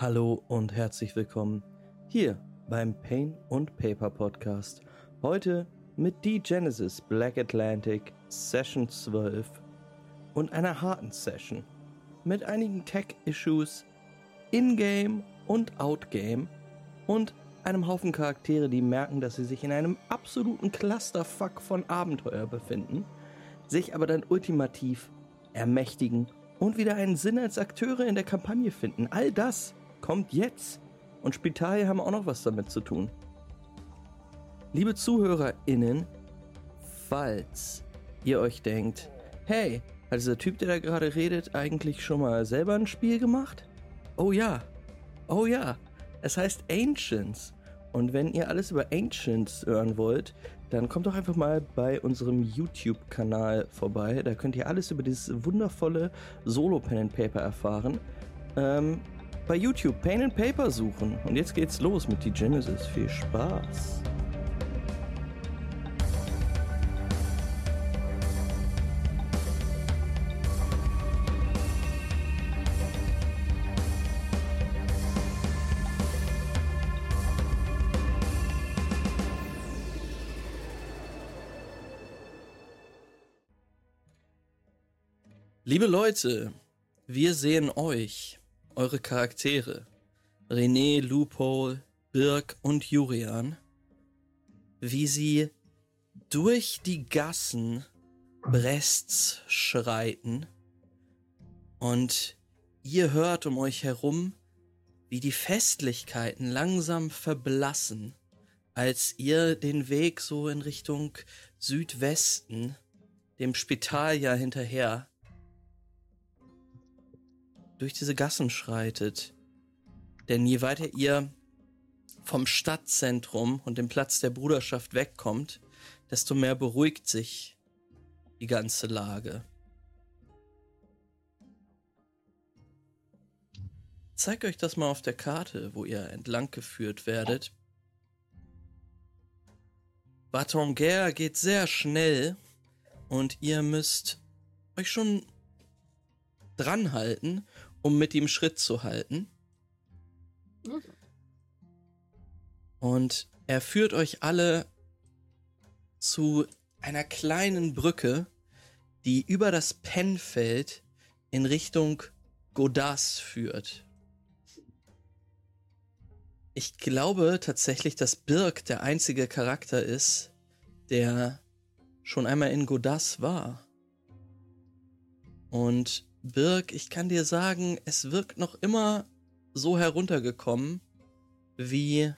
Hallo und herzlich willkommen hier beim Pain und Paper Podcast. Heute mit die Genesis Black Atlantic Session 12 und einer harten Session mit einigen Tech-Issues in-game und out-game und einem Haufen Charaktere, die merken, dass sie sich in einem absoluten Clusterfuck von Abenteuer befinden, sich aber dann ultimativ ermächtigen und wieder einen Sinn als Akteure in der Kampagne finden. All das kommt jetzt. Und Spitalia haben auch noch was damit zu tun. Liebe ZuhörerInnen, falls ihr euch denkt, hey, hat dieser Typ, der da gerade redet, eigentlich schon mal selber ein Spiel gemacht? Oh ja. Oh ja. Es heißt Ancients. Und wenn ihr alles über Ancients hören wollt, dann kommt doch einfach mal bei unserem YouTube-Kanal vorbei. Da könnt ihr alles über dieses wundervolle Solo-Pen and Paper erfahren. Ähm, bei YouTube Pen and Paper suchen. Und jetzt geht's los mit die Genesis. Viel Spaß. Liebe Leute, wir sehen euch, eure Charaktere, René, Loophole, Birk und Jurian, wie sie durch die Gassen Brests schreiten. Und ihr hört um euch herum, wie die Festlichkeiten langsam verblassen, als ihr den Weg so in Richtung Südwesten, dem Spital ja hinterher, durch diese Gassen schreitet. Denn je weiter ihr vom Stadtzentrum und dem Platz der Bruderschaft wegkommt, desto mehr beruhigt sich die ganze Lage. Zeigt euch das mal auf der Karte, wo ihr entlang geführt werdet. Batonguer geht sehr schnell und ihr müsst euch schon dranhalten um mit ihm Schritt zu halten. Und er führt euch alle zu einer kleinen Brücke, die über das Pennfeld in Richtung Godas führt. Ich glaube tatsächlich, dass Birk der einzige Charakter ist, der schon einmal in Godas war. Und Birk, ich kann dir sagen, es wirkt noch immer so heruntergekommen, wie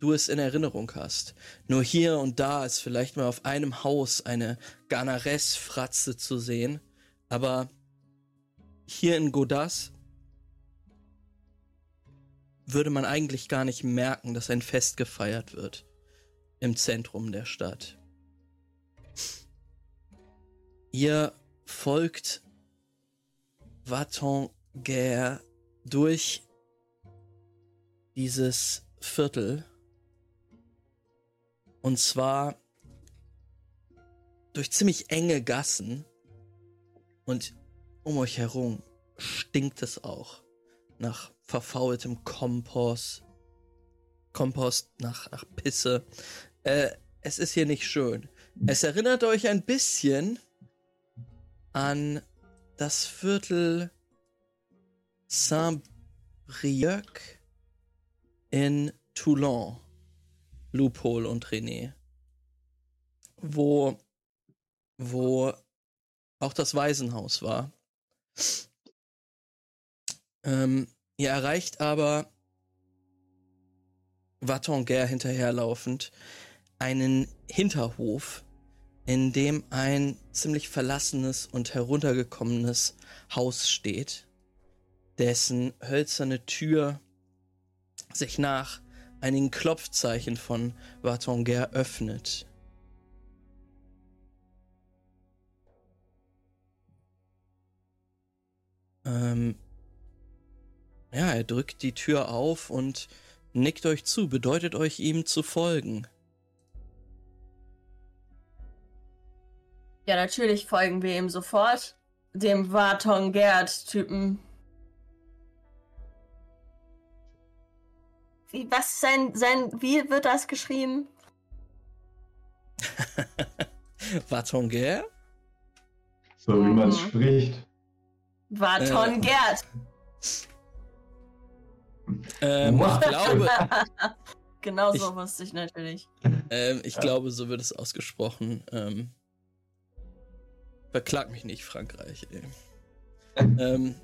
du es in Erinnerung hast. Nur hier und da ist vielleicht mal auf einem Haus eine Ganares-Fratze zu sehen, aber hier in Godas würde man eigentlich gar nicht merken, dass ein Fest gefeiert wird im Zentrum der Stadt. Ihr folgt Vatonguer durch dieses Viertel. Und zwar durch ziemlich enge Gassen. Und um euch herum stinkt es auch nach verfaultem Kompost. Kompost nach, nach Pisse. Äh, es ist hier nicht schön. Es erinnert euch ein bisschen an das Viertel Saint-Brieuc in Toulon, Loophole und René, wo, wo auch das Waisenhaus war. Ähm, ihr erreicht aber Watonguer hinterherlaufend einen Hinterhof, in dem ein ziemlich verlassenes und heruntergekommenes Haus steht, dessen hölzerne Tür sich nach einigen Klopfzeichen von Vatonguer öffnet. Ähm, ja, er drückt die Tür auf und nickt euch zu, bedeutet euch ihm zu folgen. Ja, natürlich folgen wir ihm sofort. Dem Varton Gerd-Typen. wie, was sein, sein, wie wird das geschrieben? Watonger? So wie man es Mhm. spricht. Vaton Äh. Gerd. Ähm, ich glaube, genau Ich- so wusste ich natürlich. ähm, ich glaube, so wird es ausgesprochen. Ähm, verklag mich nicht, Frankreich. Ey. ähm,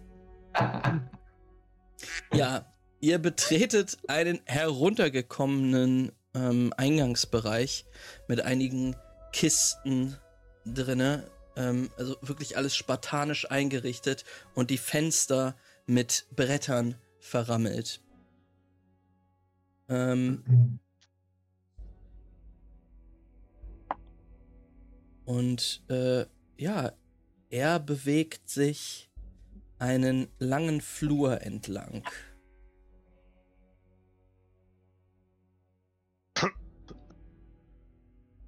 ja, ihr betretet einen heruntergekommenen ähm, Eingangsbereich mit einigen Kisten drinne. Ähm, also wirklich alles spartanisch eingerichtet und die Fenster mit Brettern verrammelt. Ähm, und äh, ja, er bewegt sich einen langen Flur entlang.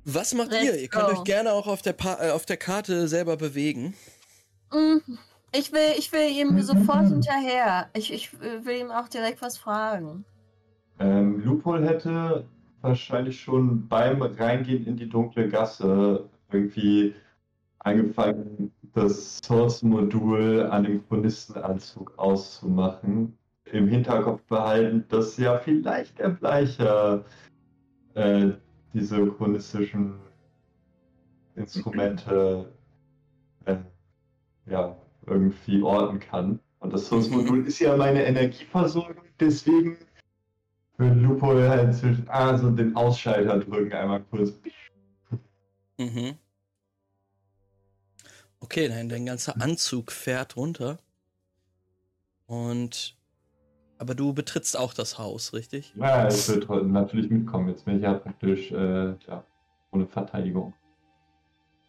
Was macht Let's ihr? Ihr könnt go. euch gerne auch auf der, pa äh, auf der Karte selber bewegen. Mm, Ich will, ich will ihm sofort hinterher. Ich, ich will ihm auch direkt was fragen. Ähm, Lupol hätte wahrscheinlich schon beim Reingehen in die dunkle Gasse irgendwie angefangen, das Source-Modul an dem Chronistenanzug auszumachen. Im Hinterkopf behalten, dass ja vielleicht der Bleicher äh, diese chronistischen Instrumente äh, ja, irgendwie orten kann. Und das Source-Modul ist ja meine Energieversorgung, deswegen würde Lupo halt zwischen, also den Ausschalter drücken, einmal kurz. Mhm. Okay, dein, dein ganzer Anzug fährt runter. Und. Aber du betrittst auch das Haus, richtig? Ja, wird heute natürlich mitkommen. Jetzt bin ich ja praktisch äh, ja, ohne Verteidigung.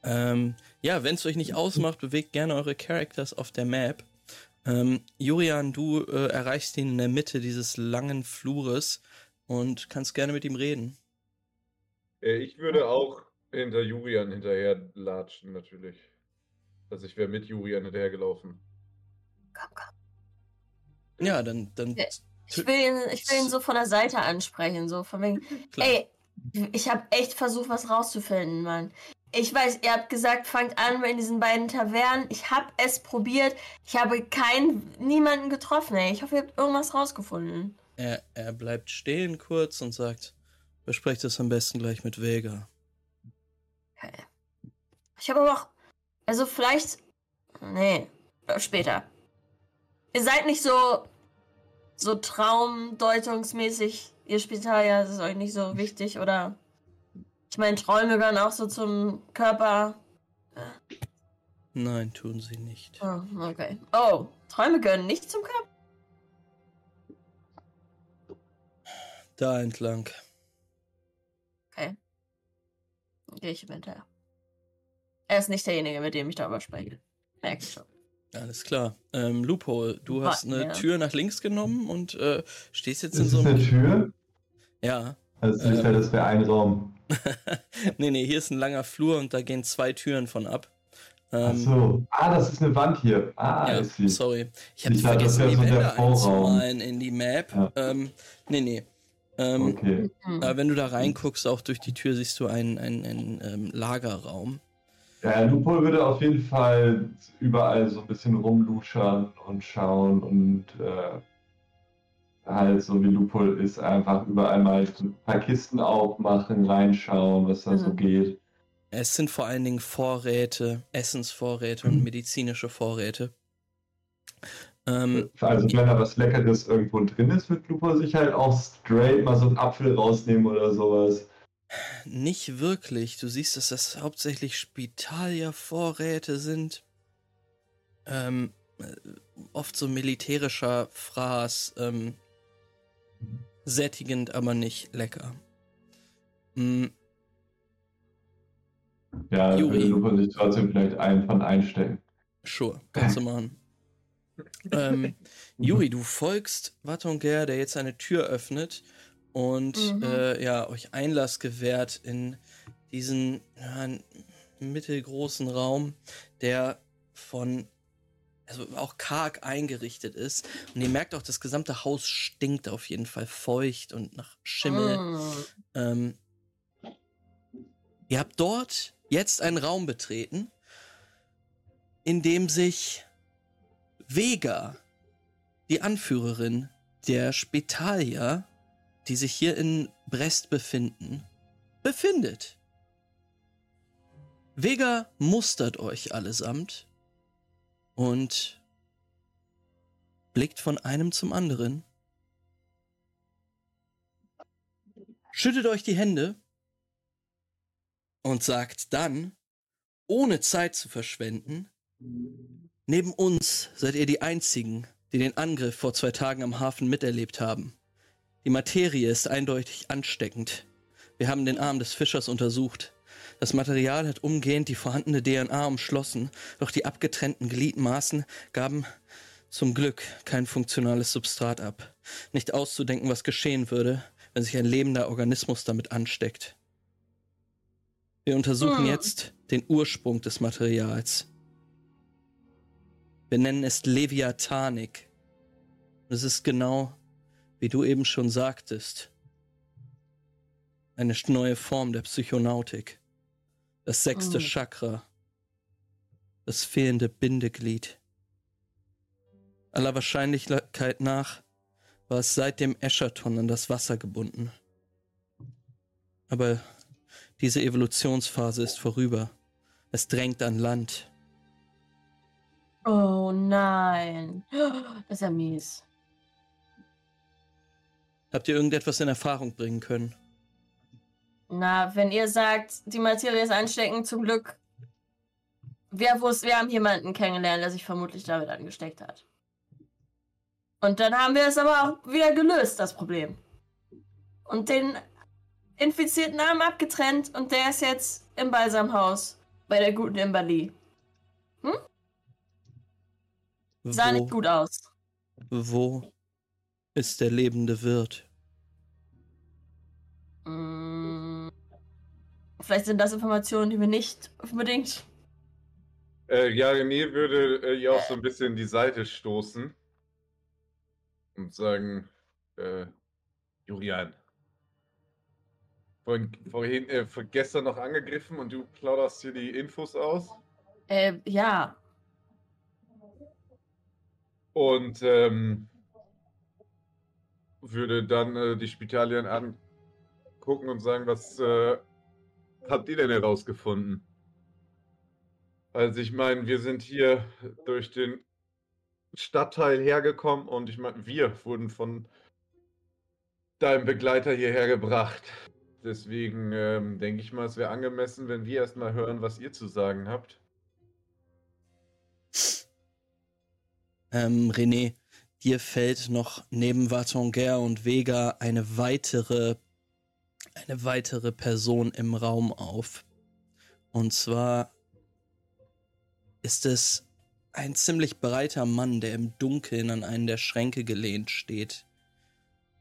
Ähm, ja, wenn es euch nicht ausmacht, bewegt gerne eure Characters auf der Map. Ähm, Jurian, du äh, erreichst ihn in der Mitte dieses langen Flures und kannst gerne mit ihm reden. Äh, Ich würde auch hinter Julian hinterher latschen, natürlich. Also ich wäre mit Julian hinterhergelaufen. Komm, komm. Ja, dann, dann. Ich will, ihn, ich will ihn so von der Seite ansprechen, so von wegen, klar. ey, ich habe echt versucht, was rauszufinden, Mann. Ich weiß, ihr habt gesagt, fangt an in diesen beiden Tavernen. Ich habe es probiert. Ich habe keinen, niemanden getroffen, ey. Ich hoffe, ihr habt irgendwas rausgefunden. Er, er bleibt stehen kurz und sagt, besprecht das am besten gleich mit Vega. Okay. Ich habe aber auch, also vielleicht, nee, später. Ihr seid nicht so, so traumdeutungsmäßig. Ihr spielt ja, das ist euch nicht so wichtig, oder? Ich meine, Träume gehören auch so zum Körper. Nein, tun sie nicht. Oh, okay. Oh, Träume gehören nicht zum Körper? Da entlang. Okay. Dann Gehe ich mit her. Er ist nicht derjenige, mit dem ich darüber spreche. Merke ich schon. Alles klar. Ähm, Loophole, du hast eine ja. Tür nach links genommen und äh, stehst jetzt in Ist so das eine einem. Tür? Ja. Also Ähm. das wäre ein Raum. nee, nee, hier ist ein langer Flur und da gehen zwei Türen von ab. Ach Ähm, so. Ah, das ist eine Wand hier. Ah, ja, ist sie. sorry. Ich habe dachte, vergessen, die Wände einzumalen in die Map. Ja. Ähm, nee, nee. Ähm, Okay. Aber wenn du da reinguckst, auch durch die Tür siehst du einen, einen, einen ähm, Lagerraum. Ja, Lupol würde auf jeden Fall überall so ein bisschen rumluschern und schauen und äh, halt so wie Lupol ist, einfach überall mal so ein paar Kisten aufmachen, reinschauen, was da so Mhm. geht. Es sind vor allen Dingen Vorräte, Essensvorräte und Mhm. medizinische Vorräte. Ähm, Also wenn da was Leckeres irgendwo drin ist, wird Lupol sich halt auch straight mal so einen Apfel rausnehmen oder sowas. Nicht wirklich. Du siehst, dass das hauptsächlich Spitalia-Vorräte sind. Ähm, äh, oft so militärischer Fraß. Ähm, sättigend, aber nicht lecker. Mm, Ja, Juri. würde sich trotzdem vielleicht einen von einstecken. sure, kannst du machen. ähm, Juri, du folgst Watonger, der jetzt eine Tür öffnet und Mhm. äh, ja, euch Einlass gewährt in diesen ja, mittelgroßen Raum, der von also auch karg eingerichtet ist. Und ihr merkt auch, das gesamte Haus stinkt auf jeden Fall feucht und nach Schimmel. Mm. Ähm, ihr habt dort jetzt einen Raum betreten, in dem sich Vega, die Anführerin der Spitalia, die sich hier in Brest befinden, befindet. Vega mustert euch allesamt und blickt von einem zum anderen, schüttet euch die Hände und sagt dann, ohne Zeit zu verschwenden, neben uns seid ihr die Einzigen, die den Angriff vor zwei Tagen am Hafen miterlebt haben. Die Materie ist eindeutig ansteckend. Wir haben den Arm des Fischers untersucht. Das Material hat umgehend die vorhandene DNA umschlossen, doch die abgetrennten Gliedmaßen gaben zum Glück kein funktionales Substrat ab. Nicht auszudenken, was geschehen würde, wenn sich ein lebender Organismus damit ansteckt. Wir untersuchen Hm. jetzt den Ursprung des Materials. Wir nennen es Leviathanik. Es ist genau, wie du eben schon sagtest, eine neue Form der Psychonautik. Das sechste Oh. Chakra. Das fehlende Bindeglied. Aller Wahrscheinlichkeit nach war es seit dem Eschaton an das Wasser gebunden. Aber diese Evolutionsphase ist vorüber. Es drängt an Land. Oh nein. Das ist ja mies. Habt ihr irgendetwas in Erfahrung bringen können? Na, wenn ihr sagt, die Materie ist ansteckend, zum Glück. Wir, wussten, wir haben jemanden kennengelernt, der sich vermutlich damit angesteckt hat. Und dann haben wir es aber auch wieder gelöst, das Problem. Und den infizierten Arm abgetrennt und der ist jetzt im Balsamhaus bei der guten Imberly. Sah nicht gut aus. Wo ist der lebende Wirt? Mm, Vielleicht sind das Informationen, die wir nicht unbedingt. Äh, ja, René würde äh, ihr auch so ein bisschen die Seite stoßen und sagen, äh, Julian, vorhin, vorhin äh, vor gestern noch angegriffen und du plauderst hier die Infos aus. Äh, ja. Und ähm, würde dann äh, die Spitalien angucken und sagen, was äh, habt ihr denn herausgefunden? Also ich meine, wir sind hier durch den Stadtteil hergekommen und ich meine, wir wurden von deinem Begleiter hierher gebracht. Deswegen ähm, denke ich mal, es wäre angemessen, wenn wir erstmal hören, was ihr zu sagen habt. Ähm, René, dir fällt noch neben Vatonguer und Vega eine weitere, eine weitere Person im Raum auf. Und zwar ist es ein ziemlich breiter Mann, der im Dunkeln an einen der Schränke gelehnt steht.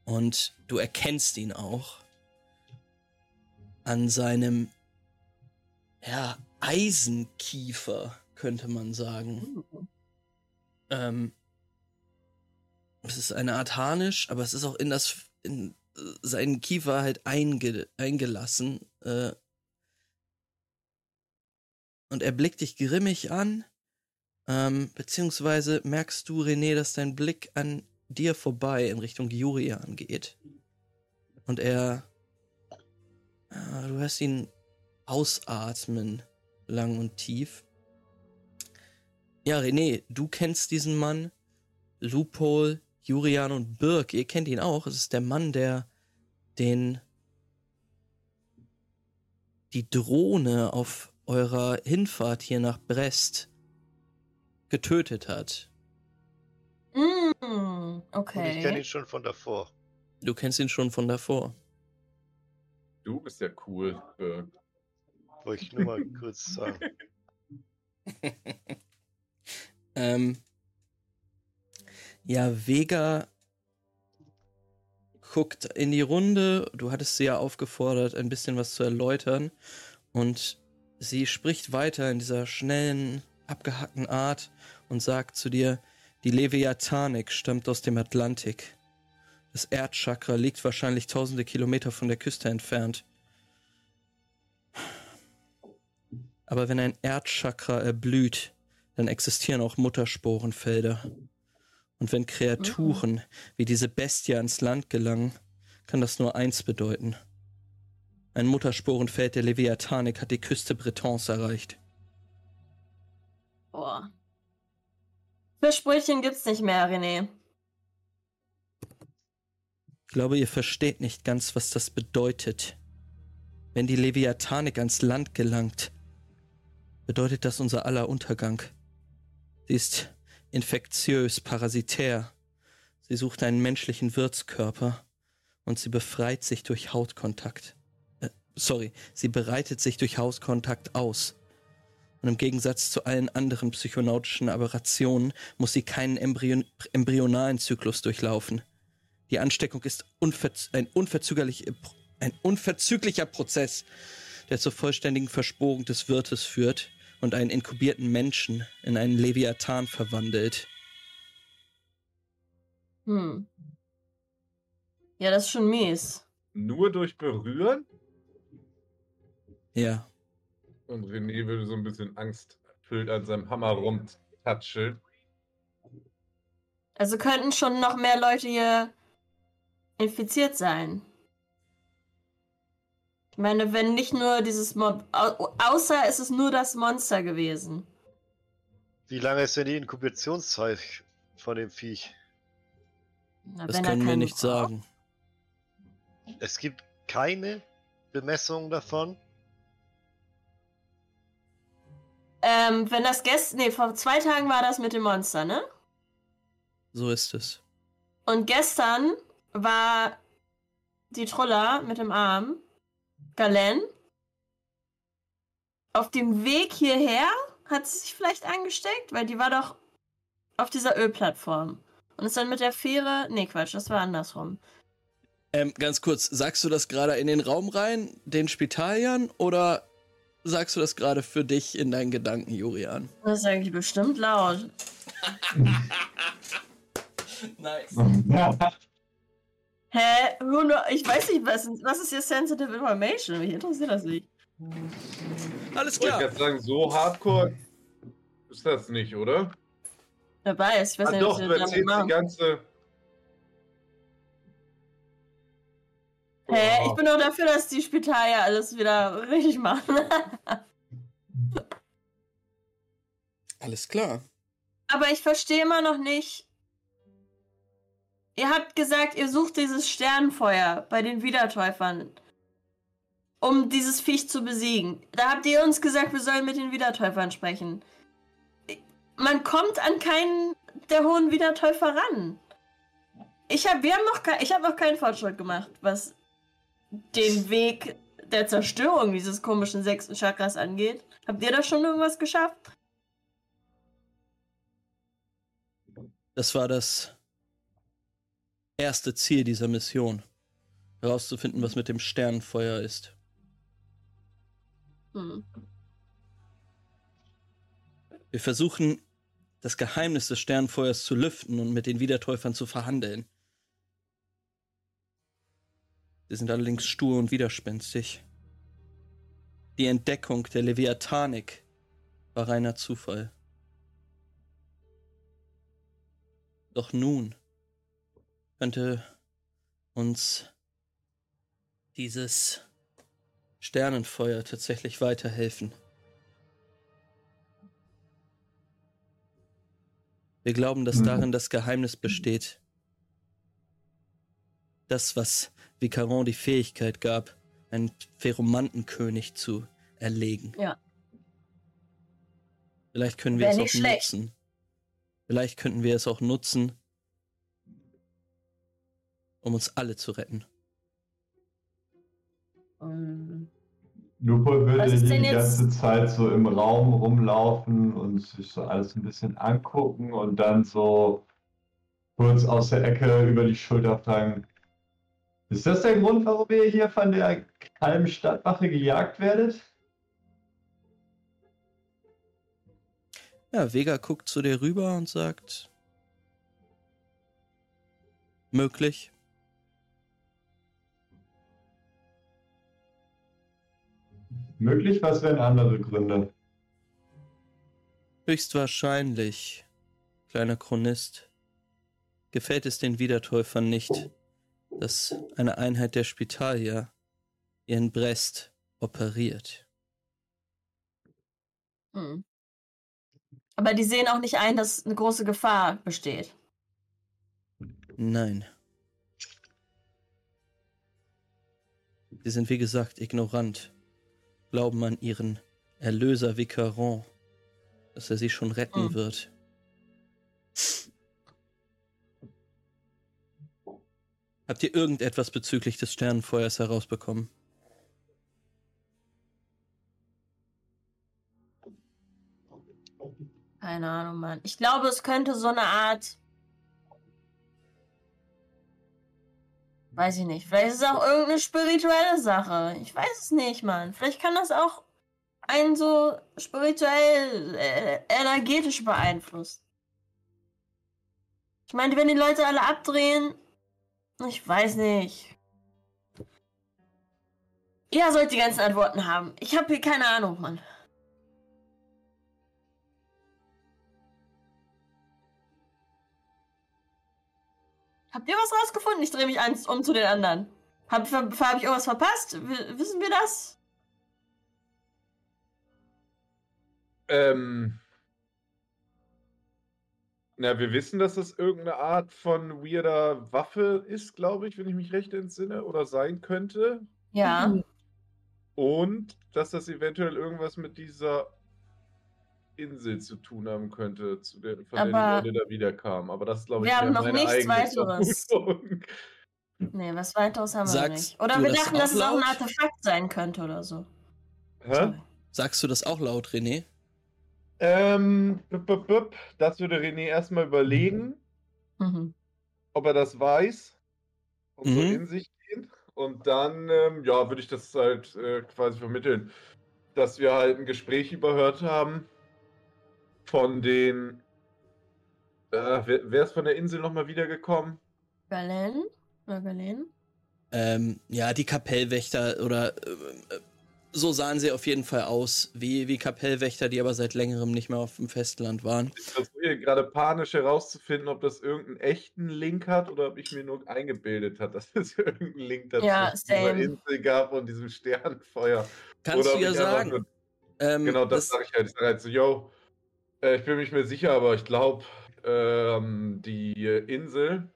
Und du erkennst ihn auch an seinem, ja, Eisenkiefer, könnte man sagen. Ähm, es ist eine Art Harnisch, aber es ist auch in das in äh, seinen Kiefer halt einge, eingelassen. Äh, und er blickt dich grimmig an, ähm, beziehungsweise merkst du, René, dass dein Blick an dir vorbei in Richtung Jurian geht. Und er, äh, du hörst ihn ausatmen, lang und tief. Ja, René, du kennst diesen Mann. Loophole, Jurian und Birk, ihr kennt ihn auch. Es ist der Mann, der den die Drohne auf eurer Hinfahrt hier nach Brest getötet hat. Mm, Und okay. ich kenne ihn schon von davor. Du kennst ihn schon von davor. Du bist ja cool. Äh, Wollte ich nur mal kurz sagen. ähm, ja, Vega guckt in die Runde. Du hattest sie ja aufgefordert, ein bisschen was zu erläutern. Und sie spricht weiter in dieser schnellen, abgehackten Art und sagt zu dir, die Leviathanik stammt aus dem Atlantik. Das Erdchakra liegt wahrscheinlich tausende Kilometer von der Küste entfernt. Aber wenn ein Erdchakra erblüht, dann existieren auch Muttersporenfelder. Und wenn Kreaturen wie diese Bestie ans Land gelangen, kann das nur eins bedeuten. Ein Muttersporenfeld der Leviathanik hat die Küste Bretons erreicht. Boah. Fischbrötchen gibt's nicht mehr, René. Ich glaube, ihr versteht nicht ganz, was das bedeutet. Wenn die Leviathanik ans Land gelangt, bedeutet das unser aller Untergang. Sie ist infektiös, parasitär. Sie sucht einen menschlichen Wirtskörper und sie befreit sich durch Hautkontakt. Äh, sorry, sie bereitet sich durch Hautkontakt aus. Und im Gegensatz zu allen anderen psychonautischen Aberrationen muss sie keinen Embryon embryonalen Zyklus durchlaufen. Die Ansteckung ist unverz ein, unverzüglich ein unverzüglicher Prozess, der zur vollständigen Versporung des Wirtes führt und einen inkubierten Menschen in einen Leviathan verwandelt. Hm. Ja, das ist schon mies. Nur durch Berühren? Ja. Und René würde so ein bisschen angstfüllt an seinem Hammer rumtatscheln. Also könnten schon noch mehr Leute hier infiziert sein. Ich meine, wenn nicht nur dieses Mob. Au außer es ist nur das Monster gewesen. Wie lange ist denn die Inkubationszeit von dem Viech? Na, Das können wir nicht braucht. sagen. Es gibt keine Bemessung davon. Ähm, wenn das gestern. Nee, vor zwei Tagen war das mit dem Monster, ne? So ist es. Und gestern war die Troller mit dem Arm, Galen, auf dem Weg hierher hat sie sich vielleicht angesteckt, weil die war doch auf dieser Ölplattform. Und ist dann mit der Fähre. Nee, Quatsch, das war andersrum. Ähm, ganz kurz, sagst du das gerade in den Raum rein, den Spitaliern, oder sagst du das gerade für dich in deinen Gedanken, Jurian? Das ist eigentlich bestimmt laut. Nice. Hä? Ich weiß nicht, was, was ist hier Sensitive Information? Mich interessiert das nicht. Alles Ich wollte klar. gerade sagen, so hardcore ist das nicht, oder? Dabei ist, ich weiß Ah, nicht, doch, was du wir damit erzählst die machen. ganze. Hä? Oh. Ich bin doch dafür, dass die Spitalier alles wieder richtig machen. Alles klar. Aber ich verstehe immer noch nicht. Ihr habt gesagt, ihr sucht dieses Sternenfeuer bei den Wiedertäufern, um dieses Viech zu besiegen. Da habt ihr uns gesagt, wir sollen mit den Wiedertäufern sprechen. Man kommt an keinen der hohen Wiedertäufer ran. Ich haben noch, ich habe noch keinen Fortschritt gemacht, was den Weg der Zerstörung dieses komischen sechsten Chakras angeht. Habt ihr da schon irgendwas geschafft? Das war das erste Ziel dieser Mission. Herauszufinden, was mit dem Sternenfeuer ist. Hm. Wir versuchen, das Geheimnis des Sternenfeuers zu lüften und mit den Wiedertäufern zu verhandeln. Sie sind allerdings stur und widerspenstig. Die Entdeckung der Leviathanik war reiner Zufall. Doch nun könnte uns dieses Sternenfeuer tatsächlich weiterhelfen. Wir glauben, dass Mhm. darin das Geheimnis besteht. Das, was Vicaron die Fähigkeit gab, einen Pheromantenkönig zu erlegen. Ja. Vielleicht können wir Wär es auch schlecht. nutzen. Vielleicht könnten wir es auch nutzen, um uns alle zu retten. Ähm, Lupol würde die jetzt- ganze Zeit so im Raum rumlaufen und sich so alles ein bisschen angucken und dann so kurz aus der Ecke über die Schulter fragen. Ist das der Grund, warum ihr hier von der halben Stadtwache gejagt werdet? Ja, Vega guckt zu dir rüber und sagt, möglich. Möglich, was wären andere Gründe? Höchstwahrscheinlich, kleiner Chronist, gefällt es den Wiedertäufern nicht, dass eine Einheit der Spitalier ihren Brest operiert. Hm. Aber die sehen auch nicht ein, dass eine große Gefahr besteht. Nein. Sie sind wie gesagt ignorant, glauben an ihren Erlöser Vicaron, dass er sie schon retten Hm. wird. Habt ihr irgendetwas bezüglich des Sternenfeuers herausbekommen? Keine Ahnung, Mann. Ich glaube, es könnte so eine Art. Weiß ich nicht. Vielleicht ist es auch irgendeine spirituelle Sache. Ich weiß es nicht, Mann. Vielleicht kann das auch einen so spirituell, äh, energetisch beeinflussen. Ich meine, wenn die Leute alle abdrehen, ich weiß nicht. Ihr sollt die ganzen Antworten haben. Ich habe hier keine Ahnung, Mann. Habt ihr was rausgefunden? Ich drehe mich eins um zu den anderen. Hab, hab, hab ich irgendwas verpasst? W wissen wir das? Ähm. Na, wir wissen, dass das irgendeine Art von weirder Waffe ist, glaube ich, wenn ich mich recht entsinne, oder sein könnte. Ja. Und dass das eventuell irgendwas mit dieser Insel zu tun haben könnte, zu der, von der Aber- die Leute da wiederkamen. Aber das ist, glaube ich, Wir haben noch nichts weiteres. Vermutung. Nee, was weiteres haben wir Sagst noch nicht. Oder wir das dachten, auch dass es auch ein laut? Artefakt sein könnte oder so. Hä? Sagst du das auch laut, René? Ähm, bup, bup, bup. das würde René erstmal überlegen, Mhm. ob er das weiß und so Mhm. in sich gehen. Und dann, ähm, ja, würde ich das halt äh, quasi vermitteln, dass wir halt ein Gespräch überhört haben von den. Äh, wer, wer ist von der Insel nochmal wiedergekommen? Berlin? Oder Berlin? Ähm, ja, die Kapellwächter oder äh, äh, so sahen sie auf jeden Fall aus, wie, wie Kapellwächter, die aber seit längerem nicht mehr auf dem Festland waren. Ich versuche gerade panisch herauszufinden, ob das irgendeinen echten Link hat oder ob ich mir nur eingebildet hat, dass es irgendeinen Link dazu Ja, dieser. Insel gab und diesem Sternenfeuer. Kannst Oder du ja sagen. nur- Ähm, Genau, das, sage ich halt. Ich sage halt so, yo, äh, ich bin mir nicht mehr sicher, aber ich glaube, ähm, die äh, Insel,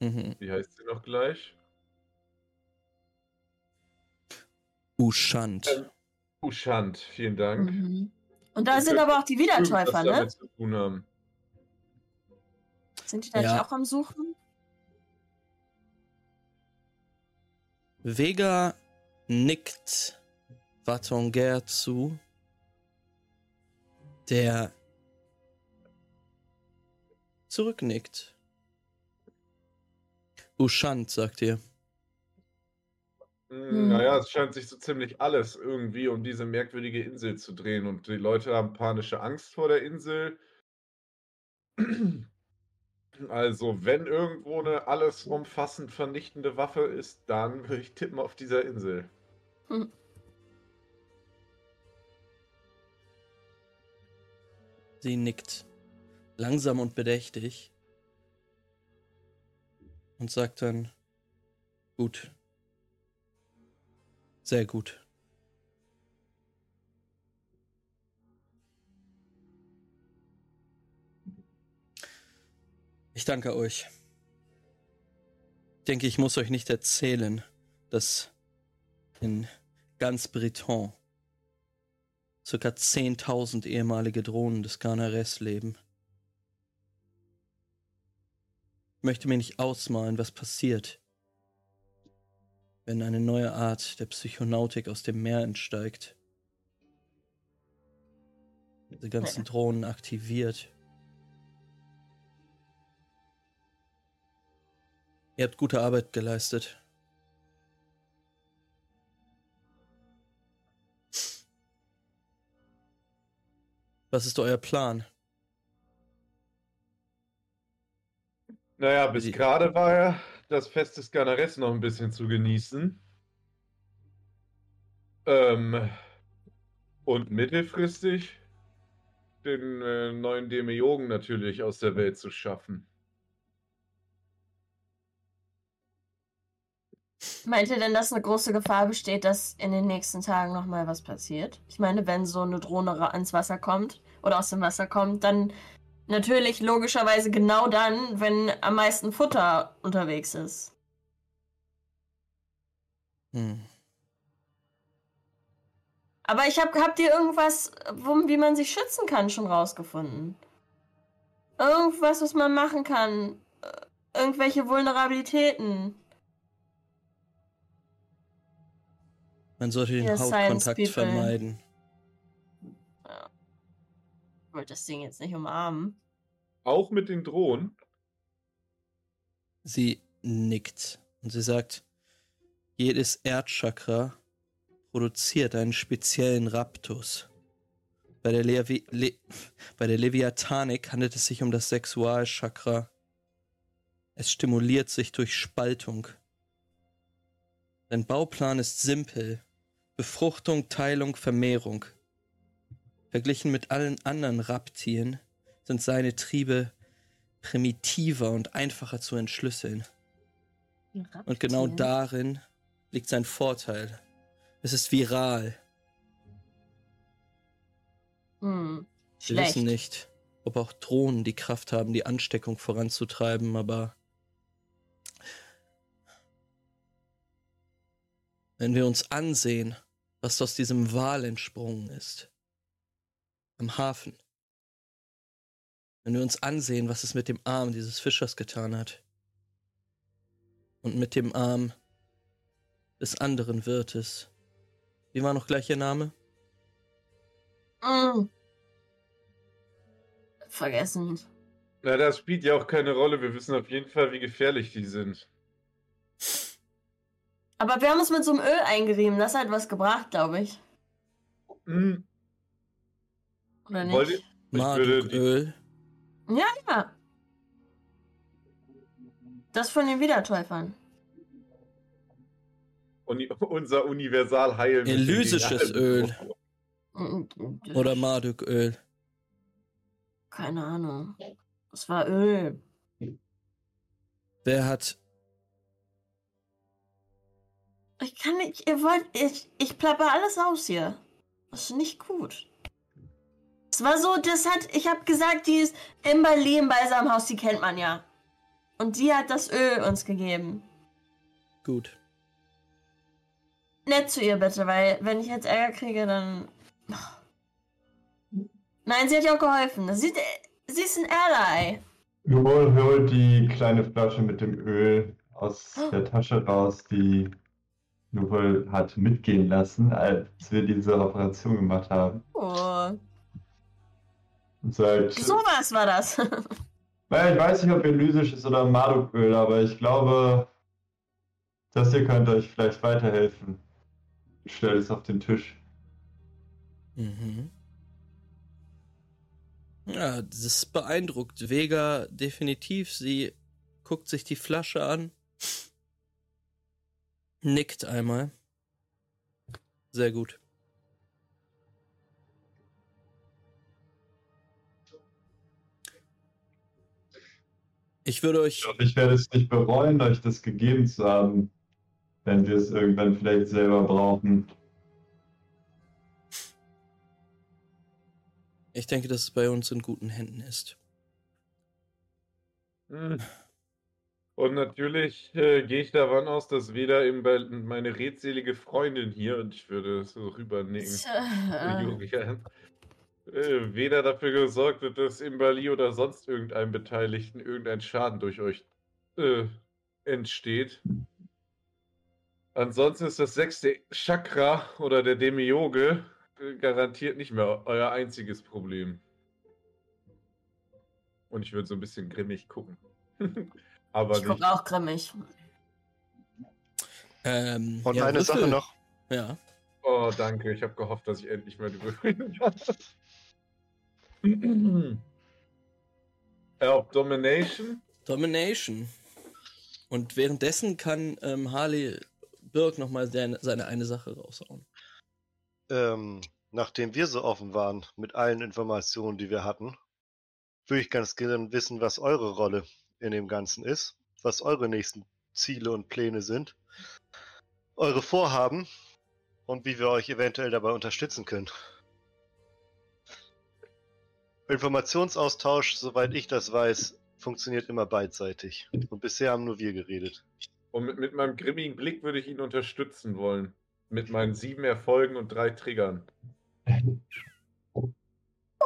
Mhm. wie heißt sie noch gleich? Uschant. Ähm, Ushant, vielen Dank. Mhm. Und da Das sind könnte aber auch die Wiedertäufer, ne? damit zu tun haben. Sind die da Ja. nicht auch am Suchen? Vega nickt Vatonger zu, der zurücknickt. Uschant, sagt ihr. Mm, Hm. Naja, es scheint sich so ziemlich alles irgendwie um diese merkwürdige Insel zu drehen und die Leute haben panische Angst vor der Insel. Also, wenn irgendwo eine alles umfassend vernichtende Waffe ist, dann würde ich tippen auf dieser Insel. Hm. Sie nickt langsam und bedächtig und sagt dann, gut, sehr gut. Ich danke euch. Ich denke, ich muss euch nicht erzählen, dass in ganz Breton circa 10.000 ehemalige Drohnen des Garnares leben. Ich möchte mir nicht ausmalen, was passiert, wenn eine neue Art der Psychonautik aus dem Meer entsteigt. Diese ganzen Drohnen aktiviert. Ihr habt gute Arbeit geleistet. Was ist euer Plan? Naja, bis gerade war ja das Fest des Ganares noch ein bisschen zu genießen. Ähm, und mittelfristig den äh, neuen Demiurgen natürlich aus der Welt zu schaffen. Meint ihr denn, dass eine große Gefahr besteht, dass in den nächsten Tagen nochmal was passiert? Ich meine, wenn so eine Drohne ans Wasser kommt oder aus dem Wasser kommt, dann natürlich logischerweise genau dann, wenn am meisten Futter unterwegs ist. Hm. Aber ich hab, habt ihr irgendwas, wo, wie man sich schützen kann, schon rausgefunden? Irgendwas, was man machen kann? Äh, Irgendwelche Vulnerabilitäten? Man sollte den Hautkontakt vermeiden. Ich wollte das Ding jetzt nicht umarmen. Auch mit den Drohnen. Sie nickt und sie sagt, jedes Erdchakra produziert einen speziellen Raptus. Bei der, Levi Le bei der Leviathanik handelt es sich um das Sexualchakra. Es stimuliert sich durch Spaltung. Sein Bauplan ist simpel. Befruchtung, Teilung, Vermehrung. Verglichen mit allen anderen Raptien sind seine Triebe primitiver und einfacher zu entschlüsseln. Und genau darin liegt sein Vorteil. Es ist viral. Hm. Wir wissen nicht, ob auch Drohnen die Kraft haben, die Ansteckung voranzutreiben, aber wenn wir uns ansehen, was aus diesem Wal entsprungen ist, am Hafen, wenn wir uns ansehen, was es mit dem Arm dieses Fischers getan hat und mit dem Arm des anderen Wirtes, wie war noch gleich ihr Name? Mm. Vergessen. Na, das spielt ja auch keine Rolle. Wir wissen auf jeden Fall, wie gefährlich die sind. Aber wir haben es mit so einem Öl eingerieben. Das hat was gebracht, glaube ich. Hm, Oder nicht? Ich Marduköl. Ja, ja. Das von den Wiedertäufern. Uni unser Universalheilmittel. Elysisches Öl. Mm, Oder Marduköl. Keine Ahnung. Es war Öl. Wer hat. Ich kann nicht. Ihr wollt. Ich, ich plapper alles aus hier. Das ist nicht gut. Es war so, das hat. Ich habe gesagt, die ist in Berlin bei seinem Haus, die kennt man ja. Und die hat das Öl uns gegeben. Gut. Nett zu ihr bitte, weil wenn ich jetzt Ärger kriege, dann. Nein, sie hat ja auch geholfen. Sie, sie ist ein Ally. Joel holt die kleine Flasche mit dem Öl aus der Tasche raus, die Joel hat mitgehen lassen, als wir diese Operation gemacht haben. Oh. Und sagt, Sowas war das. naja, ich weiß nicht, ob Elysisch ist oder Marduköl, aber ich glaube, das hier könnte euch vielleicht weiterhelfen. Ich stelle es auf den Tisch. Mhm. Ja, das beeindruckt Vega definitiv. Sie guckt sich die Flasche an, nickt einmal. Sehr gut. Ich würde euch. Ich glaube, ich werde es nicht bereuen, euch das gegeben zu haben, wenn wir es irgendwann vielleicht selber brauchen. Ich denke, dass es bei uns in guten Händen ist. Hm. Und natürlich äh, gehe ich davon aus, dass weder meine redselige Freundin hier, und ich würde so rübernicken, Tja, Julian, äh, weder dafür gesorgt wird, dass im Bali oder sonst irgendeinem Beteiligten irgendein Schaden durch euch äh, entsteht. Ansonsten ist das sechste Chakra oder der Demiurge äh, garantiert nicht mehr euer einziges Problem. Und ich würde so ein bisschen grimmig gucken. Aber ich gucke auch grimmig. Ähm, Und ja, eine. Sache noch. Ja. Oh, danke. Ich habe gehofft, dass ich endlich mal die Würfel habe. Äh, Auf Domination? Domination. Und währenddessen kann ähm, Harley Birk nochmal seine, seine eine Sache raushauen. Ähm, nachdem wir so offen waren mit allen Informationen, die wir hatten, würde ich ganz gerne wissen, was eure Rolle in dem Ganzen ist, was eure nächsten Ziele und Pläne sind, eure Vorhaben und wie wir euch eventuell dabei unterstützen können. Informationsaustausch, soweit ich das weiß, funktioniert immer beidseitig. Und bisher haben nur wir geredet. Und mit, mit meinem grimmigen Blick würde ich ihn unterstützen wollen. Mit meinen sieben Erfolgen und drei Triggern.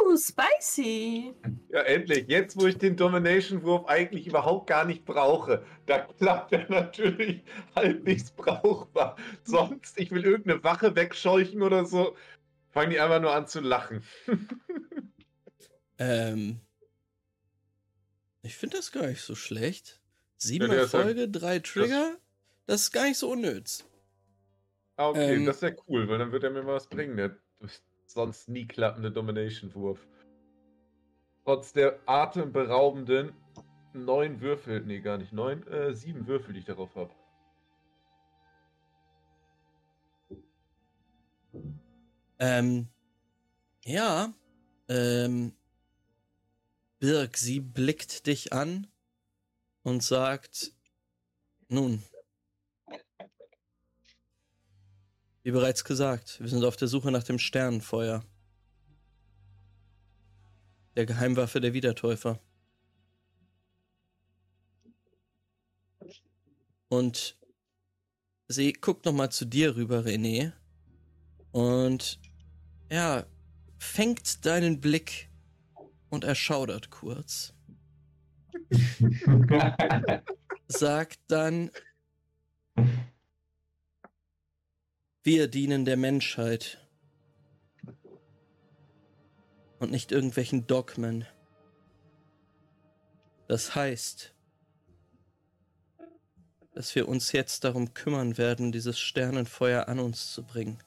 Oh, spicy. Ja, endlich. Jetzt, wo ich den Domination-Wurf eigentlich überhaupt gar nicht brauche, da klappt er natürlich halt nichts brauchbar. Sonst, ich will irgendeine Wache wegscheuchen oder so, fangen die einfach nur an zu lachen. Ähm, ich finde das gar nicht so schlecht. Sieben Ja, ist halt- Erfolge, drei Trigger, das ist gar nicht so unnütz. Ah, okay, Ähm. das ist ja cool, weil dann wird er mir mal was bringen, der sonst nie klappende Domination-Wurf. Trotz der atemberaubenden neun Würfel, nee, gar nicht neun, äh, sieben Würfel, die ich darauf habe. Ähm, ja, ähm, Birk, sie blickt dich an und sagt, nun, wie bereits gesagt, wir sind auf der Suche nach dem Sternenfeuer. Der Geheimwaffe der Wiedertäufer. Und sie guckt nochmal zu dir rüber, René. Und ja, fängt deinen Blick und erschaudert kurz. Sagt dann, wir dienen der Menschheit und nicht irgendwelchen Dogmen. Das heißt, dass wir uns jetzt darum kümmern werden, dieses Sternenfeuer an uns zu bringen.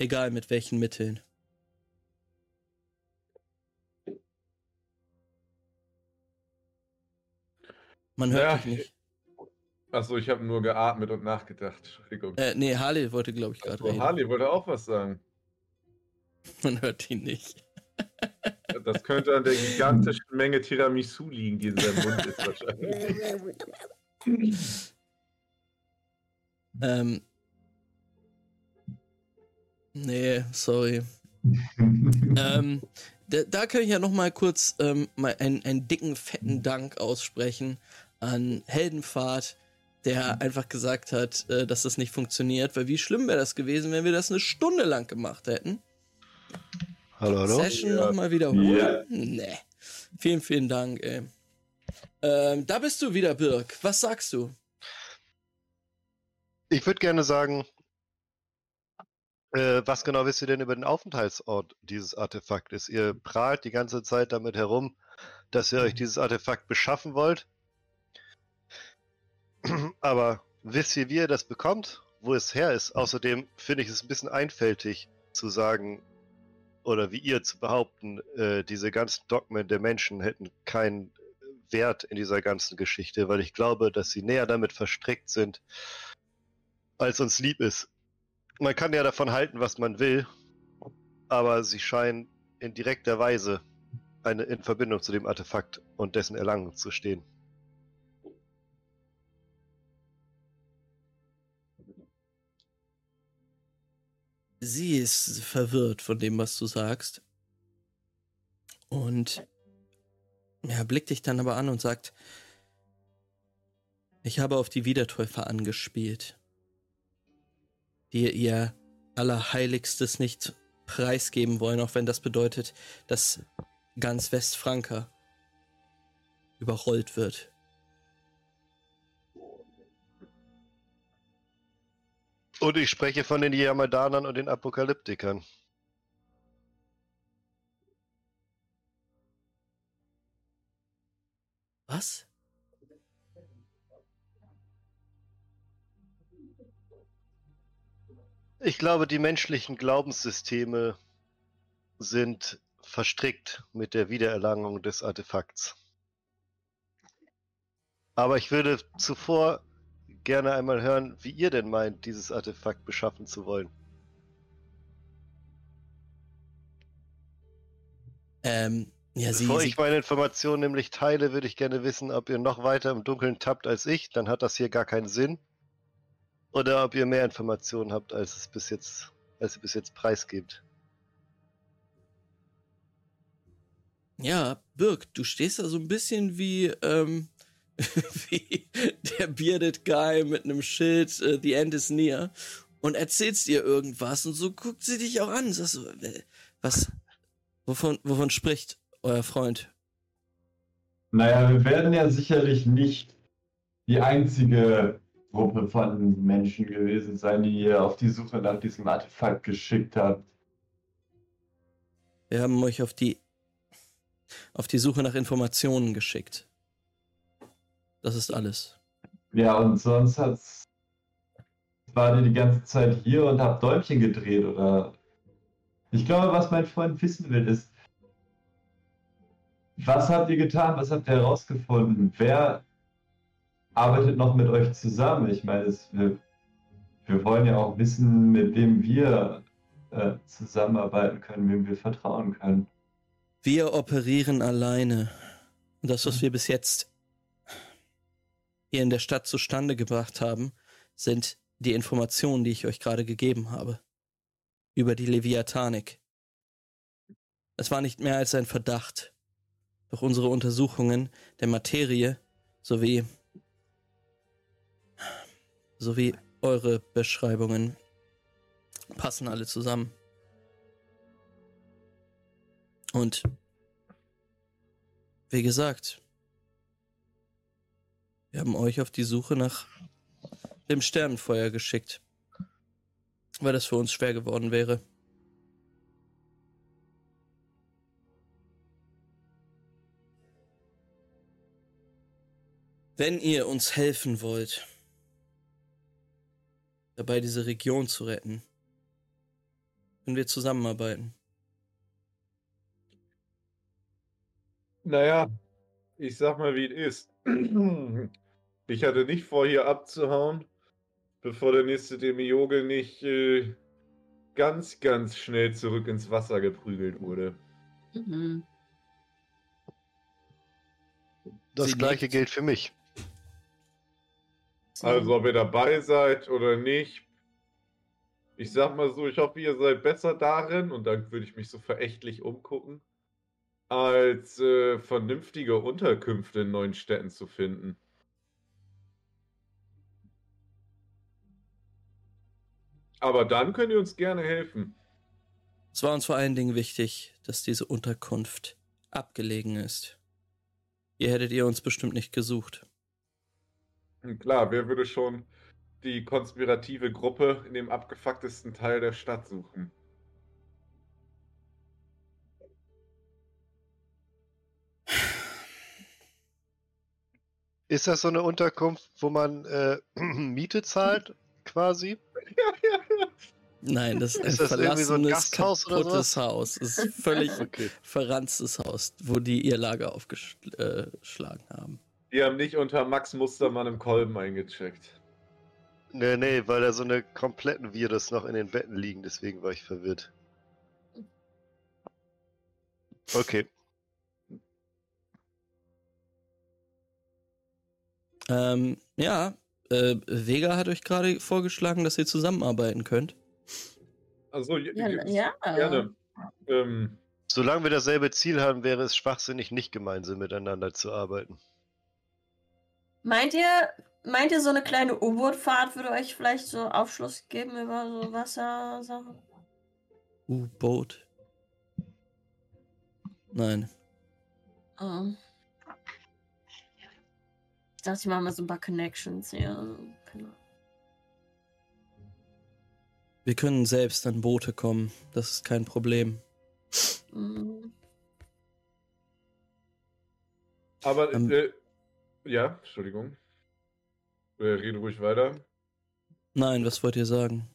Egal mit welchen Mitteln. Man hört Ja, dich nicht. Achso, ich habe nur geatmet und nachgedacht. Entschuldigung. Äh, nee, Harley wollte, glaube ich, gerade Oh, reden. Harley wollte auch was sagen. Man hört ihn nicht. Das könnte an der gigantischen Menge Tiramisu liegen, die in seinem Mund ist wahrscheinlich. Ähm. Nee, sorry. ähm, da, da kann ich ja noch mal kurz ähm, mal einen, einen dicken, fetten Dank aussprechen an Heldenfahrt, der einfach gesagt hat, äh, dass das nicht funktioniert, weil wie schlimm wäre das gewesen, wenn wir das eine Stunde lang gemacht hätten. Hallo, hallo? Session Ja. nochmal wiederholen? Ja. Nee. Vielen, vielen Dank, ey. Ähm, da bist du wieder, Birk. Was sagst du? Ich würde gerne sagen, äh, was genau wisst ihr denn über den Aufenthaltsort dieses Artefaktes? Ihr prahlt die ganze Zeit damit herum, dass ihr euch dieses Artefakt beschaffen wollt. Aber wisst ihr, wie ihr das bekommt? Wo es her ist? Außerdem finde ich es ein bisschen einfältig zu sagen, oder wie ihr zu behaupten, äh, diese ganzen Dogmen der Menschen hätten keinen Wert in dieser ganzen Geschichte, weil ich glaube, dass sie näher damit verstrickt sind, als uns lieb ist. Man kann ja davon halten, was man will, aber sie scheinen in direkter Weise eine, in Verbindung zu dem Artefakt und dessen Erlangen zu stehen. Sie ist verwirrt von dem, was du sagst. Und er blickt dich dann aber an und sagt, ich habe auf die Wiedertäufer angespielt, die ihr Allerheiligstes nicht preisgeben wollen, auch wenn das bedeutet, dass ganz Westfranka überrollt wird. Und ich spreche von den Yamadanern und den Apokalyptikern. Was? Ich glaube, die menschlichen Glaubenssysteme sind verstrickt mit der Wiedererlangung des Artefakts. Aber ich würde zuvor gerne einmal hören, wie ihr denn meint, dieses Artefakt beschaffen zu wollen. Ähm, ja, sie, Bevor sie ich meine Informationen nämlich teile, würde ich gerne wissen, ob ihr noch weiter im Dunkeln tappt als ich, dann hat das hier gar keinen Sinn. Oder ob ihr mehr Informationen habt, als es bis jetzt, als ihr bis jetzt preisgebt. Ja, Birk, du stehst da so ein bisschen wie, ähm, wie der bearded Guy mit einem Schild, äh, The End is near, und erzählst ihr irgendwas und so guckt sie dich auch an. Sagst so, äh, was, wovon, wovon spricht euer Freund? Naja, wir werden ja sicherlich nicht die einzige Gruppe von Menschen gewesen sein, die ihr auf die Suche nach diesem Artefakt geschickt habt. Wir haben euch auf die, auf die Suche nach Informationen geschickt. Das ist alles. Ja, und sonst hat's. War ihr die ganze Zeit hier und habt Däumchen gedreht, oder? Ich glaube, was mein Freund wissen will, ist, was habt ihr getan? Was habt ihr herausgefunden? Wer arbeitet noch mit euch zusammen? Ich meine, es, wir, wir wollen ja auch wissen, mit wem wir äh, zusammenarbeiten können, wem wir vertrauen können. Wir operieren alleine. Und das, was wir bis jetzt hier in der Stadt zustande gebracht haben, sind die Informationen, die ich euch gerade gegeben habe. Über die Leviathanik. Es war nicht mehr als ein Verdacht. Doch unsere Untersuchungen der Materie sowie sowie eure Beschreibungen passen alle zusammen. Und wie gesagt, wir haben euch auf die Suche nach dem Sternenfeuer geschickt, weil das für uns schwer geworden wäre. Wenn ihr uns helfen wollt, dabei diese Region zu retten, können wir zusammenarbeiten. Naja, ich sag mal, wie es ist. Ich hatte nicht vor, hier abzuhauen, bevor der nächste Demiurge nicht äh, ganz, ganz schnell zurück ins Wasser geprügelt wurde. Mhm. Das Sie gleiche gilt für mich. So. Also, ob ihr dabei seid oder nicht. Ich sag mal so, ich hoffe, ihr seid besser darin, und dann würde ich mich so verächtlich umgucken, als äh, vernünftige Unterkünfte in neuen Städten zu finden. Aber dann könnt ihr uns gerne helfen. Es war uns vor allen Dingen wichtig, dass diese Unterkunft abgelegen ist. Hier hättet ihr uns bestimmt nicht gesucht. Klar, wer würde schon die konspirative Gruppe in dem abgefucktesten Teil der Stadt suchen? Ist das so eine Unterkunft, wo man äh, Miete zahlt, quasi? Nein, das ist ein Ist das irgendwie so ein verlassenes, kaputtes Haus. Es ist völlig Okay. verranztes Haus, wo die ihr Lager aufgeschlagen haben. Die haben nicht unter Max Mustermann im Kolben eingecheckt. Nee, nee, weil da so eine kompletten Virus noch in den Betten liegen, deswegen war ich verwirrt. Okay. Ähm, ja, äh, Vega hat euch gerade vorgeschlagen, dass ihr zusammenarbeiten könnt. Also, Ja, ja, gerne. Ähm, Solange wir dasselbe Ziel haben, wäre es schwachsinnig, nicht gemeinsam miteinander zu arbeiten. Meint ihr, meint ihr, so eine kleine U-Boot-Fahrt würde euch vielleicht so Aufschluss geben über so Wassersachen? U-Boot. Nein. Oh. Ich dachte, ich mache mal so ein paar Connections hier. Genau. Wir können selbst an Boote kommen. Das ist kein Problem. Mhm. aber, Ähm. äh, ja, Entschuldigung. Äh, rede ruhig weiter. Nein, was wollt ihr sagen?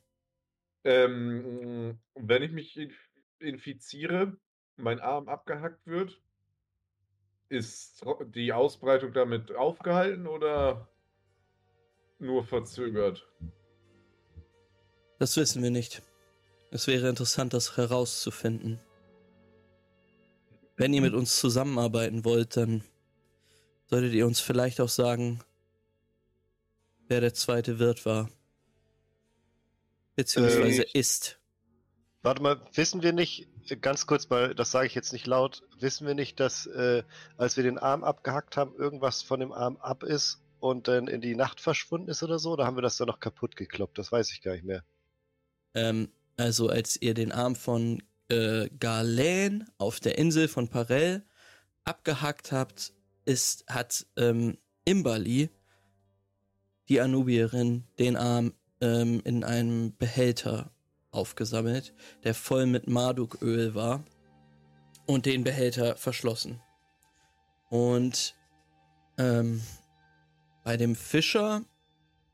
Ähm, wenn ich mich inf infiziere, mein Arm abgehackt wird, ist die Ausbreitung damit aufgehalten oder nur verzögert? Das wissen wir nicht. Es wäre interessant, das herauszufinden. Wenn ihr mit uns zusammenarbeiten wollt, dann solltet ihr uns vielleicht auch sagen, wer der zweite Wirt war. Beziehungsweise Äh, ist. Warte mal, wissen wir nicht, äh, ganz kurz mal, das sage ich jetzt nicht laut, wissen wir nicht, dass äh, als wir den Arm abgehackt haben, irgendwas von dem Arm ab ist und dann in die Nacht verschwunden ist oder so? Oder haben wir das dann noch kaputt gekloppt? Das weiß ich gar nicht mehr. Ähm, also als ihr den Arm von äh, Galen auf der Insel von Parell abgehackt habt, ist, hat ähm, Imbali, die Anubierin, den Arm ähm, in einem Behälter aufgesammelt, der voll mit Marduköl war und den Behälter verschlossen. Und ähm, bei dem Fischer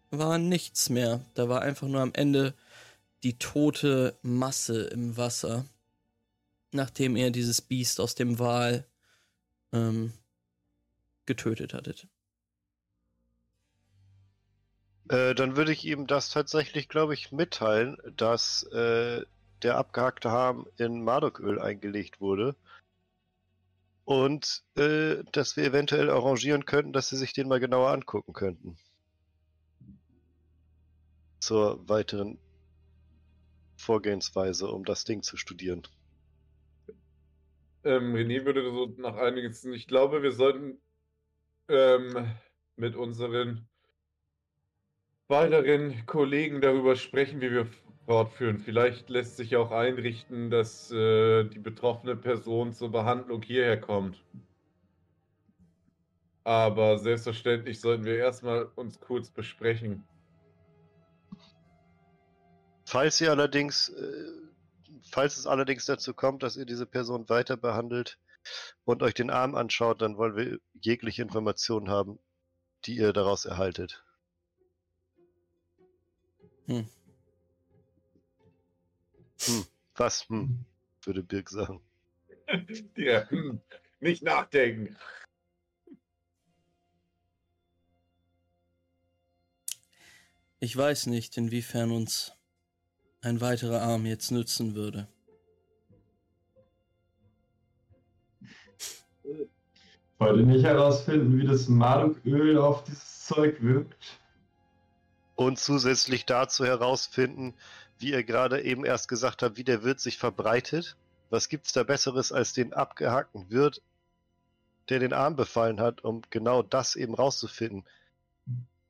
war nichts mehr. Da war einfach nur am Ende die tote Masse im Wasser, nachdem ihr dieses Biest aus dem Wal ähm, getötet hattet. Äh, dann würde ich ihm das tatsächlich, glaube ich, mitteilen, dass äh, der abgehackte Arm in Mardoköl eingelegt wurde. Und äh, dass wir eventuell arrangieren könnten, dass sie sich den mal genauer angucken könnten. Zur weiteren Vorgehensweise, um das Ding zu studieren. Ähm, René würde so nach einiges, ich glaube, wir sollten ähm, mit unseren weiteren Kollegen darüber sprechen, wie wir fortführen. Vielleicht lässt sich auch einrichten, dass äh, die betroffene Person zur Behandlung hierher kommt. Aber selbstverständlich sollten wir erstmal uns kurz besprechen. Falls ihr allerdings, äh, falls es allerdings dazu kommt, dass ihr diese Person weiter behandelt und euch den Arm anschaut, dann wollen wir jegliche Informationen haben, die ihr daraus erhaltet. Hm. Hm, was? Hm, würde Birk sagen. Ja, hm, nicht nachdenken. Ich weiß nicht, inwiefern uns ein weiterer Arm jetzt nützen würde. Wollt ihr nicht herausfinden, wie das Marduköl auf dieses Zeug wirkt? Und zusätzlich dazu herausfinden, wie ihr gerade eben erst gesagt habt, wie der Wirt sich verbreitet. Was gibt's da Besseres als den abgehackten Wirt, der den Arm befallen hat, um genau das eben rauszufinden?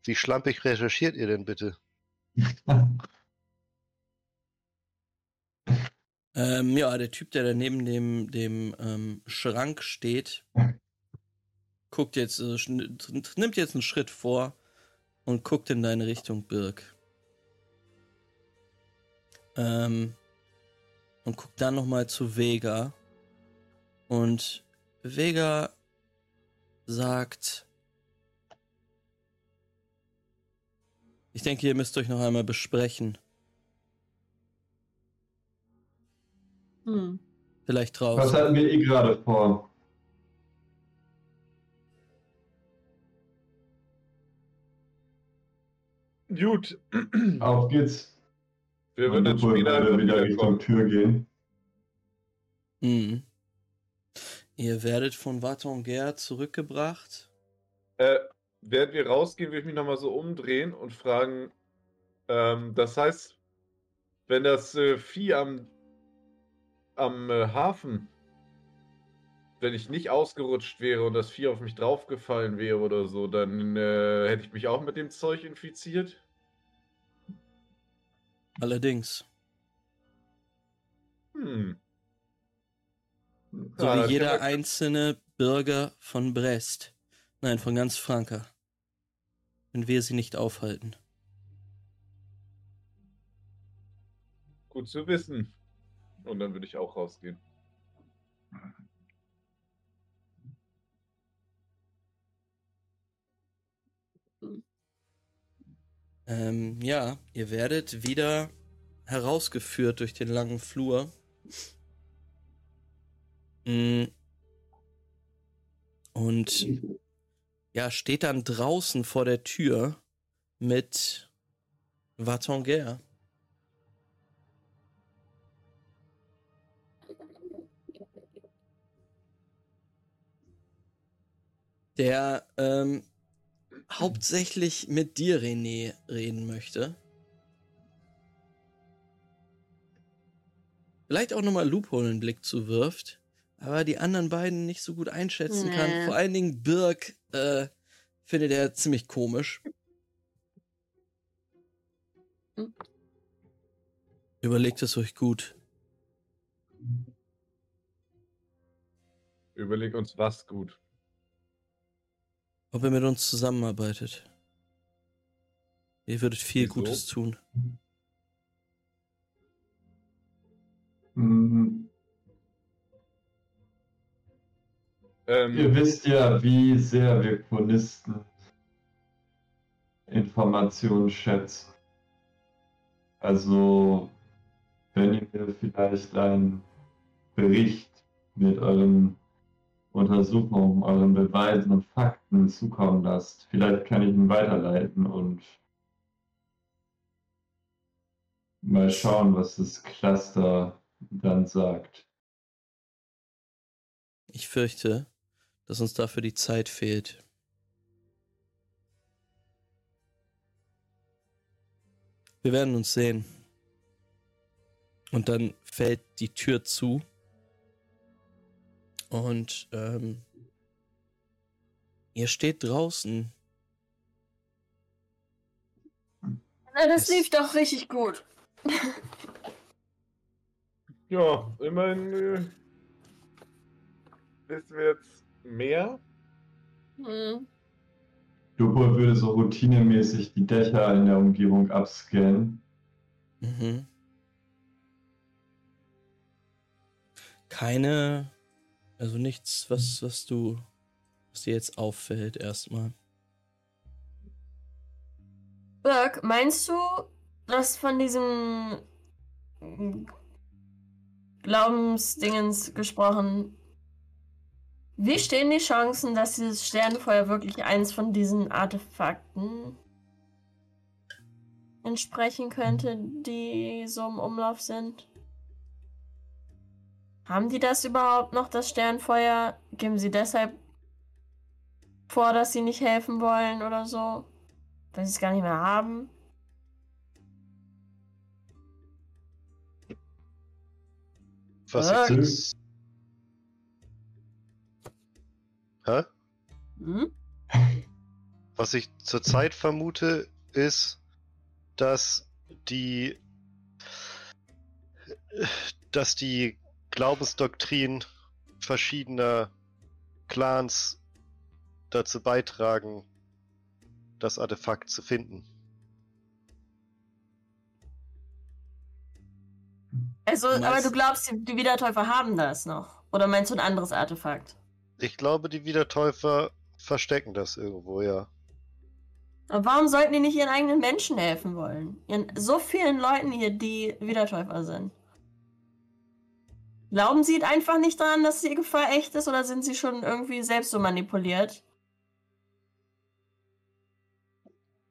Wie schlampig recherchiert ihr denn bitte? Ähm, ja, der Typ, der da neben dem, dem ähm, Schrank steht, guckt jetzt, äh, nimmt jetzt einen Schritt vor und guckt in deine Richtung, Birk. Ähm, und guckt dann nochmal zu Vega. Und Vega sagt, ich denke, ihr müsst euch noch einmal besprechen. Hm. Vielleicht Was draußen. hatten wir eh gerade vor? Gut, Auf geht's. wir würden dann Lupul später würde einfach wieder Richtung. Tür gehen. Mhm. Ihr werdet von Vatongert zurückgebracht. Äh, während wir rausgehen, würde ich mich nochmal so umdrehen und fragen, ähm, das heißt, wenn das äh, Vieh am, am äh, Hafen, wenn ich nicht ausgerutscht wäre und das Vieh auf mich draufgefallen wäre oder so, dann äh, hätte ich mich auch mit dem Zeug infiziert? Allerdings. Hm. So Ah, wie jeder einzelne Bürger von Brest. Nein, von ganz Franka. Wenn wir sie nicht aufhalten. Gut zu wissen. Und dann würde ich auch rausgehen. Ähm, ja, ihr werdet wieder herausgeführt durch den langen Flur. Mm. Und ja, steht dann draußen vor der Tür mit Vatonguer. Der ähm, hauptsächlich mit dir, René, reden möchte. Vielleicht auch nochmal Loophole einen Blick zuwirft, aber die anderen beiden nicht so gut einschätzen Nee. kann. Vor allen Dingen Birk äh, findet er ziemlich komisch. Hm. Überlegt es euch gut. Überleg uns was gut. Ob ihr mit uns zusammenarbeitet. Ihr würdet viel Wieso? Gutes tun. Mhm. Ähm, Ihr wisst ja, wie sehr wir Chronisten Informationen schätzen. Also, wenn ihr mir vielleicht einen Bericht mit euren Untersuchungen, euren Beweisen und Fakten zukommen lasst, vielleicht kann ich ihn weiterleiten und mal schauen, was das Cluster dann sagt. Ich fürchte, dass uns dafür die Zeit fehlt. Wir werden uns sehen. Und dann fällt die Tür zu. Und ähm, ihr steht draußen. Na, das Es- lief doch richtig gut. ja, immerhin äh, wissen wir jetzt mehr. Hm. Dupol würde so routinemäßig die Dächer in der Umgebung abscannen. Mhm. Keine, also nichts, was, was du, was dir jetzt auffällt erstmal. Birk, meinst du, dass von diesem Glaubensdingens gesprochen, wie stehen die Chancen, dass dieses Sternenfeuer wirklich eins von diesen Artefakten entsprechen könnte, die so im Umlauf sind? Haben die das überhaupt noch, das Sternfeuer? Geben sie deshalb vor, dass sie nicht helfen wollen oder so? Weil sie es gar nicht mehr haben? Was Ah. ich jetzt... Hä? Hm? Was ich zurzeit vermute, ist, dass die, dass die Glaubensdoktrin verschiedener Clans dazu beitragen, das Artefakt zu finden. Also, Du aber meinst- du glaubst, die, die Wiedertäufer haben das noch? Oder meinst du ein anderes Artefakt? Ich glaube, die Wiedertäufer verstecken das irgendwo, ja. Aber warum sollten die nicht ihren eigenen Menschen helfen wollen? Ihren, so vielen Leuten hier, die Wiedertäufer sind. Glauben sie einfach nicht daran, dass die Gefahr echt ist oder sind sie schon irgendwie selbst so manipuliert?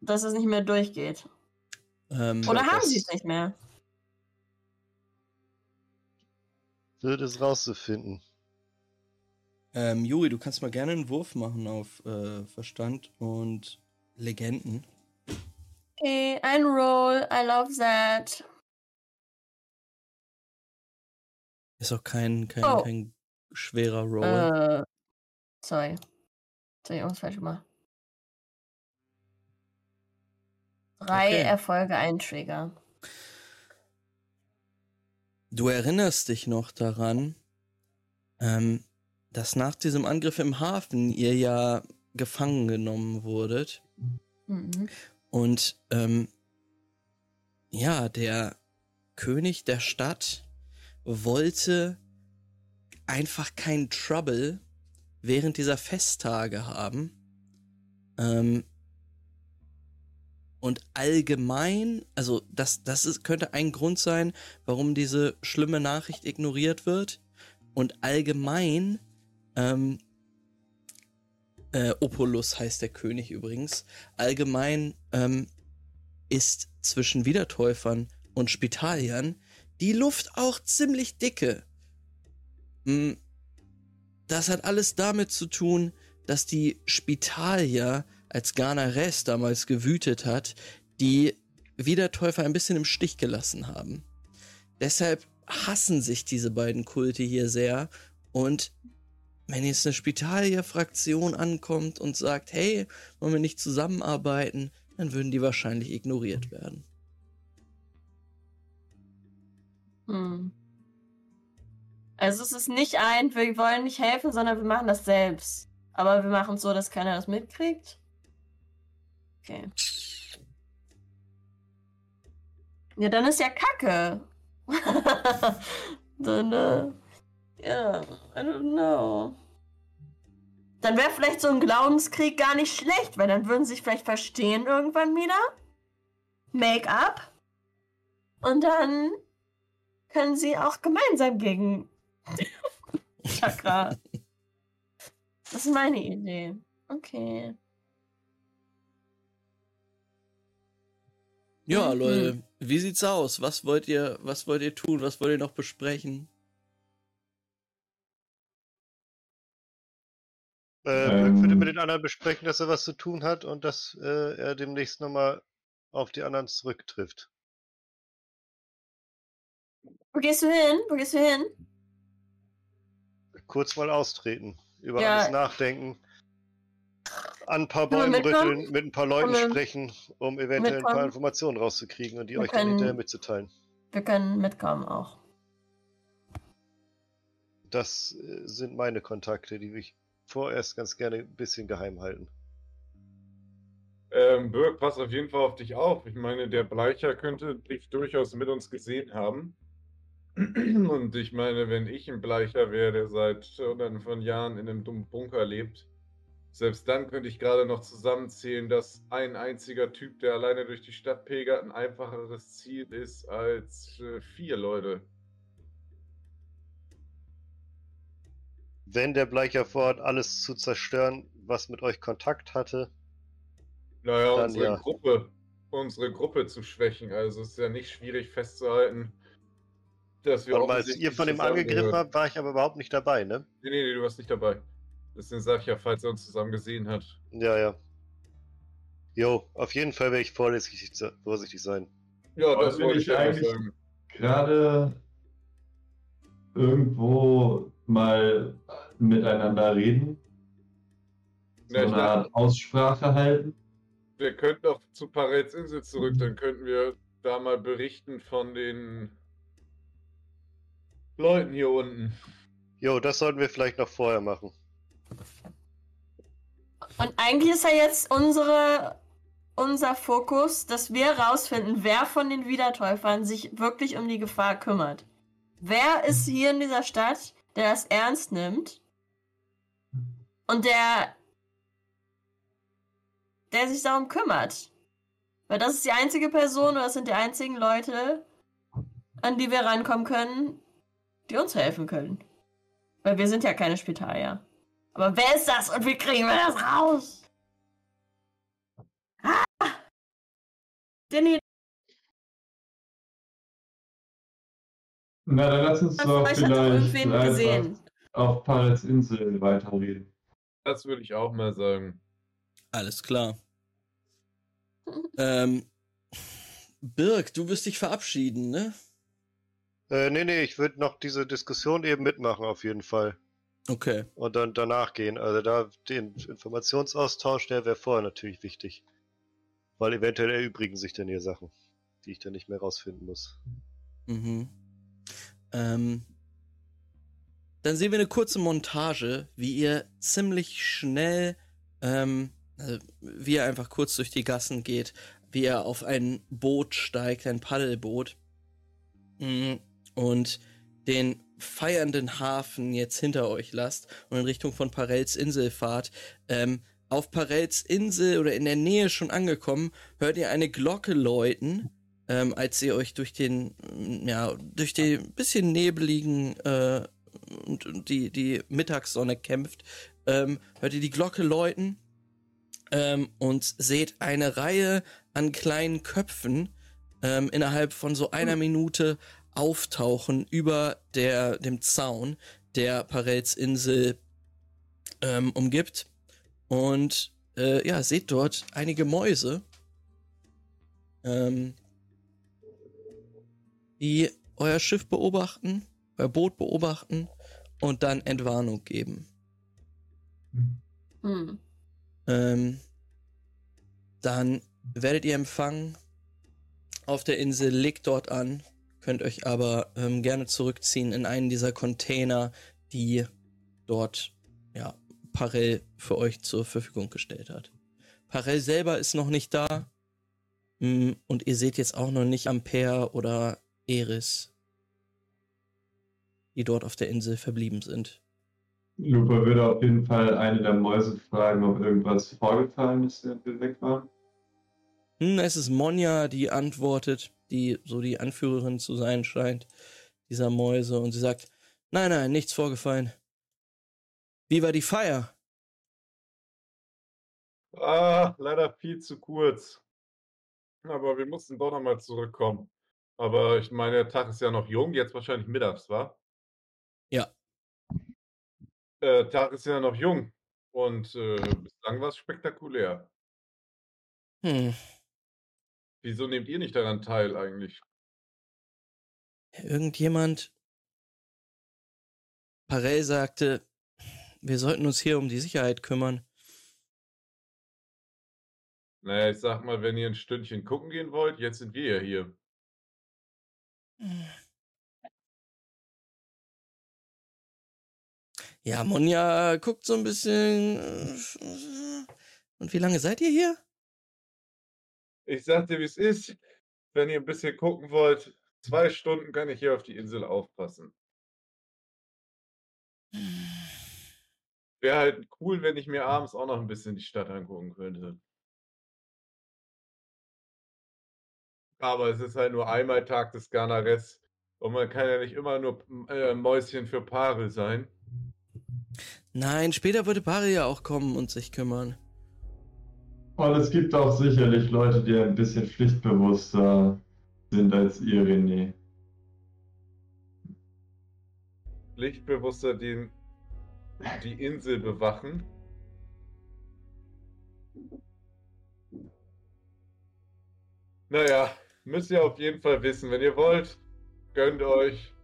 Dass es nicht mehr durchgeht. Ähm, Oder haben sie es nicht mehr? Wird es rauszufinden. ähm, Juri, du kannst mal gerne einen Wurf machen auf äh, Verstand und Legenden. Okay, ein Roll. I love that. Ist auch kein, kein, Oh. kein schwerer Roll. Äh, sorry. Jetzt hab ich irgendwas falsch gemacht. Drei Okay. Erfolge, ein Trigger. Du erinnerst dich noch daran, ähm, dass nach diesem Angriff im Hafen ihr ja gefangen genommen wurdet. Mhm. Und ähm, ja, der König der Stadt wollte einfach keinen Trouble während dieser Festtage haben. Ähm, Und allgemein, also das, das ist, könnte ein Grund sein, warum diese schlimme Nachricht ignoriert wird. Und allgemein, ähm, äh, Opulus heißt der König übrigens, allgemein ähm, ist zwischen Wiedertäufern und Spitaliern die Luft auch ziemlich dicke. Hm, das hat alles damit zu tun, dass die Spitalier, als Ghana Res damals gewütet hat, die Wiedertäufer ein bisschen im Stich gelassen haben. Deshalb hassen sich diese beiden Kulte hier sehr und wenn jetzt eine Spitalier-Fraktion ankommt und sagt, hey, wollen wir nicht zusammenarbeiten, dann würden die wahrscheinlich ignoriert werden. Hm. Also es ist nicht ein, wir wollen nicht helfen, sondern wir machen das selbst. Aber wir machen es so, dass keiner das mitkriegt. Okay. Ja, dann ist ja Kacke. dann, äh, ja, I don't know. Dann wäre vielleicht so ein Glaubenskrieg gar nicht schlecht, weil dann würden sie sich vielleicht verstehen irgendwann wieder. Make-up. Und dann können sie auch gemeinsam gegen Chakra. Das ist meine Idee. Okay. Ja, Mhm. Leute, wie sieht's aus? Was wollt ihr, was wollt ihr tun? Was wollt ihr noch besprechen? Äh, Ähm. Würde mit den anderen besprechen, dass er was zu tun hat und dass äh, er demnächst nochmal auf die anderen zurücktrifft. Wo gehst du hin? Wo gehst du hin? Kurz mal austreten, über Ja. alles nachdenken, an ein paar Bäumen mitkommen? rütteln, mit ein paar Leuten wir sprechen, um eventuell ein paar mitkommen? Informationen rauszukriegen und die Wir euch dann können- hinterher mitzuteilen. Wir können mitkommen auch. Das äh, sind meine Kontakte, die ich vorerst ganz gerne ein bisschen geheim halten. Ähm, Birk, pass auf jeden Fall auf dich auf. Ich meine, der Bleicher könnte dich durchaus mit uns gesehen haben. Und ich meine, wenn ich ein Bleicher wäre, der seit hunderten von Jahren in einem dummen Bunker lebt, selbst dann könnte ich gerade noch zusammenzählen, dass ein einziger Typ, der alleine durch die Stadt pilgert, ein einfacheres Ziel ist als äh, vier Leute. Wenn der Bleicher vorhat, alles zu zerstören, was mit euch Kontakt hatte, Naja, unsere ja. Gruppe, unsere Gruppe zu schwächen. Also es ist ja nicht schwierig festzuhalten, dass wir und als ihr von dem angegriffen habt, war ich aber überhaupt nicht dabei, ne? Nee, nee, nee, du warst nicht dabei. Deswegen sag ich ja, falls er uns zusammen gesehen hat. Ja, ja. Jo, auf jeden Fall werde ich vorsichtig, vorsichtig sein. Ja, Aber das wollte ich eigentlich- sagen. Gerade irgendwo mal miteinander reden, so Ja, eine dachte, Art Aussprache halten. wir könnten auch zu Parets Insel zurück, dann könnten wir da mal berichten von den Leuten hier unten. Jo, das sollten wir vielleicht noch vorher machen. Und eigentlich ist ja jetzt unsere, unser Fokus, dass wir rausfinden, wer von den Wiedertäufern sich wirklich um die Gefahr kümmert. Wer ist hier in dieser Stadt, der das ernst nimmt und der, der sich darum kümmert? Weil das ist die einzige Person oder das sind die einzigen Leute, an die wir rankommen können, die uns helfen können. Weil wir sind ja keine Spitalier. Aber wer ist das und wie kriegen wir das raus? Ah! Denny, Na, dann lass uns doch vielleicht auf Parets Insel weiterreden. Das würde ich auch mal sagen. Alles klar. ähm, Birg, du wirst dich verabschieden, ne? Äh, nee, nee, ich würde noch diese Diskussion eben mitmachen, auf jeden Fall. Okay. Und dann danach gehen. Also da den Informationsaustausch, der wäre vorher natürlich wichtig. Weil eventuell erübrigen sich dann hier Sachen, die ich dann nicht mehr rausfinden muss. Mhm. Ähm, dann sehen wir eine kurze Montage, wie ihr ziemlich schnell, ähm, also wie ihr einfach kurz durch die Gassen geht, wie ihr auf ein Boot steigt, ein Paddelboot, Mhm. Und den feiernden Hafen jetzt hinter euch lasst und in Richtung von Parels Insel fahrt. Ähm, auf Parels Insel oder in der Nähe schon angekommen, hört ihr eine Glocke läuten, ähm, als ihr euch durch den, mm, ja, durch die bisschen nebeligen äh, und, und die, die Mittagssonne kämpft, ähm, hört ihr die Glocke läuten ähm, und seht eine Reihe an kleinen Köpfen ähm, innerhalb von so einer Minute auftauchen über der, dem Zaun, der Parels Insel ähm, umgibt. Und äh, ja, seht dort einige Mäuse, ähm, die euer Schiff beobachten, euer Boot beobachten und dann Entwarnung geben. Hm. Ähm, dann werdet ihr empfangen auf der Insel, legt dort an, könnt euch aber ähm, gerne zurückziehen in einen dieser Container, die dort ja, Parell für euch zur Verfügung gestellt hat. Parell selber ist noch nicht da mm, und ihr seht jetzt auch noch nicht Ampere oder Eris, die dort auf der Insel verblieben sind. Lupa würde auf jeden Fall eine der Mäuse fragen, ob irgendwas vorgefallen ist, während wir weg waren. Hm, es ist Monja, die antwortet, die so die Anführerin zu sein scheint, dieser Mäuse, und sie sagt, nein, nein, nichts vorgefallen. Wie war die Feier? Ah, leider viel zu kurz. Aber wir mussten doch nochmal zurückkommen. Aber ich meine, der Tag ist ja noch jung, jetzt wahrscheinlich mittags, wa? Ja. Der Tag ist ja noch jung. Und äh, bislang war es spektakulär. Hm. Wieso nehmt ihr nicht daran teil eigentlich? Irgendjemand. Parell sagte, wir sollten uns hier um die Sicherheit kümmern. Naja, ich sag mal, wenn ihr ein Stündchen gucken gehen wollt, jetzt sind wir ja hier. Ja, Monja guckt so ein bisschen. äh, Und wie lange seid ihr hier? Ich sag dir, wie es ist. Wenn ihr ein bisschen gucken wollt, zwei Stunden kann ich hier auf die Insel aufpassen. Wäre halt cool, wenn ich mir abends auch noch ein bisschen die Stadt angucken könnte. Aber es ist halt nur einmal Tag des Ganares. Und man kann ja nicht immer nur äh, Mäuschen für Paare sein. Nein, später würde Barry ja auch kommen und sich kümmern. Und es gibt auch sicherlich Leute, die ein bisschen pflichtbewusster sind als ihr, René. Lichtbewusster, die die Insel bewachen. Naja, müsst ihr auf jeden Fall wissen, wenn ihr wollt, gönnt euch.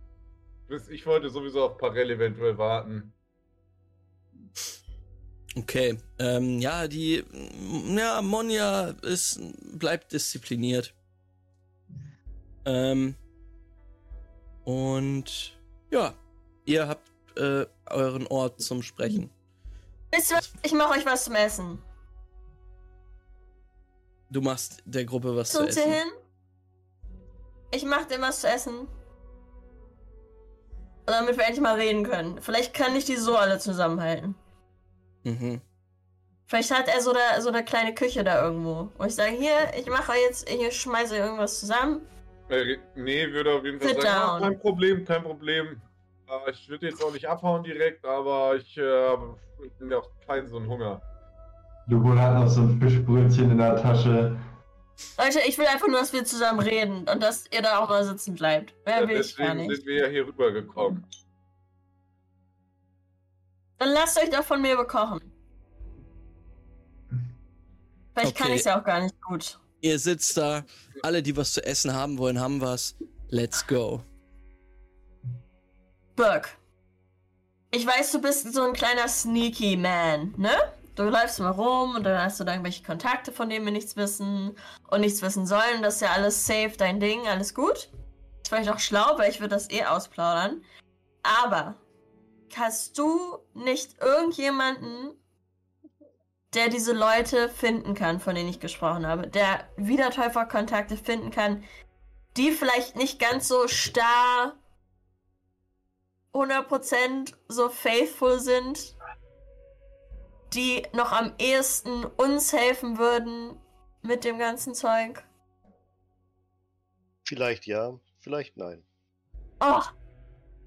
Ich wollte sowieso auf Parell eventuell warten. Okay, ähm, ja, die, ja, Monja ist, bleibt diszipliniert. Ähm, und, ja, ihr habt, äh, euren Ort zum Sprechen. Wisst ihr was? Ich mache euch was zum Essen. Du machst der Gruppe was zu Kommt ihr essen. hin? Ich mache dir was zu essen. Damit wir endlich mal reden können. Vielleicht kann ich die so alle zusammenhalten. Mhm. Vielleicht hat er so eine, so eine kleine Küche da irgendwo. Und ich sage, hier, ich mache jetzt, hier schmeiße ich irgendwas zusammen. Äh, nee, würde auf jeden Fall Sit sagen, down. kein Problem, kein Problem. Äh, ich würde jetzt auch nicht abhauen direkt, aber ich äh, bin ja auch kein so ein Hunger. Lupo hat noch so ein Fischbrötchen in der Tasche. Leute, ich will einfach nur, dass wir zusammen reden und dass ihr da auch mal sitzen bleibt. Mehr Ja, will ich gar deswegen nicht. sind wir ja hier rübergekommen. Dann lasst euch doch von mir bekochen. Vielleicht kann Okay. ich es ja auch gar nicht gut. Ihr sitzt da, alle, die was zu essen haben wollen, haben was. Let's go. Burke. Ich weiß, du bist so ein kleiner sneaky Man, ne? Du läufst mal rum und dann hast du da irgendwelche Kontakte, von denen wir nichts wissen und nichts wissen sollen. Das ist ja alles safe, dein Ding, alles gut. Ist vielleicht auch schlau, weil ich würde das eh ausplaudern. Aber hast du nicht irgendjemanden, der diese Leute finden kann, von denen ich gesprochen habe, der Wiedertäuferkontakte finden kann, die vielleicht nicht ganz so starr 100% so faithful sind, die noch am ehesten uns helfen würden mit dem ganzen Zeug? Vielleicht ja, vielleicht nein. Oh.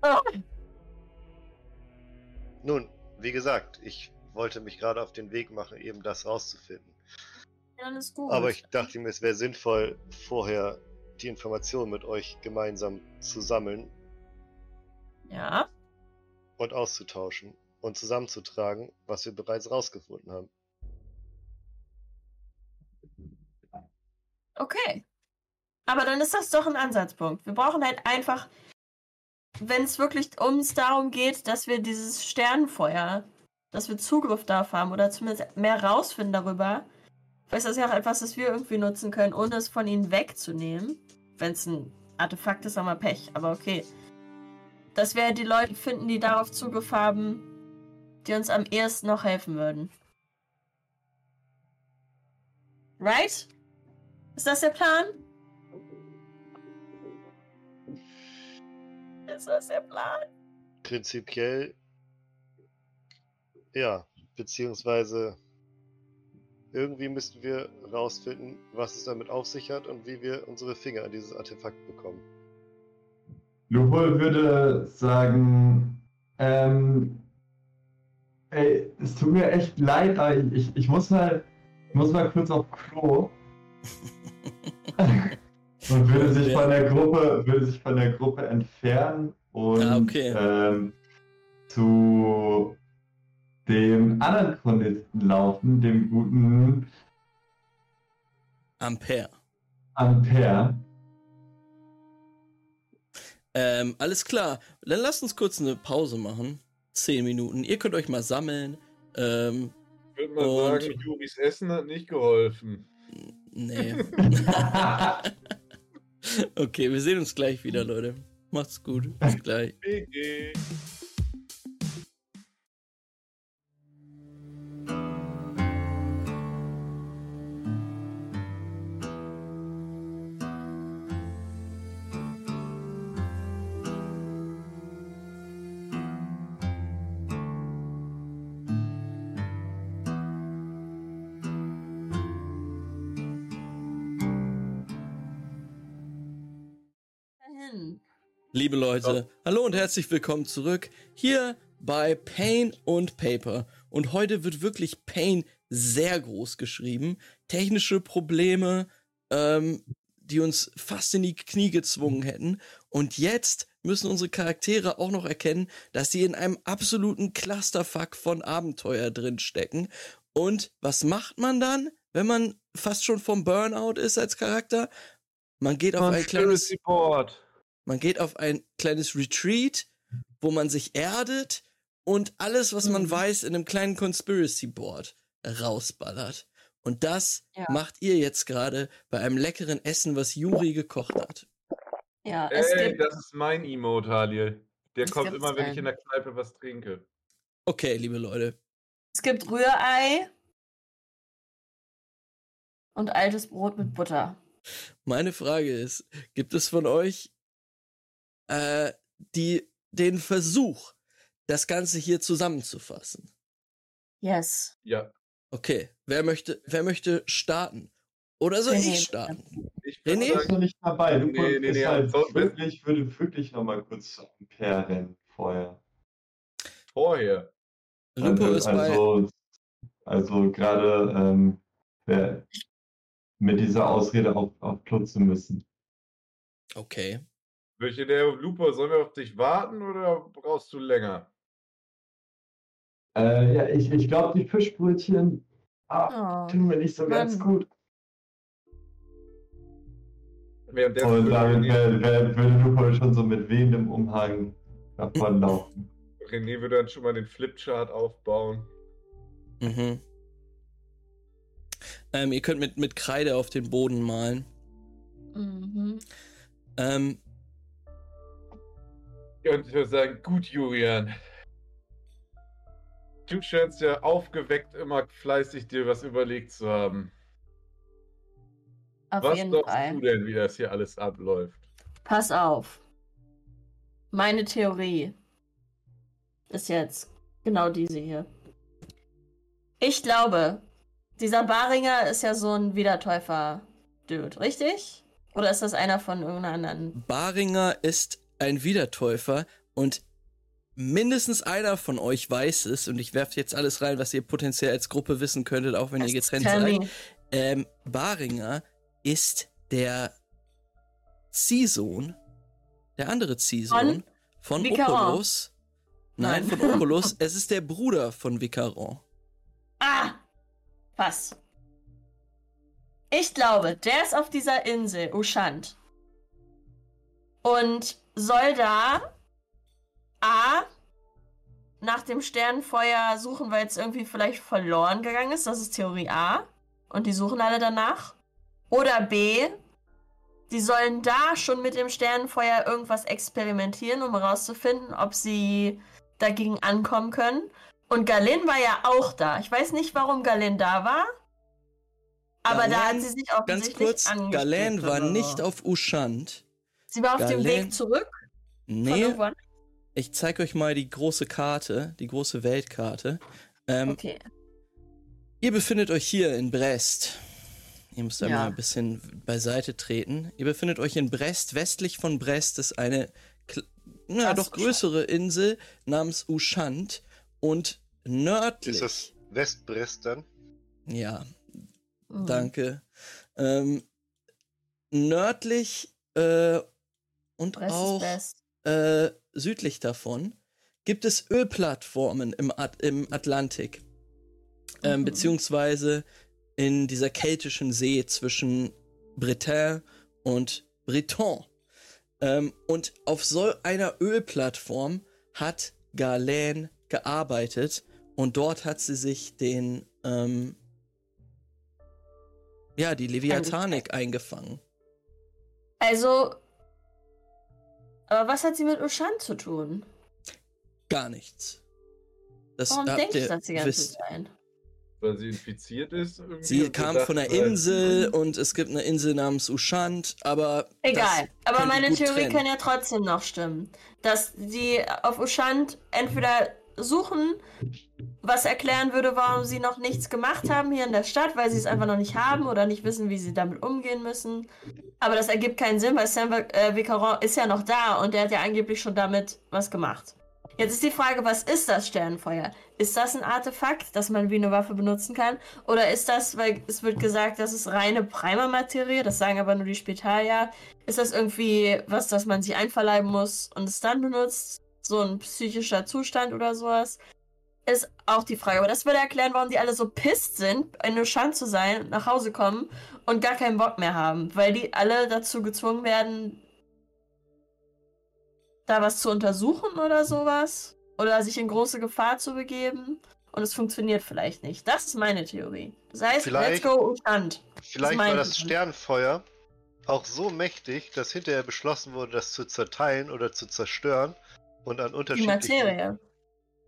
Oh. Nun, wie gesagt, ich wollte mich gerade auf den Weg machen, eben das rauszufinden. Ja, Alles gut. Aber ich dachte mir, es wäre sinnvoll, vorher die Informationen mit euch gemeinsam zu sammeln Ja. und auszutauschen und zusammenzutragen, was wir bereits rausgefunden haben. Okay. Aber dann ist das doch ein Ansatzpunkt. Wir brauchen halt einfach, wenn es wirklich uns darum geht, dass wir dieses Sternenfeuer, dass wir Zugriff darauf haben oder zumindest mehr rausfinden darüber. Ist das ja auch etwas, das wir irgendwie nutzen können, ohne es von ihnen wegzunehmen. Wenn es ein Artefakt ist, haben wir Pech, aber okay. Dass wir die Leute finden, die darauf Zugriff haben, die uns am ehesten noch helfen würden. Right? Ist das der Plan? Ist das der Plan? Prinzipiell ja, beziehungsweise irgendwie müssten wir rausfinden, was es damit auf sich hat und wie wir unsere Finger an dieses Artefakt bekommen. Lupol würde sagen, ähm, ey, es tut mir echt leid, aber ich, ich, ich muss mal, ich muss mal kurz auf Klo und würde sich von der Gruppe, würde sich von der Gruppe entfernen und Ah, okay. ähm, zu dem anderen Chronisten laufen, dem guten Ampere. Ampere. Ähm, alles klar. Dann lasst uns kurz eine Pause machen. Zehn Minuten. Ihr könnt euch mal sammeln. Ähm, Ich würde mal Und- sagen, Juris Essen hat nicht geholfen. nee. okay, wir sehen uns gleich wieder, Leute. Macht's gut. Bis gleich. Liebe Leute, hallo und herzlich willkommen zurück hier bei Pain und Paper. Und heute wird wirklich Pain sehr groß geschrieben. Technische Probleme, ähm, die uns fast in die Knie gezwungen hätten. Und jetzt müssen unsere Charaktere auch noch erkennen, dass sie in einem absoluten Clusterfuck von Abenteuer drin stecken. Und was macht man dann, wenn man fast schon vom Burnout ist als Charakter? Man geht auf ein kleines Board. Man geht auf ein kleines Retreat, wo man sich erdet und alles, was man Mhm. weiß, in einem kleinen Conspiracy Board rausballert. Und das Ja. macht ihr jetzt gerade bei einem leckeren Essen, was Juri gekocht hat. Ja, es Ey, gibt. das ist mein Emote, Haliel. Der Es kommt immer, wenn ich einen. in der Kneipe was trinke. Okay, liebe Leute. Es gibt Rührei und altes Brot mit Butter. Meine Frage ist, gibt es von euch äh, die, den Versuch, das Ganze hier zusammenzufassen? Yes. Ja, Okay, wer möchte, wer möchte starten? Oder soll ich starten? ich bist sagen, noch nicht dabei. Du Nee, nee, nee, halt so- wirklich, würde wirklich noch mal kurz zu Ampere rennen vorher. vorher. Lupo also, ist bei. also, also gerade ähm, mit dieser Ausrede auf, auf Klo zu müssen. Okay. Welche der Lupo, sollen wir auf dich warten oder brauchst du länger? Äh, ja, ich, ich glaube, die Fischbrötchen ah, Oh. tun mir nicht so ganz gut. Währenddessen Und würde damit würde Lupo schon so mit wehendem Umhang davonlaufen. René würde dann schon mal den Flipchart aufbauen. Mhm. Ähm, ihr könnt mit, mit Kreide auf den Boden malen. Mhm. Ähm, Und ich würde sagen, gut, Julian. Du scheinst ja aufgeweckt immer fleißig dir was überlegt zu haben. Auf was jeden glaubst Fall. du denn, wie das hier alles abläuft? Pass auf. Meine Theorie ist jetzt genau diese hier. Ich glaube, dieser Baringer ist ja so ein Wiedertäufer-Dude, richtig? Oder ist das einer von irgendeiner anderen? Baringer ist ein Wiedertäufer und mindestens einer von euch weiß es und ich werfe jetzt alles rein, was ihr potenziell als Gruppe wissen könntet, auch wenn ihr getrennt seid. Ähm, Baringer ist der Ziehsohn, der andere Ziehsohn von, Vicaron? Opolos. Nein, Nein. von Opolos. es ist der Bruder von Vicaron. Ah! Was? Ich glaube, der ist auf dieser Insel, Ushant. Und soll da A nach dem Sternenfeuer suchen, weil es irgendwie vielleicht verloren gegangen ist. Das ist Theorie A. Und die suchen alle danach. Oder B, die sollen da schon mit dem Sternenfeuer irgendwas experimentieren, um herauszufinden, ob sie dagegen ankommen können. Und Galen war ja auch da. Ich weiß nicht, warum Galen da war. Aber da hat Galen, sie sich Ganz offensichtlich kurz, Galen war so. nicht auf Ushant. Sie war auf dem Galen- Weg zurück Nee, irgendwann. ich zeige euch mal die große Karte, die große Weltkarte. Ähm, Okay. Ihr befindet euch hier in Brest. Ihr müsst Ja. einmal ein bisschen beiseite treten. Ihr befindet euch in Brest. Westlich von Brest ist eine na, doch größere Insel namens Ushant. Und nördlich. Ist das Westbrest dann? Ja, Mhm. danke. Ähm, nördlich äh, und Brest ist auch äh, südlich davon gibt es Ölplattformen im, At im Atlantik. Ähm, Mhm. Beziehungsweise in dieser keltischen See zwischen Bretagne und Breton. Ähm, und auf so einer Ölplattform hat Galen gearbeitet und dort hat sie sich den, ähm, ja, die Leviathanik eingefangen. Also. Aber was hat sie mit Ushant zu tun? Gar nichts. Das Warum denke ich ihr das die ganze wisst. Zeit? Weil sie infiziert ist? irgendwie Sie kam gedacht von einer Insel und es gibt eine Insel namens Ushant, aber. Egal. Aber meine Theorie trennen. kann ja trotzdem noch stimmen. Dass die auf Ushant entweder suchen, was erklären würde, warum sie noch nichts gemacht haben hier in der Stadt, weil sie es einfach noch nicht haben oder nicht wissen, wie sie damit umgehen müssen. Aber das ergibt keinen Sinn, weil Sam äh, Vicaron ist ja noch da und der hat ja angeblich schon damit was gemacht. Jetzt ist die Frage, was ist das Sternenfeuer? Ist das ein Artefakt, das man wie eine Waffe benutzen kann? Oder ist das, weil es wird gesagt, das ist reine Primermaterie, das sagen aber nur die Spitalier. Ist das irgendwie was, das man sich einverleiben muss und es dann benutzt? So ein psychischer Zustand oder sowas? Ist auch die Frage. Aber das würde erklären, warum die alle so pisst sind, in Nuschan zu sein und nach Hause kommen und gar keinen Bock mehr haben. Weil die alle dazu gezwungen werden, da was zu untersuchen oder sowas. Oder sich in große Gefahr zu begeben. Und es funktioniert vielleicht nicht. Das ist meine Theorie. Das heißt, Vielleicht- let's go Ustand. Vielleicht mein war das Plan. Sternenfeuer auch so mächtig, dass hinterher beschlossen wurde, das zu zerteilen oder zu zerstören und an Die unterschiedlichen Materie.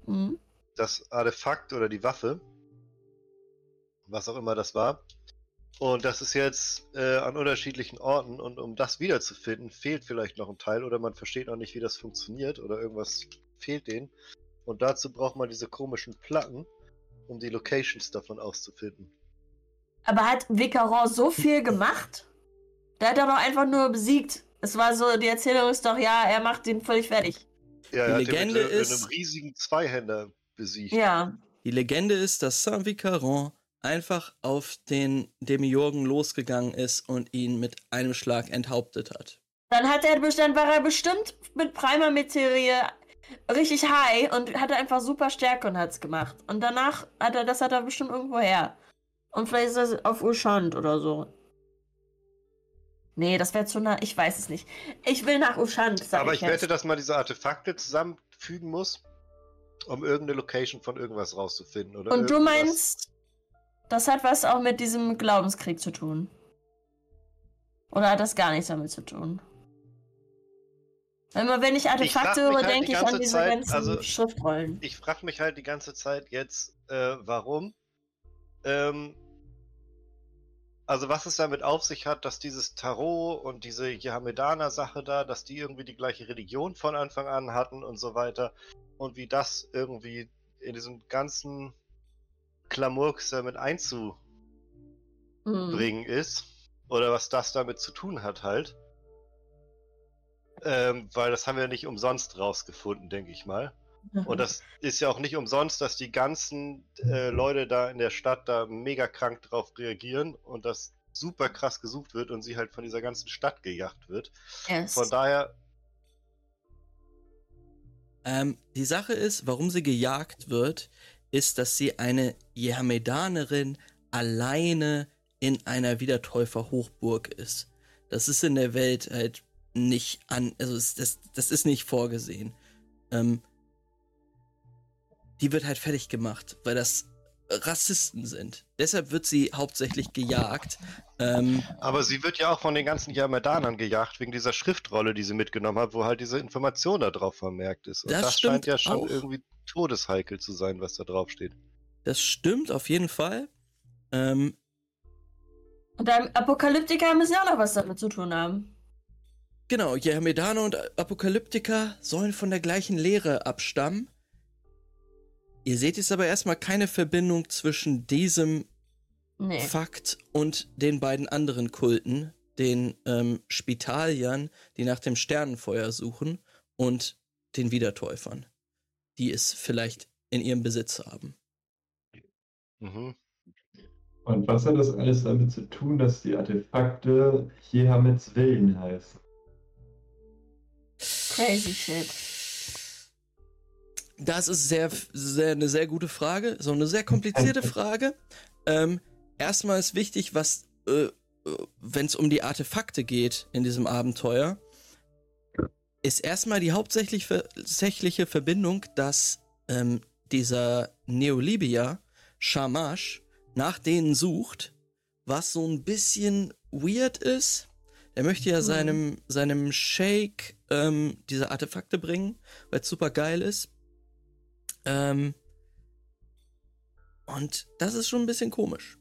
Mhm. das Artefakt oder die Waffe, was auch immer das war. Und das ist jetzt äh, an unterschiedlichen Orten und um das wiederzufinden, fehlt vielleicht noch ein Teil oder man versteht noch nicht, wie das funktioniert oder irgendwas fehlt denen. Und dazu braucht man diese komischen Platten, um die Locations davon auszufinden. Aber hat Vicaron so viel gemacht? Der hat er doch einfach nur besiegt. Es war so, die Erzählung ist doch, ja, er macht ihn völlig fertig. Ja, Die Legende den mit, äh, ist- einem riesigen Zweihänder besiegt. Ja. Die Legende ist, dass Saint-Vicaron einfach auf den Demiurgen losgegangen ist und ihn mit einem Schlag enthauptet hat. Dann hat er dann war er bestimmt mit Primer-Materie richtig high und hatte einfach super Stärke und hat's gemacht. Und danach hat er, das hat er bestimmt irgendwo her. Und vielleicht ist das auf Ushant oder so. Nee, das wäre zu nah. Ich weiß es nicht. Ich will nach Ushant, sag Aber ich ich wette, dass man diese Artefakte zusammenfügen muss, um irgendeine Location von irgendwas rauszufinden. Oder Und du irgendwas. meinst, das hat was auch mit diesem Glaubenskrieg zu tun? Oder hat das gar nichts damit zu tun? Wenn, man, wenn ich Artefakte höre, halt denke ich an diese Zeit, ganzen also- Schriftrollen. Ich frage mich halt die ganze Zeit jetzt, äh, warum. Ähm, also was es damit auf sich hat, dass dieses Tarot und diese Jehamedaner-Sache da, dass die irgendwie die gleiche Religion von Anfang an hatten und so weiter. Und wie das irgendwie in diesem ganzen Klamurks damit einzubringen Hm. ist. Oder was das damit zu tun hat halt. Ähm, weil das haben wir nicht umsonst rausgefunden, denke ich mal. Und das ist ja auch nicht umsonst, dass die ganzen äh, Leute da in der Stadt da mega krank drauf reagieren und das super krass gesucht wird und sie halt von dieser ganzen Stadt gejagt wird. Yes. Von daher, Ähm, die Sache ist, warum sie gejagt wird, ist, dass sie eine Jehamedanerin alleine in einer Wiedertäufer-Hochburg ist. Das ist in der Welt halt nicht an, also das, das ist nicht vorgesehen. Ähm, die wird halt fertig gemacht, weil das Rassisten sind. Deshalb wird sie hauptsächlich gejagt. Ähm, aber sie wird ja auch von den ganzen Jamadanern gejagt, wegen dieser Schriftrolle, die sie mitgenommen hat, wo halt diese Information da drauf vermerkt ist. Und Das das, scheint ja schon auch. irgendwie todesheikel zu sein, was da drauf steht. das stimmt auf jeden Fall. Ähm, Und dann Apokalyptiker müssen ja auch noch was damit zu tun haben. Genau, Jehamedaner und Apokalyptiker sollen von der gleichen Lehre abstammen. Ihr seht jetzt aber erstmal keine Verbindung zwischen diesem Nee. Fakt und den beiden anderen Kulten, den ähm, Spitaliern, die nach dem Sternenfeuer suchen, und den Wiedertäufern, die es vielleicht in ihrem Besitz haben. Mhm. Und was hat das alles damit zu tun, dass die Artefakte Jehamets Willen heißen? Crazy shit. Das ist sehr, sehr, eine sehr gute Frage, so eine sehr komplizierte Frage. Ähm, erstmal ist wichtig, was, äh, wenn es um die Artefakte geht in diesem Abenteuer, ist erstmal die hauptsächlich ver- tatsächliche Verbindung, dass ähm, dieser Neolibia, Shamash, nach denen sucht, was so ein bisschen weird ist. Er möchte ja Hm. seinem, seinem Shake ähm, diese Artefakte bringen, weil es super geil ist. Ähm, und das ist schon ein bisschen komisch.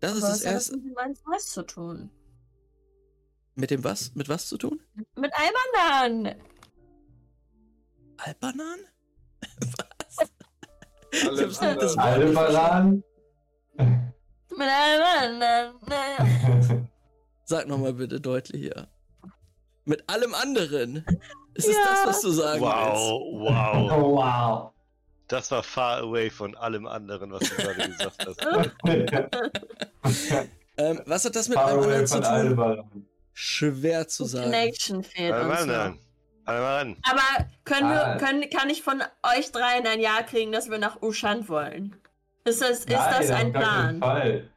Das ist Aber das was hat das erste. mit dem was zu tun? Mit dem was? Mit was zu tun? Mit. Albanan? Das anderen- Aldebaran? Mit. Naja. Sag nochmal bitte deutlicher. Mit allem anderen. Ist es Ja. das, was du sagen Wow, wow. oh, wow. Das war far away von allem anderen, was du gerade gesagt hast. willst? Ähm, was hat das mit Far allem away anderen zu tun? Schwer zu sagen. Connection fehlt Alle uns mal noch. ran. Alle mal ran. Aber können wir, Ah. können, kann ich von euch dreien ein Ja kriegen, dass wir nach Ushant wollen? Ist das, ist Nein, das ein Plan? Fall.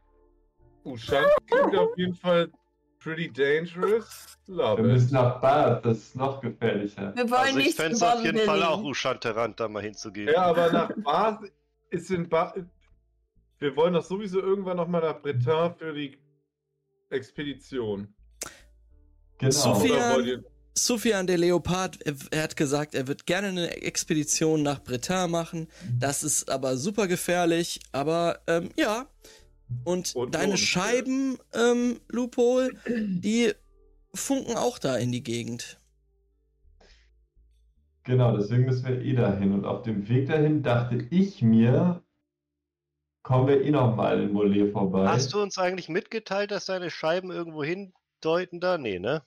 Ushan klingt auf jeden Fall pretty dangerous. Wir Love müssen it. nach Bad, das ist noch gefährlicher. Wir wollen Also ich nicht fände es auf jeden Fall auch Billy. Ushanterant, da mal hinzugehen. Ja, aber nach Bas ist in Bas. Wir wollen doch sowieso irgendwann nochmal nach Breton für die Expedition. Genau. Sophia- Sufjan der Leopard, er, hat gesagt, er wird gerne eine Expedition nach Breton machen. Das ist aber super gefährlich. Aber ähm, ja. Und, Und deine lohnt. Scheiben, ähm, Loophole, die funken auch da in die Gegend. Genau, deswegen müssen wir eh dahin. Und auf dem Weg dahin dachte ich mir, kommen wir eh nochmal in Mollet vorbei. Hast du uns eigentlich mitgeteilt, dass deine Scheiben irgendwo hindeuten da? Nee, ne?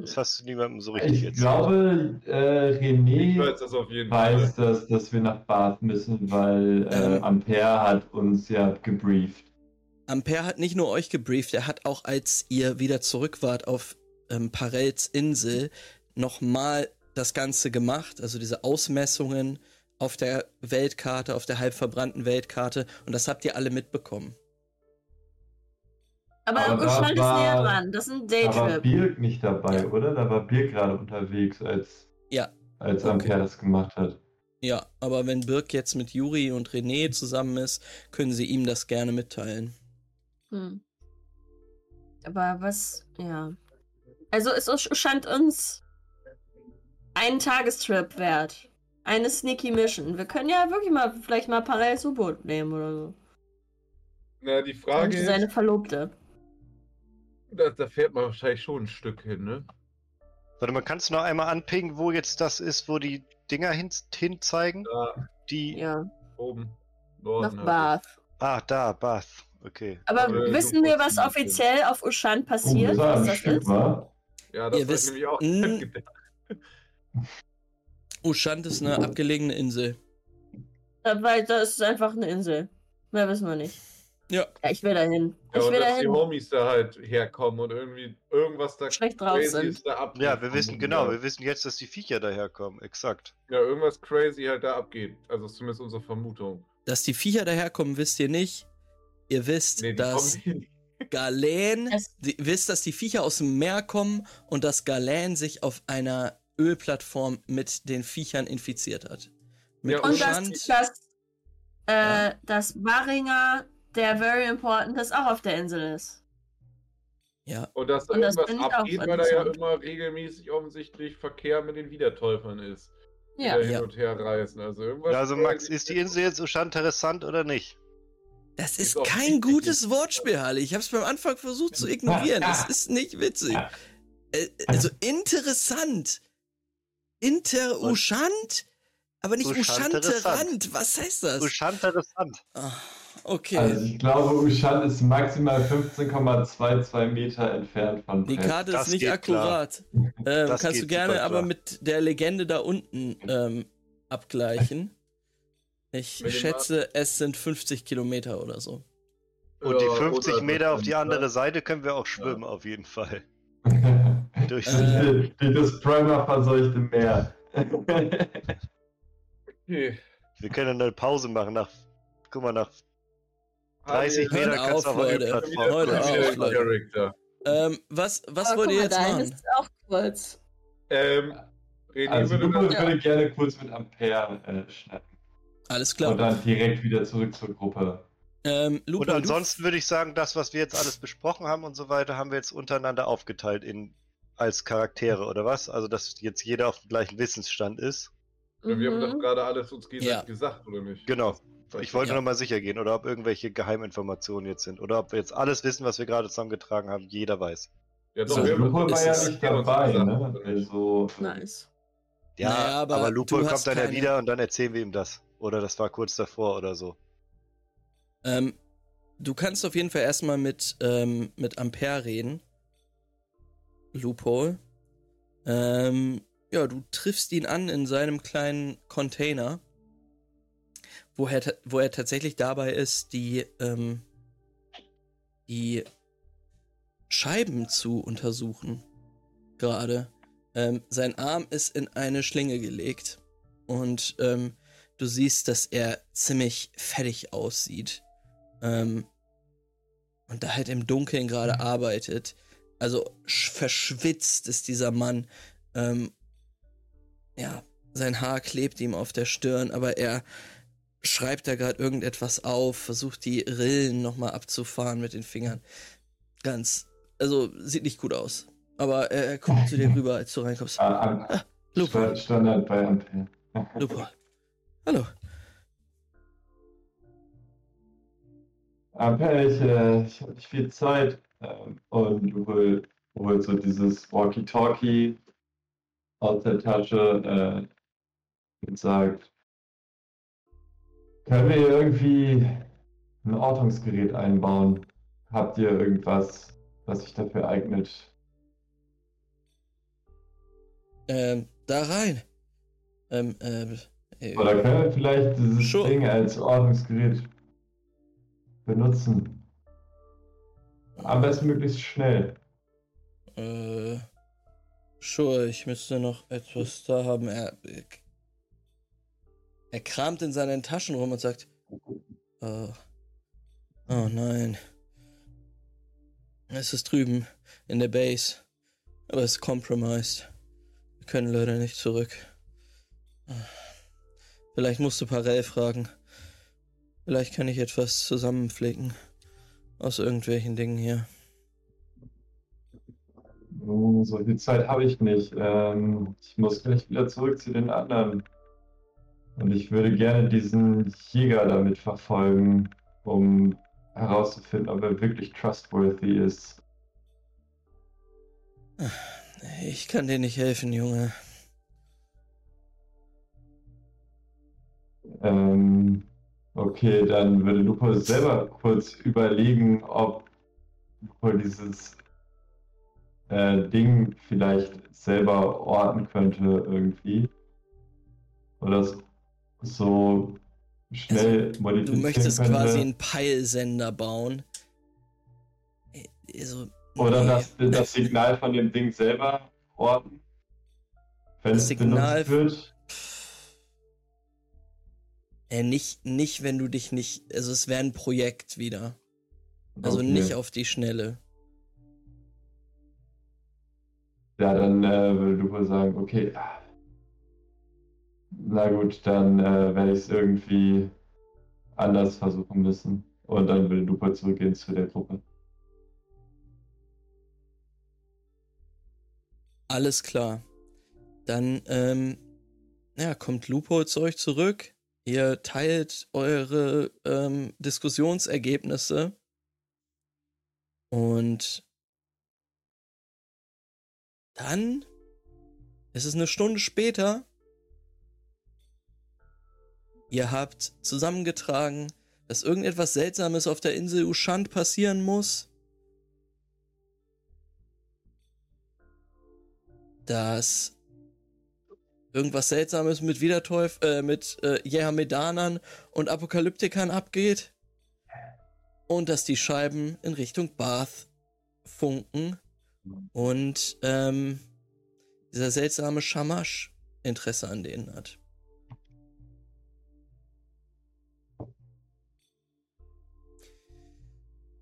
Das hast du niemandem so richtig ich erzählt. glaube, äh, Ich René weiß das auf jeden weiß, dass, dass wir nach Bath müssen, weil äh, Ähm. Ampere hat uns ja gebrieft. Ampere hat nicht nur euch gebrieft, er hat auch, als ihr wieder zurück wart auf ähm, Parels Insel, nochmal das Ganze gemacht. Also diese Ausmessungen auf der Weltkarte, auf der halb verbrannten Weltkarte. Und das habt ihr alle mitbekommen. Aber, Aber da Ushant ist war- näher dran. Das ist ein Da war Daytrip. Birk nicht dabei, Ja. oder? Da war Birk gerade unterwegs, als, Ja, als Okay. Ampere das gemacht hat. ja. Aber wenn Birk jetzt mit Juri und René zusammen ist, können sie ihm das gerne mitteilen. Hm. Aber was, ja. Also ist Ushant uns einen Tagestrip wert. Eine Sneaky Mission. Wir können ja wirklich mal vielleicht mal parallel U-Boot nehmen oder so. Na, die Und Frage seine ist, Verlobte. da, da fährt man wahrscheinlich schon ein Stück hin, ne? Warte mal, kannst du noch einmal anpingen, wo jetzt das ist, wo die Dinger hin, hin zeigen? Da Die. Ja. oben. Norden. Nach halt. Bath. Ah, da, Bath. Okay. Aber Oder wissen wir, was offiziell auf Ushan passiert? was das ist? war. Ja, das Ihr wisst- nämlich auch. Ushant ist eine abgelegene Insel. Weil das ist einfach eine Insel. Mehr wissen wir nicht. Ja. Ja, ich will dahin. Ja, Ich und will dass die dahin. Homies da halt herkommen und irgendwie irgendwas da Schlecht drauf crazy sind. ist da abgeht. Ja, wir wissen genau, wir wissen jetzt, dass die Viecher daherkommen. Exakt. Ja, irgendwas crazy halt da abgeht. Also ist zumindest unsere Vermutung. Dass die Viecher daherkommen, wisst ihr nicht. Ihr wisst, Nee, die dass. Galen, ihr wisst, dass die Viecher aus dem Meer kommen und dass Galen sich auf einer Ölplattform mit den Viechern infiziert hat. Mit Ja, Und dass, dass, äh, Ja. dass Baringer, der Very Important, das auch auf der Insel ist. ja, Und dass da Und das irgendwas auch abgeht, weil da ja immer regelmäßig offensichtlich Verkehr mit den Wiedertäufern ist. Die Ja. da hin Ja. und her reisen. Also irgendwas. Ja, also Max, ist die Insel jetzt so interessant oder nicht? Das Ist kein gutes Wortspiel, Halle. Ich habe es beim Anfang versucht zu ignorieren. Es ist nicht witzig. Äh, also interessant. Inter-Ushant? Aber nicht. Uschanterant. Was heißt das? Interessant. Ah, okay. Also ich glaube, Ushan ist maximal 15,22 Meter entfernt von Die Brest. Karte Das ist nicht akkurat. Ähm, Das kannst du gerne aber klar. mit der Legende da unten ähm, abgleichen. Ich schätze, es sind 50 Kilometer oder so. Und die Ja, 50 oder- Meter auf die andere Seite können wir auch schwimmen, auf jeden Fall. Durch Äh, die das Primer verseuchte Meer. Okay. Wir können eine Pause machen nach, guck mal, nach 30 Ah, nee, Meter Hört kannst du auf. Ölplattform Heute. Ähm, was was Aber wollt ihr jetzt dein machen? ist auch kurz. Ähm, René Also würde würde gerne kurz mit Ampere äh, schnappen. Alles Und klar. dann direkt wieder zurück zur Gruppe. Ähm, Lupo, Und du- ansonsten würde ich sagen, das, was wir jetzt alles besprochen haben und so weiter, haben wir jetzt untereinander aufgeteilt in als Charaktere oder was? Also dass jetzt jeder auf dem gleichen Wissensstand ist. Ja, wir haben Mhm. doch gerade alles uns gegenseitig Ja. gesagt, oder nicht? Genau. Ich wollte Ja. noch mal sicher gehen, oder ob irgendwelche Geheiminformationen jetzt sind. Oder ob wir jetzt alles wissen, was wir gerade zusammengetragen haben, jeder weiß. Ja, So, doch, Also wir Lupo war ja nicht dabei, ne? Also, Nice. Ja, Naja, aber aber, Lupo kommt dann ja keine- wieder und dann erzählen wir ihm das. Oder das war kurz davor oder so. ähm, du kannst auf jeden Fall erstmal mit, ähm, mit Ampere reden. Loophole. Ähm, ja, du triffst ihn an in seinem kleinen Container, wo er, wo er tatsächlich dabei ist, die, ähm, die Scheiben zu untersuchen. Gerade. Ähm, sein Arm ist in eine Schlinge gelegt. Und ähm, du siehst, dass er ziemlich fertig aussieht. Ähm, und da halt im Dunkeln gerade arbeitet. Also sch- verschwitzt ist dieser Mann. Ähm, ja, sein Haar klebt ihm auf der Stirn, aber er schreibt da gerade irgendetwas auf, versucht die Rillen nochmal abzufahren mit den Fingern. Ganz, also sieht nicht gut aus. Aber er, er guckt zu dir rüber, als du reinkommst. ah, Am- Lupo, Sta- Standard bei Ampere. Lupo. Hallo. Ampere, ich, äh, ich habe nicht viel Zeit. Ähm, und du hol, holst so dieses Walkie-Talkie aus der Tasche äh, und sagt, können wir hier irgendwie ein Ortungsgerät einbauen? Habt ihr irgendwas, was sich dafür eignet? Ähm, da rein. Ähm, ähm, äh, Oder können wir vielleicht dieses Schon. Ding als Ordnungsgerät benutzen? Am besten möglichst schnell. Äh, sure, ich müsste noch etwas da haben. Er, er kramt in seinen Taschen rum und sagt, oh, oh nein. Es ist drüben in der Base, aber es ist compromised. Wir können leider nicht zurück. Vielleicht musst du Parell fragen. Vielleicht kann ich etwas zusammenflicken aus irgendwelchen Dingen hier. So viel Zeit habe ich nicht. Ähm, ich muss gleich wieder zurück zu den anderen. Und ich würde gerne diesen Jäger damit verfolgen, um herauszufinden, ob er wirklich trustworthy ist. Ich kann dir nicht helfen, Junge. Ähm, Okay, dann würde Lupo selber kurz überlegen, ob Lupo dieses äh, Ding vielleicht selber orten könnte irgendwie. Oder so schnell modifizieren Also, Du möchtest könnte. quasi einen Peilsender bauen. Also, Oder nee. das, das Signal von dem Ding selber orten. Wenn Das es Signal- benutzt wird. Äh, nicht, nicht, wenn du dich nicht. Also, es wäre ein Projekt wieder. Also Okay. nicht auf die Schnelle. Ja, dann äh, würde Lupo sagen, okay. Na gut, dann äh, werde ich es irgendwie anders versuchen müssen. Und dann will Lupo zurückgehen zu der Gruppe. Alles klar. Dann, ähm, ja, kommt Lupo zu euch zurück. Ihr teilt eure ähm, Diskussionsergebnisse. Und dann ist es eine Stunde später. Ihr habt zusammengetragen, dass irgendetwas Seltsames auf der Insel Ushant passieren muss. dass irgendwas Seltsames mit Wiederteuf, äh, mit äh, Jehamedanern und Apokalyptikern abgeht. Und dass die Scheiben in Richtung Bath funken. Und ähm, dieser seltsame Shamash Interesse an denen hat.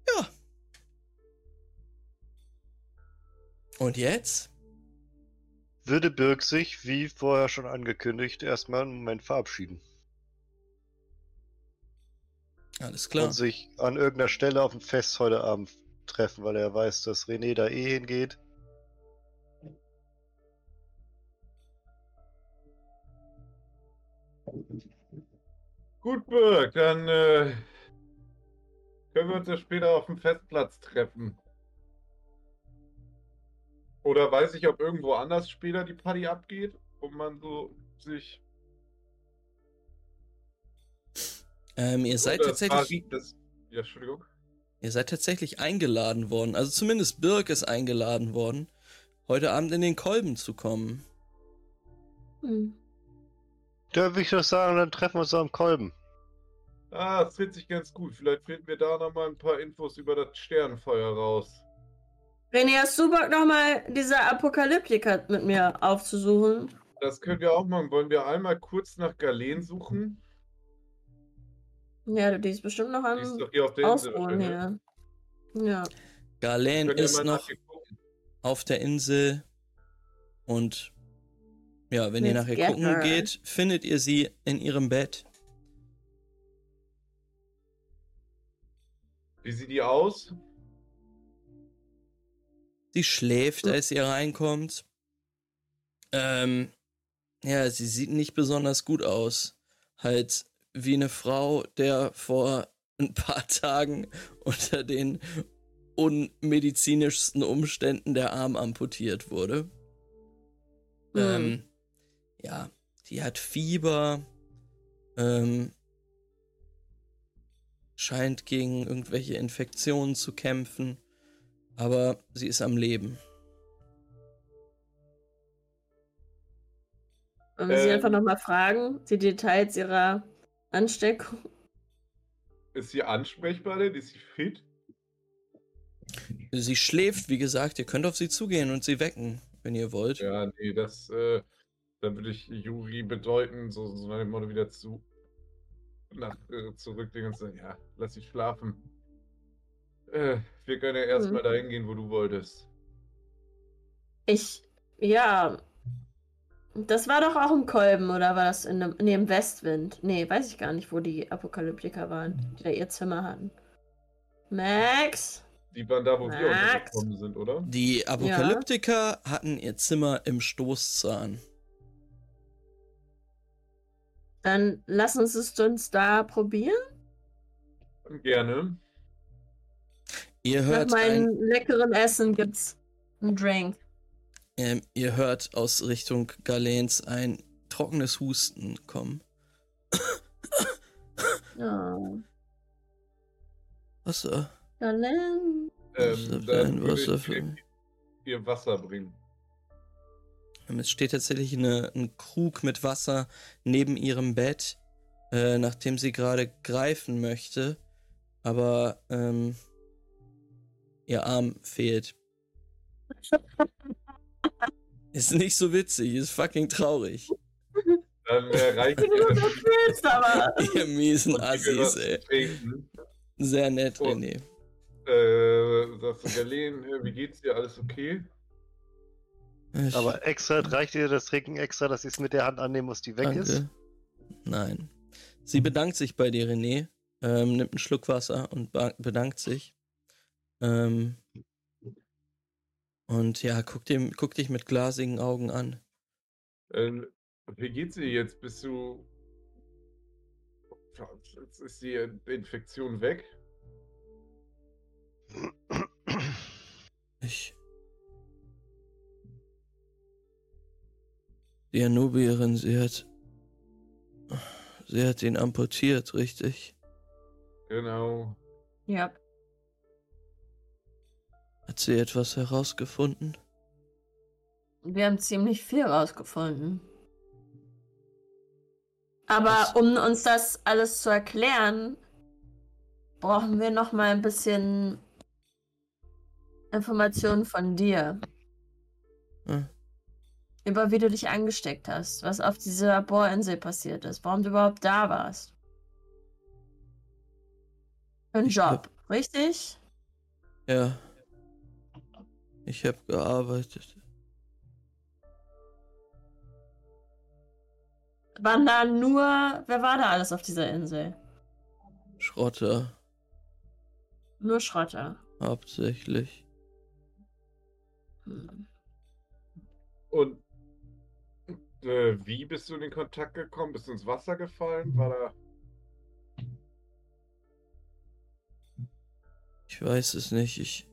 Ja. Und jetzt? Würde Birk sich, wie vorher schon angekündigt, erstmal einen Moment verabschieden. Alles klar. Und sich an irgendeiner Stelle auf dem Fest heute Abend treffen, weil er weiß, dass René da eh hingeht. Gut, Birk, dann äh, können wir uns ja später auf dem Festplatz treffen. Oder weiß ich, ob irgendwo anders später die Party abgeht, wo man so sich. Ähm, ihr seid Oder tatsächlich. Das, ja, Entschuldigung. Ihr seid tatsächlich eingeladen worden. Also zumindest Birk ist eingeladen worden, heute Abend in den Kolben zu kommen. Hm. Da würde ich doch sagen, dann treffen wir uns am Kolben. Ah, das wird sich ganz gut. Vielleicht finden wir da noch mal ein paar Infos über das Sternenfeuer raus. René, hast du Bock nochmal diese Apokalyptiker mit mir aufzusuchen? Das können wir auch machen. Wollen wir einmal kurz nach Galen suchen? Ja, die ist bestimmt noch Die ist am doch hier auf der Insel. Ausruhen wahrscheinlich. hier. Ja. Galen ist noch ihr auf der Insel und ja, wenn ihr Let's nachher get gucken her. geht, findet ihr sie in ihrem Bett. Wie sieht die aus? Sie schläft, Hm. als ihr reinkommt. Ähm, ja, sie sieht nicht besonders gut aus. Halt wie eine Frau, der vor ein paar Tagen unter den unmedizinischsten Umständen der Arm amputiert wurde. Hm. Ähm, ja, die hat Fieber, ähm, scheint gegen irgendwelche Infektionen zu kämpfen, aber sie ist am Leben. Wollen wir sie Ähm. einfach nochmal fragen? Die Details ihrer Ansteckung? Ist sie ansprechbar denn? Ist sie fit? Sie schläft, wie gesagt, ihr könnt auf sie zugehen und sie wecken, wenn ihr wollt. Ja, nee, das, äh, dann würde ich Juri bedeuten, so, so nach dem Motto wieder zu, nach, äh, zurücklegen und sagen, ja, lass sie schlafen. Äh, wir können ja erstmal Mhm. dahin gehen, wo du wolltest. Ich, ja. Das war doch auch im Kolben, oder war das in dem, nee, im Westwind? Nee, weiß ich gar nicht, wo die Apokalyptiker waren, die da ihr Zimmer hatten. Max? Die waren da, wo wir Max? untergekommen sind, oder? Die Apokalyptiker hatten ihr Zimmer im Stoßzahn. Dann lass uns es uns da probieren. Gerne. Ihr Nach hört, ein, meinem leckeren Essen gibt's einen Drink. ähm, ihr hört aus Richtung Galens ein trockenes Husten kommen. Oh. Wasser. Galen. Wasser Ähm, ein Wasser ihr- ihr Wasser bringen. Ähm, Es steht tatsächlich eine, ein Krug mit Wasser neben ihrem Bett, äh, nachdem sie gerade greifen möchte, aber ähm, ihr Arm fehlt. Ist nicht so witzig, ist fucking traurig. Dann äh, reicht ihr Du das willst aber. Ihr miesen und ihr Assis, ey. Sehr nett, Oh. René. Äh, sagst du, Galen, äh, wie geht's dir? Alles okay? Aber extra, reicht dir das Trinken extra, dass ich es mit der Hand annehmen muss, die weg danke. ist? Nein. Sie bedankt sich bei dir, René, ähm, nimmt einen Schluck Wasser und bedankt sich. Ähm, und ja, guck, dem, guck dich mit glasigen Augen an. Ähm, wie geht's dir jetzt? Bist du. Jetzt ist die Infektion weg? Ich. Die Anubierin, sie hat. Sie hat ihn amputiert, richtig? Genau. Ja. Hat sie etwas herausgefunden? Wir haben ziemlich viel rausgefunden. Aber Was? um uns das alles zu erklären, brauchen wir noch mal ein bisschen Informationen von dir. Hm. Über wie du dich angesteckt hast, was auf dieser Bohrinsel passiert ist, warum du überhaupt da warst. Für einen Job, richtig? Ja. Ich habe gearbeitet. Waren da nur, wer war da alles auf dieser Insel? Schrotter, Nur Schrotter. hauptsächlich. Hm. Und äh, wie bist du in den Kontakt gekommen? Bist du ins Wasser gefallen? War da. Ich weiß es nicht. Ich.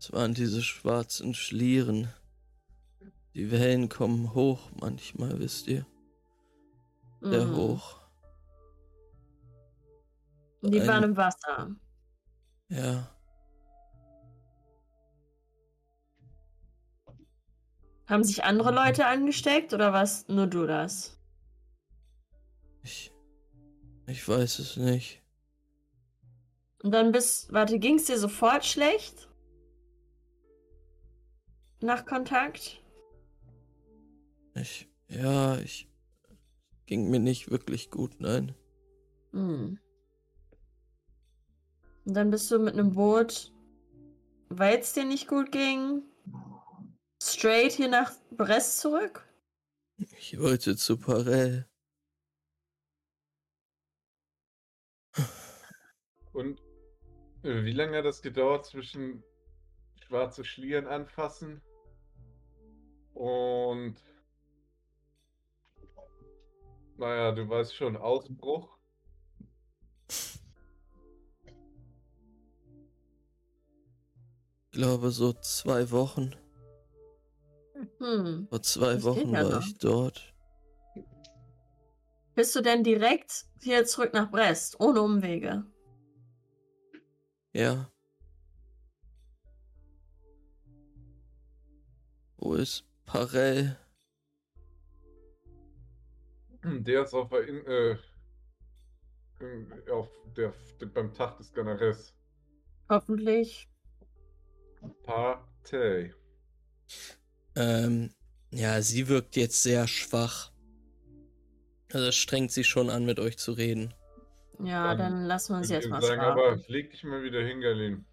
Es waren diese schwarzen Schlieren. Die Wellen kommen hoch manchmal, wisst ihr? Sehr Mhm. hoch. Die Ein- waren im Wasser. Ja. Haben sich andere Leute angesteckt oder was nur du das? Ich. Ich weiß es nicht. Und dann bist, warte, ging es dir sofort schlecht? Nach Kontakt? Ich. Ja, ich. Ging mir nicht wirklich gut, nein. Hm. Und dann bist du mit einem Boot, weil es dir nicht gut ging, straight hier nach Brest zurück? Ich wollte zu Parell. Und äh, wie lange hat das gedauert zwischen schwarze Schlieren anfassen und. Naja, du weißt schon, Ausbruch. Ich glaube, so zwei Wochen. Hm. Vor zwei Das Wochen war ich dort. Bist du denn direkt hier zurück nach Brest, ohne Umwege? Ja. Wo ist Parell? Der ist auf der. In, äh, auf der, beim Tag des Ganares. Hoffentlich. Partei. Ähm, ja, sie wirkt jetzt sehr schwach. Also es strengt sie schon an, mit euch zu reden. Ja, Dann dann lassen wir uns jetzt ich mal sagen, schlafen. aber leg dich mal wieder hin, Galin.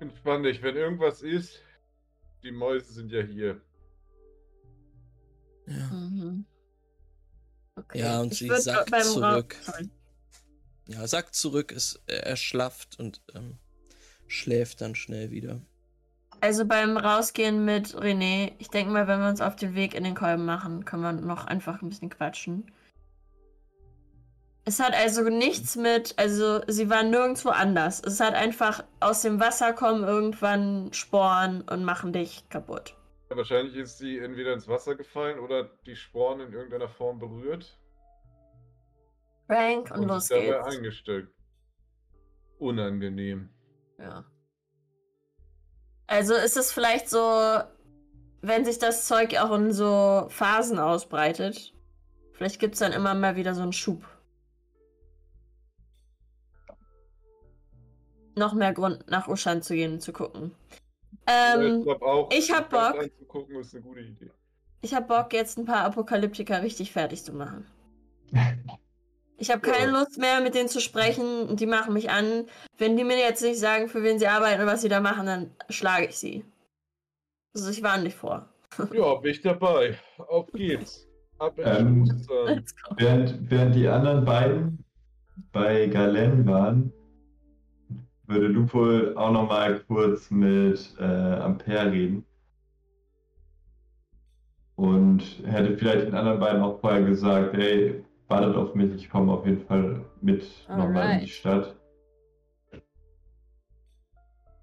Entspann dich, wenn irgendwas ist. Die Mäuse sind ja hier. Ja. Mhm. Okay. Ja, und Ich sie Ra- zurück. Ja, sagt zurück, ist erschlafft und ähm, schläft dann schnell wieder. Also beim Rausgehen mit René, ich denke mal, wenn wir uns auf den Weg in den Kolben machen, können wir noch einfach ein bisschen quatschen. Es hat also nichts mit, also sie waren nirgendwo anders. Es hat einfach aus dem Wasser kommen irgendwann Sporen und machen dich kaputt. Ja, wahrscheinlich ist sie entweder ins Wasser gefallen oder die Sporen in irgendeiner Form berührt Frank und, und los dabei geht's. eingesteckt. Unangenehm. Ja. Also ist es vielleicht so, wenn sich das Zeug auch in so Phasen ausbreitet, vielleicht gibt es dann immer mal wieder so einen Schub. Noch mehr Grund, nach Ushan zu gehen und zu gucken. Ähm, ich glaube auch, ich hab Bock. anzugucken ist eine gute Idee. ich habe Bock, jetzt ein paar Apokalyptiker richtig fertig zu machen. Ich habe keine Ja. Lust mehr, mit denen zu sprechen die machen mich an. Wenn die mir jetzt nicht sagen, für wen sie arbeiten und was sie da machen, dann schlage ich sie. Also ich warne dich vor. Ja, bin ich dabei. Auf geht's. Ab Ähm. Während, während die anderen beiden bei Galen waren, würde Lupo auch noch mal kurz mit äh, Ampere reden. Und hätte vielleicht den anderen beiden auch vorher gesagt, hey, wartet auf mich, ich komme auf jeden Fall mit nochmal in die. Stadt.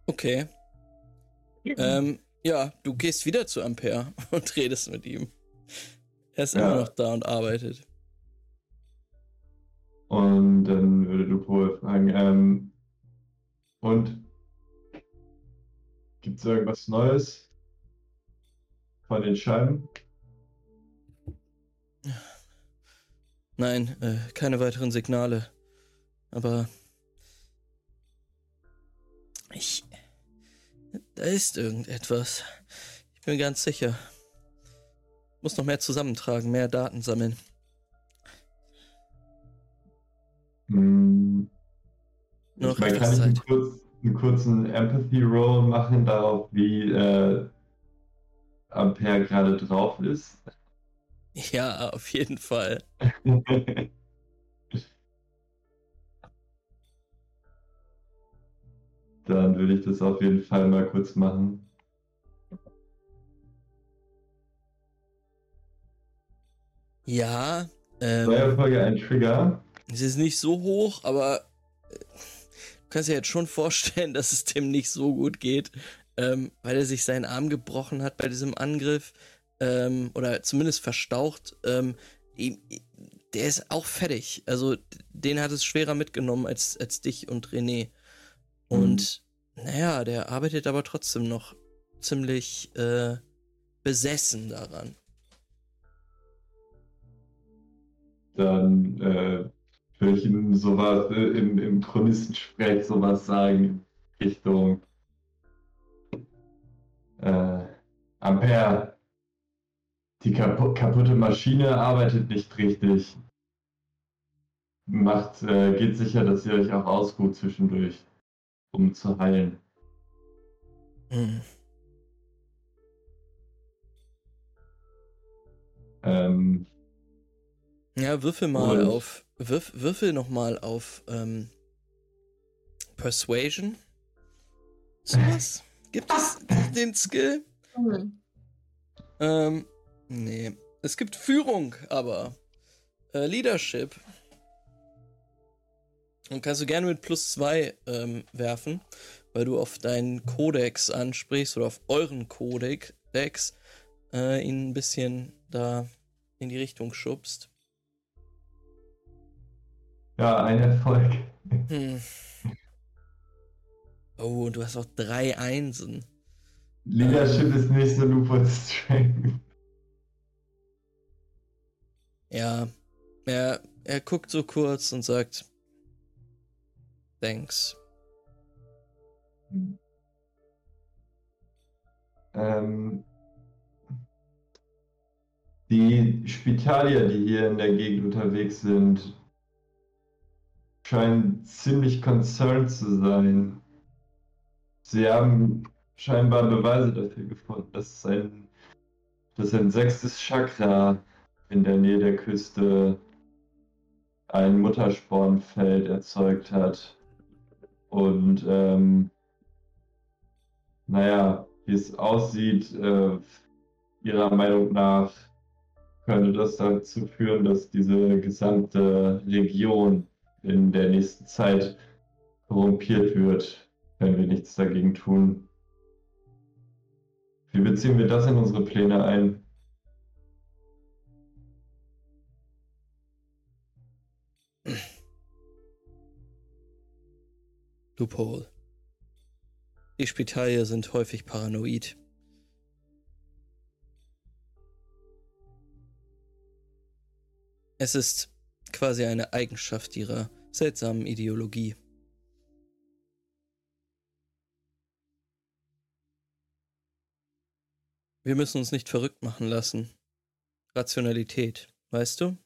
Okay. Ähm, ja, du gehst wieder zu Ampere und redest mit ihm. Er ist Ja. immer noch da und arbeitet. Und dann würde Lupo fragen, ähm, und gibt es irgendwas Neues von den Scheiben? Nein, äh, keine weiteren Signale. Aber ich. Da ist irgendetwas. Ich bin ganz sicher. Muss noch mehr zusammentragen, mehr Daten sammeln. Hm. Nur Ich meine, kann ich einen, kurz, einen kurzen Empathy-Roll machen darauf, wie äh, Ampere gerade drauf ist? Ja, auf jeden Fall. Dann würde ich das auf jeden Fall mal kurz machen. Ja, ähm, Steuerfolge ein Trigger. es ist nicht so hoch, aber kannst dir jetzt schon vorstellen, dass es dem nicht so gut geht, ähm, weil er sich seinen Arm gebrochen hat bei diesem Angriff ähm, oder zumindest verstaucht. Ähm, der ist auch fertig. Also den hat es schwerer mitgenommen als, als dich und René. Und naja, der arbeitet aber trotzdem noch ziemlich äh, besessen daran. Dann äh, würde ich ihm sowas äh, im, im Chronistensprech sowas sagen. Richtung äh, Ampere. Die kapu kaputte Maschine arbeitet nicht richtig. Macht, äh, geht sicher, dass ihr euch auch ausruht zwischendurch, um zu heilen. Hm. Ähm, Ja, würfel mal auf. Würf, würfel nochmal auf ähm, Persuasion. Sowas? Gibt es den Skill? Hm. Ähm, nee. Es gibt Führung, aber äh, Leadership. Und kannst du gerne mit plus zwei ähm, werfen, weil du auf deinen Kodex ansprichst oder auf euren Kodex äh, ihn ein bisschen da in die Richtung schubst. Ja, ein Erfolg. Hm. Oh, und du hast auch drei Einsen. Leadership ist nicht so Lupus Strength. Ja, er, er guckt so kurz und sagt, thanks. Ähm, die Spitalier, die hier in der Gegend unterwegs sind, scheinen ziemlich concerned zu sein. Sie haben scheinbar Beweise dafür gefunden, dass ein, dass ein sechstes Chakra in der Nähe der Küste ein Mutterspornfeld erzeugt hat. Und ähm, naja, wie es aussieht, äh, Ihrer Meinung nach könnte das dazu führen, dass diese gesamte Region in der nächsten Zeit korrumpiert wird, wenn wir nichts dagegen tun. Wie beziehen wir das in unsere Pläne ein? Loophole. Die Spitalier sind häufig paranoid. Es ist quasi eine Eigenschaft ihrer seltsamen Ideologie. Wir müssen uns nicht verrückt machen lassen. Rationalität, weißt du?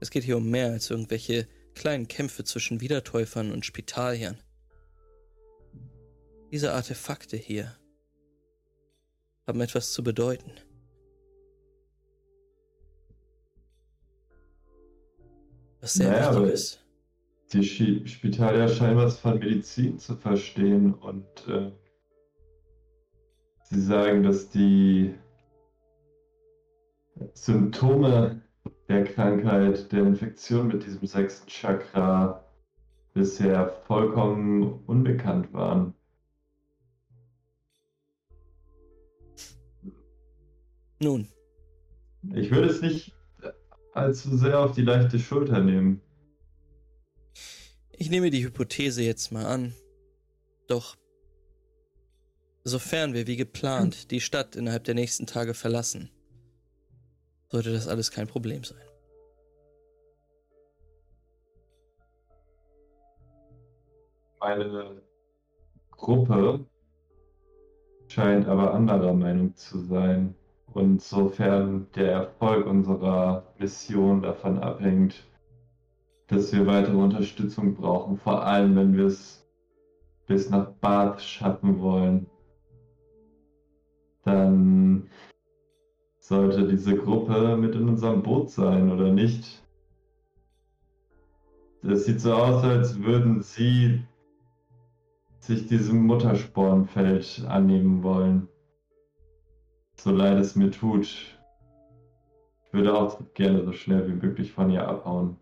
Es geht hier um mehr als irgendwelche kleinen Kämpfe zwischen Wiedertäufern und Spitaliern. Diese Artefakte hier haben etwas zu bedeuten. Was sehr Naja, wichtig ist. Die Schi- Spitalier scheinen was von Medizin zu verstehen und äh, sie sagen, dass die Symptome der Krankheit, der Infektion mit diesem sechsten Chakra bisher vollkommen unbekannt waren. Nun, Ich würde es nicht allzu sehr auf die leichte Schulter nehmen. ich nehme die Hypothese jetzt mal an. Doch, sofern wir wie geplant die Stadt innerhalb der nächsten Tage verlassen, sollte das alles kein Problem sein. Meine Gruppe scheint aber anderer Meinung zu sein. Und sofern der Erfolg unserer Mission davon abhängt, dass wir weitere Unterstützung brauchen, vor allem wenn wir es bis nach Bath schaffen wollen, dann sollte diese Gruppe mit in unserem Boot sein, oder nicht? Es sieht so aus, als würden sie sich diesem Mutterspornfeld annehmen wollen. So leid es mir tut. Ich würde auch gerne so schnell wie möglich von ihr abhauen.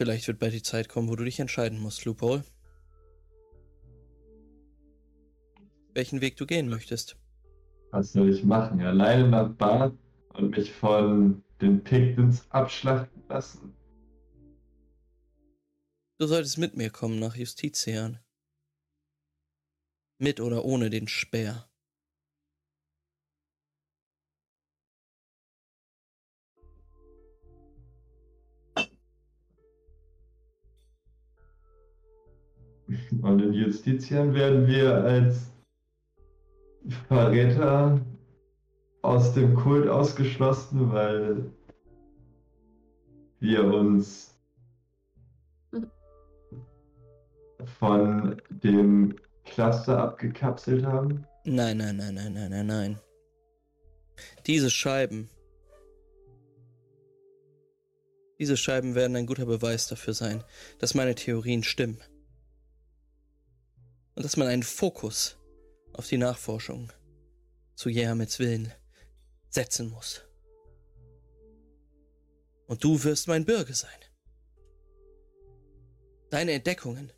Vielleicht wird bald die Zeit kommen, wo du dich entscheiden musst, Loophole. Welchen Weg du gehen möchtest. Was soll ich machen? Alleine nach Bath und mich von den Pictons abschlachten lassen? Du solltest mit mir kommen nach Justitian. Mit oder ohne den Speer. Und in Justitian werden wir als Verräter aus dem Kult ausgeschlossen, weil wir uns von dem Cluster abgekapselt haben. Nein, nein, nein, nein, nein, nein, nein. Diese Scheiben. Diese Scheiben werden ein guter Beweis dafür sein, dass meine Theorien stimmen. Und dass man einen Fokus auf die Nachforschung zu Jermets Willen setzen muss. Und du wirst mein Bürger sein. Deine Entdeckungen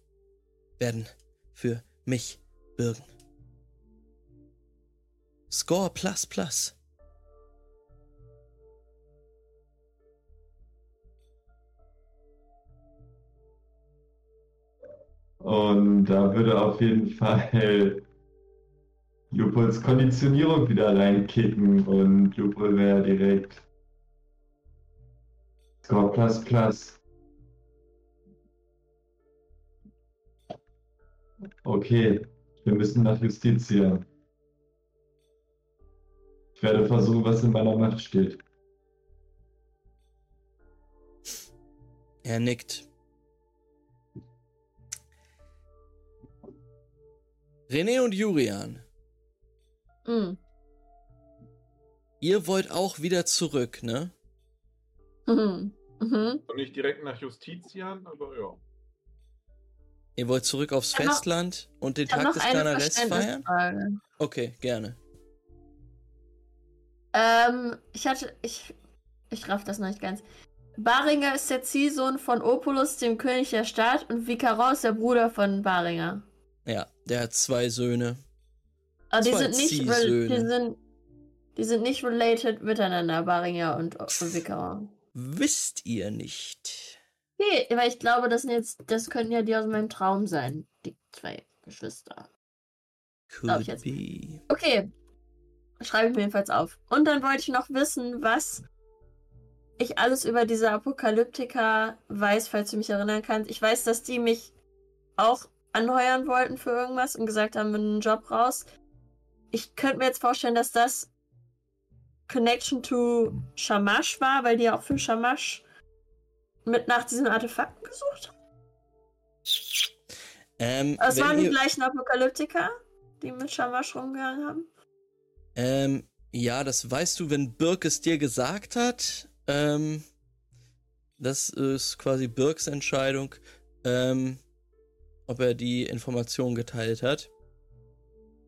werden für mich bürgen. Score plus plus. Und da würde auf jeden Fall Lupols Konditionierung wieder reinkicken und Lupol wäre direkt Score plus plus. Okay, wir müssen nach Justitia. Ich werde versuchen, was in meiner Macht steht. Er nickt. René und Jurian, Mhm. ihr wollt auch wieder zurück, ne? Mhm. Mhm. Und nicht direkt nach Justitian, aber ja. Ihr wollt zurück aufs Ich hab noch- Festland und den Tag des eine Kanares feiern? Verständnisfrage. Okay, gerne. Ähm, ich hatte, ich, ich raff das noch nicht ganz. Baringer ist der Ziehsohn von Opulus, dem König der Stadt, und Vicaron ist der Bruder von Baringer. Ja, der hat zwei Söhne. Aber die sind, nicht die, sind, die sind nicht related miteinander, Baringer und, und Vicaron. Wisst ihr nicht? Okay, weil ich glaube, das sind jetzt, das könnten ja die aus meinem Traum sein, die zwei Geschwister. Ich Could jetzt. be. Okay. Schreibe ich mir jedenfalls auf. Und dann wollte ich noch wissen, was ich alles über diese Apokalyptiker weiß, falls du mich erinnern kannst. Ich weiß, dass die mich auch anheuern wollten für irgendwas und gesagt haben, einen Job raus. Ich könnte mir jetzt vorstellen, dass das Connection to Shamash war, weil die ja auch für Shamash mit nach diesen Artefakten gesucht haben. Ähm, Es wenn waren die ihr- gleichen Apokalyptiker, die mit Shamash rumgegangen haben. Ähm, ja, das weißt du, wenn Birk es dir gesagt hat. Ähm, das ist quasi Birks Entscheidung, ähm, ob er die Information geteilt hat.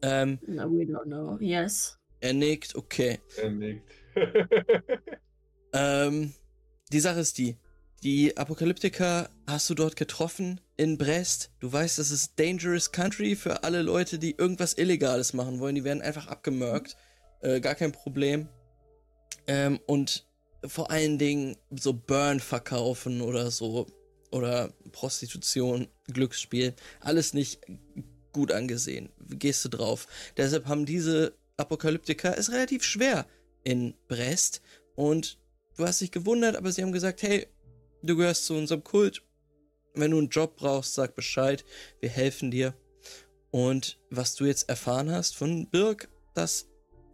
Ähm, No, we don't know. Yes. er nickt, okay. Er nickt. Ähm, die Sache ist die. Die Apokalyptiker hast du dort getroffen in Brest. Du weißt, das ist dangerous country für alle Leute, die irgendwas Illegales machen wollen. Die werden einfach abgemurkt. Äh, gar kein Problem. Ähm, und vor allen Dingen so Burn verkaufen oder so. Oder Prostitution, Glücksspiel. Alles nicht gut angesehen. Gehst du drauf? Deshalb haben diese Apokalyptiker es relativ schwer in Brest. Und du hast dich gewundert, aber sie haben gesagt, hey, du gehörst zu unserem Kult. Wenn du einen Job brauchst, sag Bescheid. Wir helfen dir. Und was du jetzt erfahren hast von Birk, dass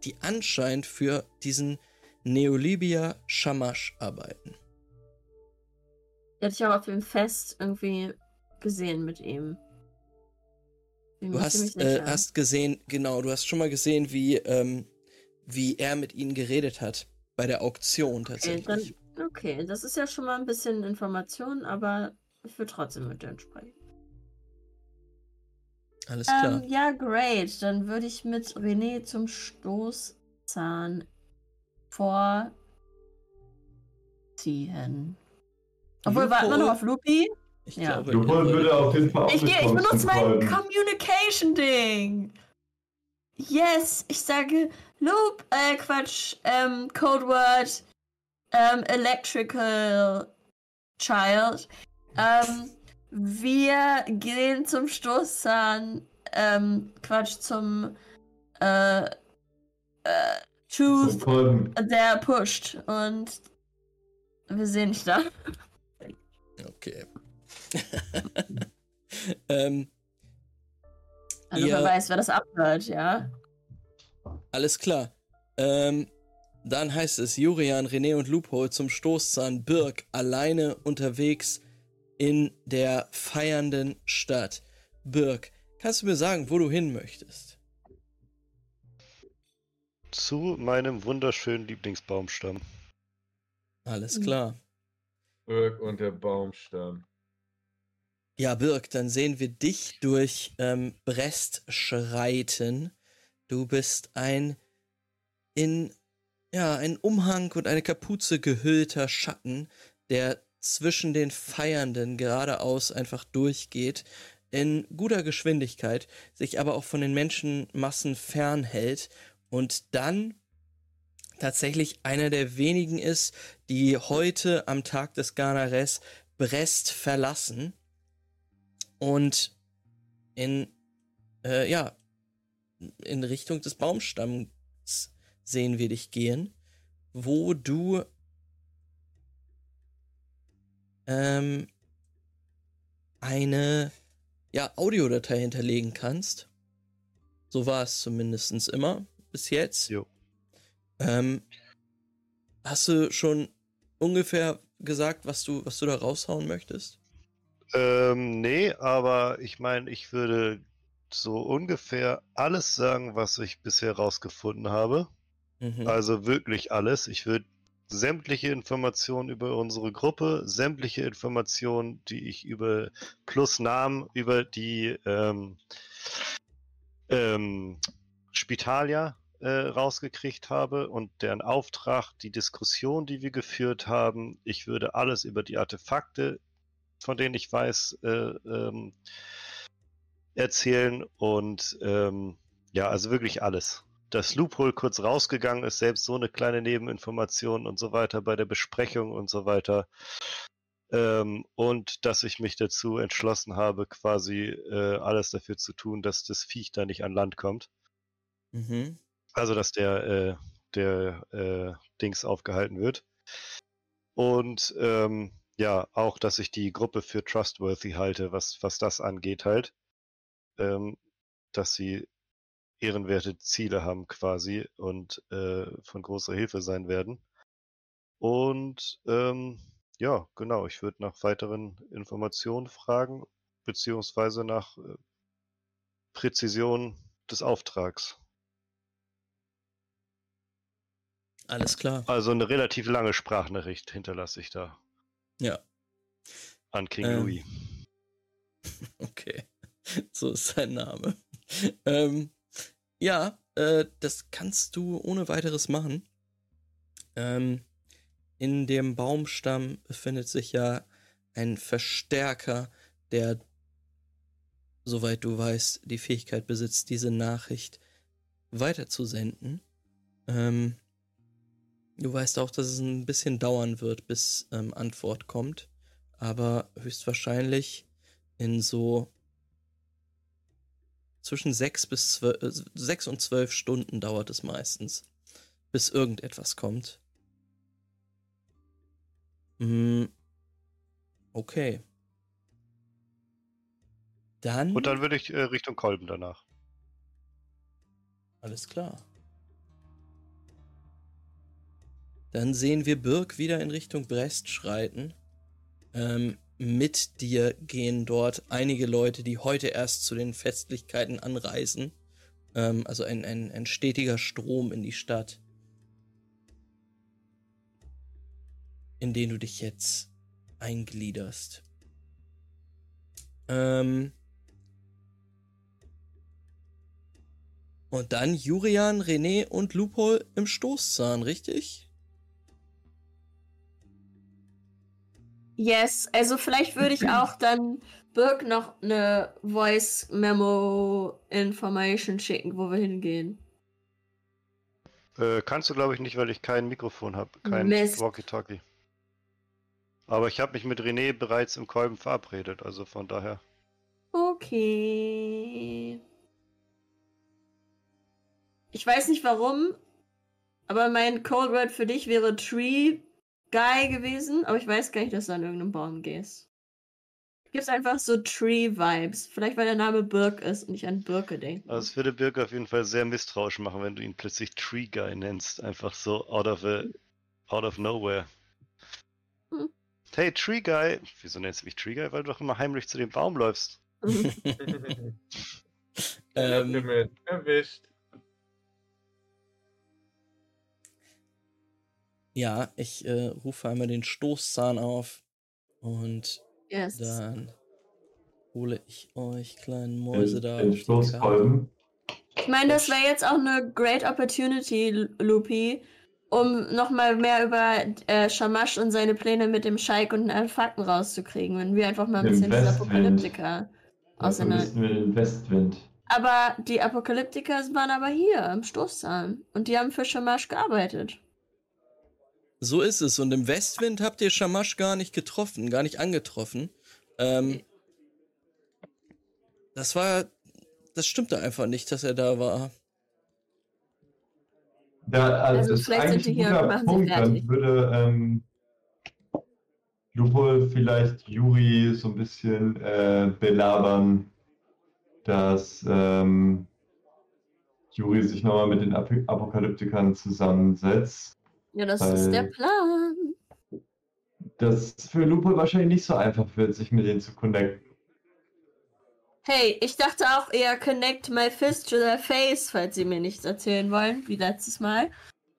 die anscheinend für diesen Neolibia Shamash arbeiten. Die ich auch auf dem Fest irgendwie gesehen mit ihm. Du hast, äh, hast gesehen, genau, du hast schon mal gesehen, wie, ähm, wie er mit ihnen geredet hat. Bei der Auktion okay, tatsächlich. dann, okay, das ist ja schon mal ein bisschen Information, aber ich würde trotzdem mit denen sprechen. Alles klar. Ähm, ja, great. Dann würde ich mit René zum Stoßzahn vorziehen. Obwohl, warten wir noch auf Lupi? Ich ja. glaube, ihr würde auf jeden Fall auch Ich, ich benutze mein. Communication-Ding. Yes, ich sage Loop, äh, Quatsch, ähm, Codeword, ähm, Electrical Child. Ähm, wir gehen zum Stoßzahn, ähm, Quatsch, zum, äh, äh, Tooth, der pusht. Und wir sehen dich da. Okay. ähm, Also wer weiß, wer das abhört, ja. alles klar. Ähm, dann heißt es Jurian, René und Loophole zum Stoßzahn Birk alleine unterwegs in der feiernden Stadt. Birk, kannst du mir sagen, wo du hin möchtest? Zu meinem wunderschönen Lieblingsbaumstamm. Alles klar. Birk und der Baumstamm. Ja, Birk, dann sehen wir dich durch ähm, Brest schreiten. Du bist ein in ja, ein Umhang und eine Kapuze gehüllter Schatten, der zwischen den Feiernden geradeaus einfach durchgeht, in guter Geschwindigkeit, sich aber auch von den Menschenmassen fernhält und dann tatsächlich einer der wenigen ist, die heute am Tag des Ganares Brest verlassen und in äh, ja in Richtung des Baumstamms sehen wir dich gehen, wo du ähm, eine ja, Audiodatei hinterlegen kannst. So war es zumindest immer bis jetzt. Jo. Ähm, hast du schon ungefähr gesagt, was du, was du da raushauen möchtest? Ähm, nee, aber ich meine, ich würde so ungefähr alles sagen, was ich bisher rausgefunden habe. Mhm. Also wirklich alles. Ich würde sämtliche Informationen über unsere Gruppe, sämtliche Informationen, die ich über plus Namen über die ähm, ähm, Spitalia äh, rausgekriegt habe und deren Auftrag, die Diskussion, die wir geführt haben. Ich würde alles über die Artefakte, von denen ich weiß, äh, ähm, erzählen und ähm, ja, also wirklich alles. Dass Loophole kurz rausgegangen ist, selbst so eine kleine Nebeninformation und so weiter bei der Besprechung und so weiter. Ähm, und dass ich mich dazu entschlossen habe, quasi äh, alles dafür zu tun, dass das Viech da nicht an Land kommt. Mhm. Also, dass der, äh, der äh, Dings aufgehalten wird. Und ähm, ja, auch, dass ich die Gruppe für trustworthy halte, was, was das angeht halt. Ähm, dass sie ehrenwerte Ziele haben quasi und äh, von großer Hilfe sein werden. Und ähm, ja, genau, ich würde nach weiteren Informationen fragen, beziehungsweise nach äh, Präzision des Auftrags. Alles klar. Also eine relativ lange Sprachnachricht hinterlasse ich da Ja, an King Ähm. Louis. okay. So ist sein Name. ähm, ja, äh, das kannst du ohne weiteres machen. Ähm, in dem Baumstamm befindet sich ja ein Verstärker, der, soweit du weißt, die Fähigkeit besitzt, diese Nachricht weiterzusenden. Ähm, du weißt auch, dass es ein bisschen dauern wird, bis ähm, Antwort kommt, aber höchstwahrscheinlich in so zwischen sechs bis zwölf, äh, sechs und zwölf Stunden dauert es meistens, bis irgendetwas kommt. Hm, okay. Dann, Und dann würde ich äh, Richtung Kolben danach. alles klar. Dann sehen wir Birk wieder in Richtung Brest schreiten. Ähm, mit dir gehen dort einige Leute, die heute erst zu den Festlichkeiten anreisen. Ähm, also ein, ein, ein stetiger Strom in die Stadt. In den du dich jetzt eingliederst. Ähm, und dann Jurian, René und Lupol im Stoßzahn, richtig? Yes, also vielleicht würde ich auch dann Birk noch eine Voice Memo Information schicken, wo wir hingehen. Äh, kannst du, glaube ich, nicht, weil ich kein Mikrofon habe, kein. Walkie-Talkie. Aber ich habe mich mit René bereits im Kolben verabredet, also von daher. Okay. Ich weiß nicht warum, aber mein Code Word für dich wäre Tree Guy gewesen, aber ich weiß gar nicht, dass du an irgendeinem Baum gehst. Gibt's einfach so Tree-Vibes. Vielleicht weil der Name Birk ist und ich an Birke denke. Also es würde Birk auf jeden Fall sehr misstrauisch machen, wenn du ihn plötzlich Tree Guy nennst. Einfach so out of, a, out of nowhere. Hm. Hey, Tree Guy. Wieso nennst du mich Tree Guy? Weil du doch immer heimlich zu dem Baum läufst. Ähm. Erwischt. Ja, ich äh, rufe einmal den Stoßzahn auf und yes. dann hole ich euch kleinen Mäuse Den, da den. Stoßkolben. Ich meine, das wäre jetzt auch eine great opportunity, Lupi, um nochmal mehr über äh, Shamash und seine Pläne mit dem Scheik und den Artefakten rauszukriegen, wenn wir einfach mal ein Dem bisschen diese. Apokalyptiker auseinander. müssten wir den Westwind. Aber die Apokalyptiker waren aber hier im Stoßzahn und die haben für Shamash gearbeitet. So ist es. Und im Westwind habt ihr Shamash gar nicht getroffen, gar nicht angetroffen. Ähm, das war. Das stimmte einfach nicht, dass er da war. Ja, also, Also vielleicht sind die hier machen sie Punkt. Dann fertig. würde ähm, Lupol vielleicht Juri so ein bisschen äh, belabern, dass ähm, Juri sich nochmal mit den Ap Apokalyptikern zusammensetzt. Ja, das Weil- ist der Plan. Das für Lupol wahrscheinlich nicht so einfach wird, sich mit denen zu connecten. Hey, ich dachte auch eher connect my fist to their face, falls sie mir nichts erzählen wollen, wie letztes Mal.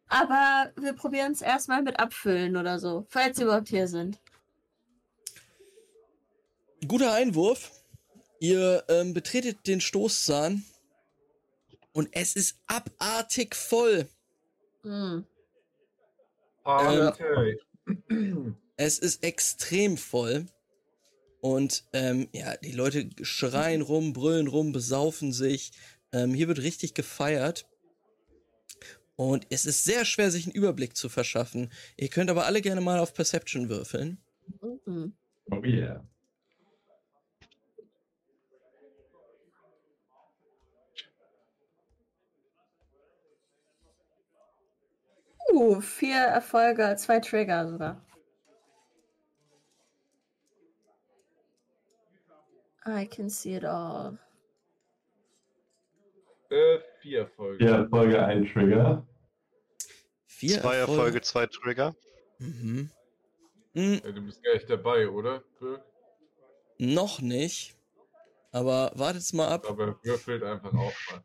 Aber wir probieren es erstmal mit Abfüllen oder so, falls sie überhaupt hier sind. Guter Einwurf. Ihr ähm, betretet den Stoßzahn und es ist abartig voll. Hm. Okay. Es ist extrem voll. Und ähm, ja, die Leute schreien rum, brüllen rum, besaufen sich. Ähm, hier wird richtig gefeiert. Und es ist sehr schwer, sich einen Überblick zu verschaffen. Ihr könnt aber alle gerne mal auf Perception würfeln. Mhm. Oh yeah. Uh, vier Erfolge, zwei Trigger sogar. I can see it all. Äh, vier Folgen. Ja, Folge ein Trigger. Vier Zwei Erfolge, zwei Trigger. Mhm. Hm, Ja, du bist gar nicht dabei, oder? Birk? noch nicht. Aber wartet's mal ab. Aber würfelt einfach auch mal.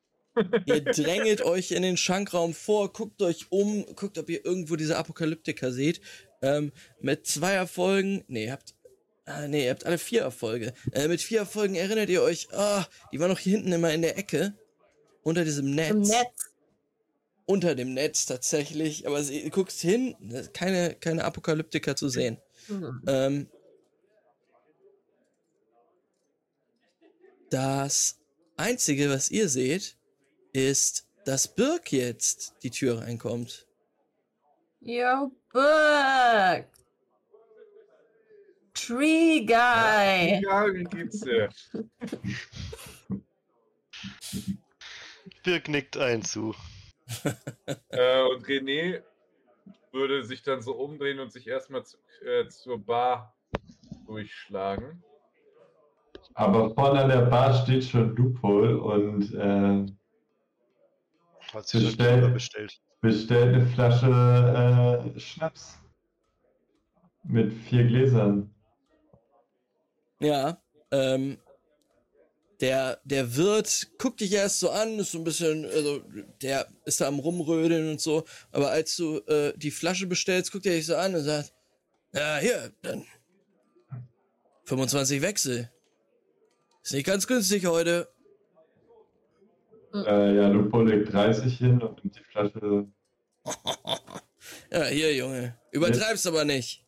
Ihr drängelt euch in den Schankraum vor, guckt euch um, guckt, ob ihr irgendwo diese Apokalyptiker seht. Ähm, mit zwei Erfolgen, nee, ihr habt, ah, nee, ihr habt alle vier Erfolge. Äh, mit vier Erfolgen erinnert ihr euch, ah, die war noch hier hinten immer in der Ecke. Unter diesem Netz. Im Netz. Unter dem Netz tatsächlich. Aber sie, du guckst hin, ist keine, keine Apokalyptiker zu sehen. Mhm. Ähm, das Einzige, was ihr seht, ist, dass Birk jetzt die Tür reinkommt. Yo, Book! Tree Guy! Ja, wie geht's dir? Birk nickt ein zu. äh, und René würde sich dann so umdrehen und sich erstmal zu, äh, zur Bar durchschlagen. Aber vorne an der Bar steht schon Loophole und äh, Hat sich schon Bestellt. Bestellt eine Flasche äh, Schnaps. Mit vier Gläsern. Ja, ähm, der, der Wirt guckt dich erst so an, ist so ein bisschen, also, der ist da am Rumrödeln und so, aber als du äh, die Flasche bestellst, guckt er dich so an und sagt, ja, hier, dann 25 Wechsel. Ist nicht ganz günstig heute. Äh, ja, Loophole legt 30 hin und nimmt die Flasche. ja, hier, Junge. Übertreib's aber nicht.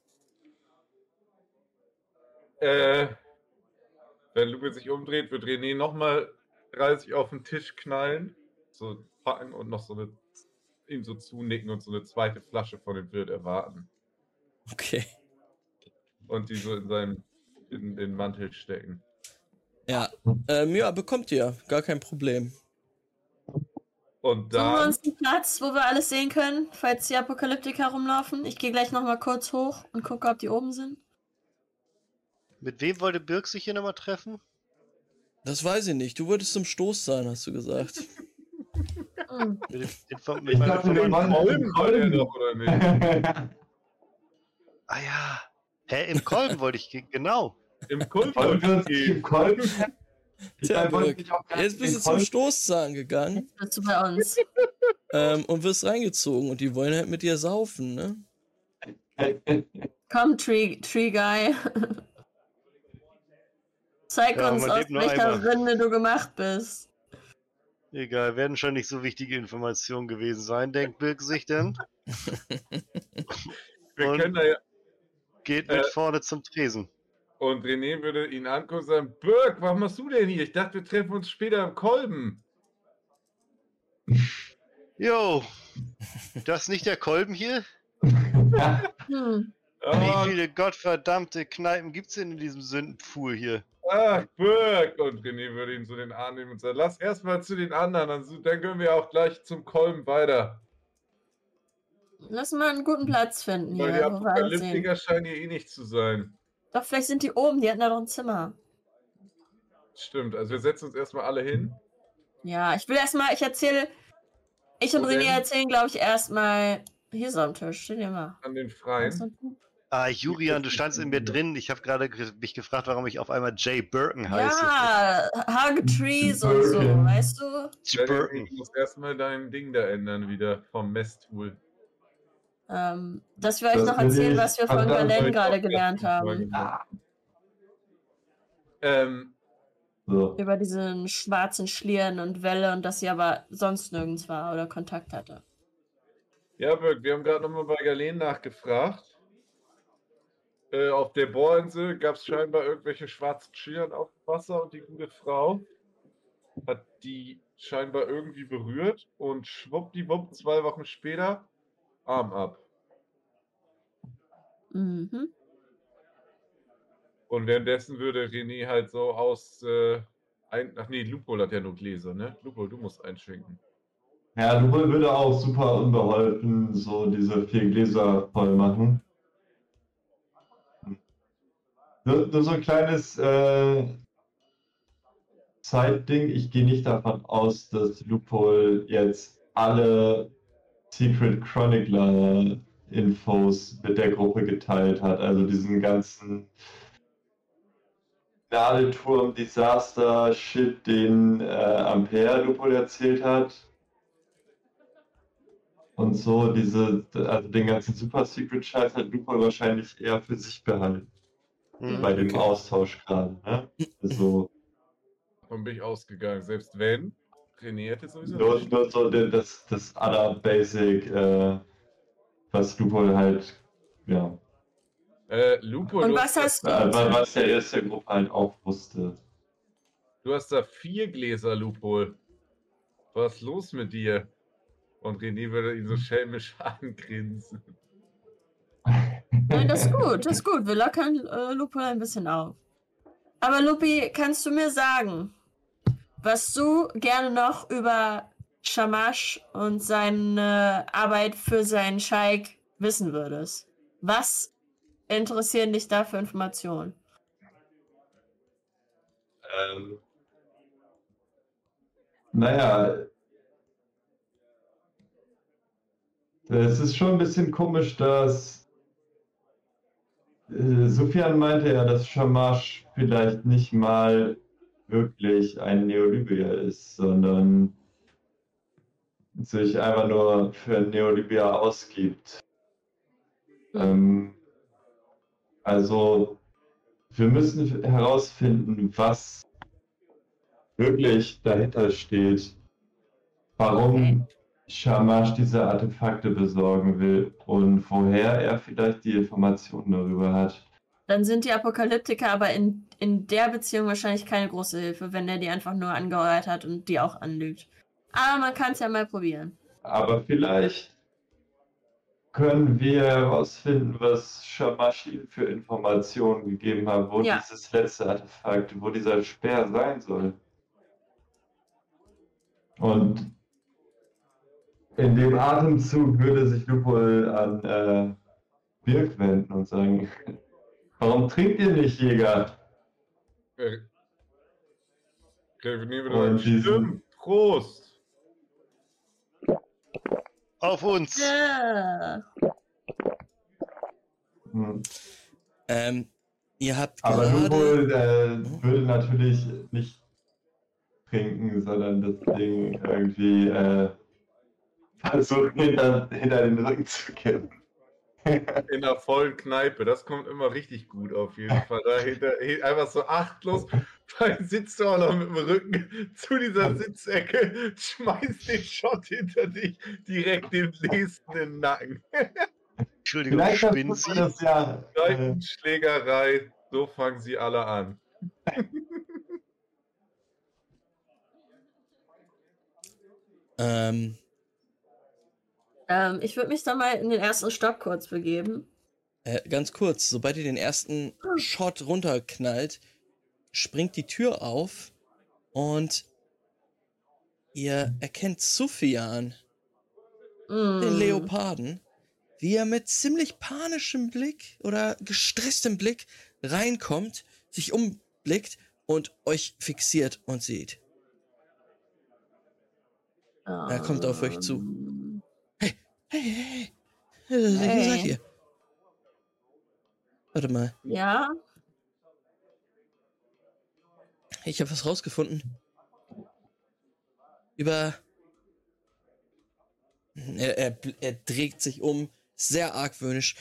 Äh, wenn Lupe sich umdreht, wird René nochmal 30 auf den Tisch knallen, so packen und noch so eine, ihm so zunicken und so eine zweite Flasche von dem Wirt erwarten. Okay. Und die so in seinen in den Mantel stecken. Ja, ähm, ja, bekommt ihr. Gar kein Problem. Und Suchen wir dann, uns einen Platz, wo wir alles sehen können, falls die Apokalyptiker rumlaufen. Ich gehe gleich nochmal kurz hoch und gucke, ob die oben sind. Mit wem wollte Birk sich hier nochmal treffen? Das weiß ich nicht. Du wolltest zum Stoß sein, hast du gesagt. Mit, dem, Info mit Ich dachte, wir wollen Kolben er doch, oder nicht? Ah ja. Hä, im Kolben wollte ich, ge- genau. Im uns wollte ich im gehen. Kolben? Tja, Birk, Jetzt bist du zum Stoßzahn gegangen Jetzt bist du bei uns. ähm, und wirst reingezogen und die wollen halt mit dir saufen, ne? Komm, Tree, Tree Guy. Zeig Ja, uns, aus welcher. Rinde du gemacht bist. Egal, werden schon nicht so wichtige Informationen gewesen sein, denkt Birk sich denn. Wir Und- können da ja. Geht mit Äh. vorne zum Tresen. Und René würde ihn angucken und sagen: Birk, was machst du denn hier? Ich dachte, wir treffen uns später im Kolben. Jo, das ist nicht der Kolben hier? Wie viele gottverdammte Kneipen gibt's denn in diesem Sündenpfuhl hier? ach, Birk. Und René würde ihn so den Arm nehmen und sagen: Lass erstmal zu den anderen, dann, können wir auch gleich zum Kolben weiter. Lass mal einen guten Platz finden hier, Weil die wo wir alles sehen. Apokalyptiker scheinen hier eh nicht zu sein. Doch, vielleicht sind die oben, die hatten da doch ein Zimmer. Stimmt, also wir setzen uns erstmal alle hin. Ja, ich will erstmal, ich erzähle, ich und René erzählen, glaube ich, erstmal. Hier so am Tisch, steht ihr mal. An den Freien. Ah, Julian, du standst in mir drin. Ich habe gerade ge- mich gefragt, warum ich auf einmal Jay Birken heiße. Ja, Hug Trees und so, weißt du? Jay Ja, Birken. Du musst erstmal dein Ding da ändern wieder vom Messtool. Ähm, dass wir euch Das noch erzählen, was wir von Galen gerade gelernt haben. gemacht. Ähm, So. Über diesen schwarzen Schlieren und Welle und dass sie aber sonst nirgends war oder Kontakt hatte. Ja, Birk, wir haben gerade nochmal bei Galen nachgefragt. Äh, auf der Bohrinsel gab es scheinbar irgendwelche schwarzen Schlieren auf dem Wasser und die gute Frau hat die scheinbar irgendwie berührt und schwuppdiwupp, zwei Wochen später, Arm ab. Mhm. Und währenddessen würde René halt so aus. Äh, ein, ach nee, Lupol hat ja nur Gläser, ne? Lupol, du musst einschenken. Ja, Lupol würde auch super unbeholfen so diese vier Gläser voll machen. Nur, nur so ein kleines äh, Zeitding. Ich gehe nicht davon aus, dass Lupol jetzt alle Secret Chronicler Infos mit der Gruppe geteilt hat. Also diesen ganzen Nadelturm Desaster Shit, den äh, Ampere Lupol erzählt hat. Und so diese, also den ganzen Super Secret Scheiß hat Lupol wahrscheinlich eher für sich behalten. Hm. Bei dem Okay. Austausch gerade. Ne? Also Davon bin ich ausgegangen. Selbst wenn, René hätte sowieso. nur, nur so das, das other basic, äh, was Lupol halt, ja, Äh, Lupo, Und du, was hast du? äh, wa- was der erste Gruppe halt auch wusste. du hast da vier Gläser, Lupo. Was ist los mit dir? Und René würde ihn so schelmisch angrinsen. Nein, das ist gut, das ist gut. Wir lockern äh, Lupo ein bisschen auf. Aber Lupi, kannst du mir sagen, was du gerne noch über Shamash und seine Arbeit für seinen Scheik wissen würdest? Was interessieren dich da für Informationen? Ähm, naja, es ist schon ein bisschen komisch, dass äh, Sufjan meinte ja, dass Shamash vielleicht nicht mal wirklich ein Neolybier ist, sondern sich einfach nur für ein Neolybier ausgibt. Ähm, also, wir müssen herausfinden, was wirklich dahinter steht. Warum Shamash diese Artefakte besorgen will und woher er vielleicht die Informationen darüber hat. Dann sind die Apokalyptiker aber in, in der Beziehung wahrscheinlich keine große Hilfe, wenn der die einfach nur angeheuert hat und die auch anlügt. Aber man kann es ja mal probieren. Aber vielleicht können wir herausfinden, was Shamash ihm für Informationen gegeben hat, wo Ja. dieses letzte Artefakt, wo dieser Speer sein soll. Und in dem Atemzug würde sich Lupol an äh, Birk wenden und sagen, warum trinkt ihr nicht, Jäger? Äh, Und diesen- Prost. Auf uns! Ja. Hm. Ähm, ihr habt Aber gerade... Lupol äh, würde natürlich nicht trinken, sondern das Ding irgendwie äh, versuchen, hinter, hinter den Rücken zu kippen. In der vollen Kneipe, das kommt immer richtig gut auf jeden Fall. Dahinter, einfach so achtlos, dann sitzt du auch noch mit dem Rücken zu dieser Sitzecke, schmeißt den Shot hinter dich, direkt den nächsten in den Nacken. Entschuldigung, Vielleicht spinnen Sie? das ja. Äh, Seitenschlägerei, so fangen sie alle an. Ähm, Ähm, ich würde mich dann mal in den ersten Stock kurz begeben. äh, ganz kurz, sobald ihr den ersten Shot runterknallt, springt die Tür auf und ihr erkennt Sufjan, den Mm. Leoparden, wie er mit ziemlich panischem Blick oder gestresstem Blick reinkommt, sich umblickt und euch fixiert und sieht. Er kommt auf euch zu. Hey, hey, hey, hey. Hier seid Hey. ihr. Warte mal, Ja, ich habe was rausgefunden. Über. Er, er, er dreht sich um, sehr argwöhnisch.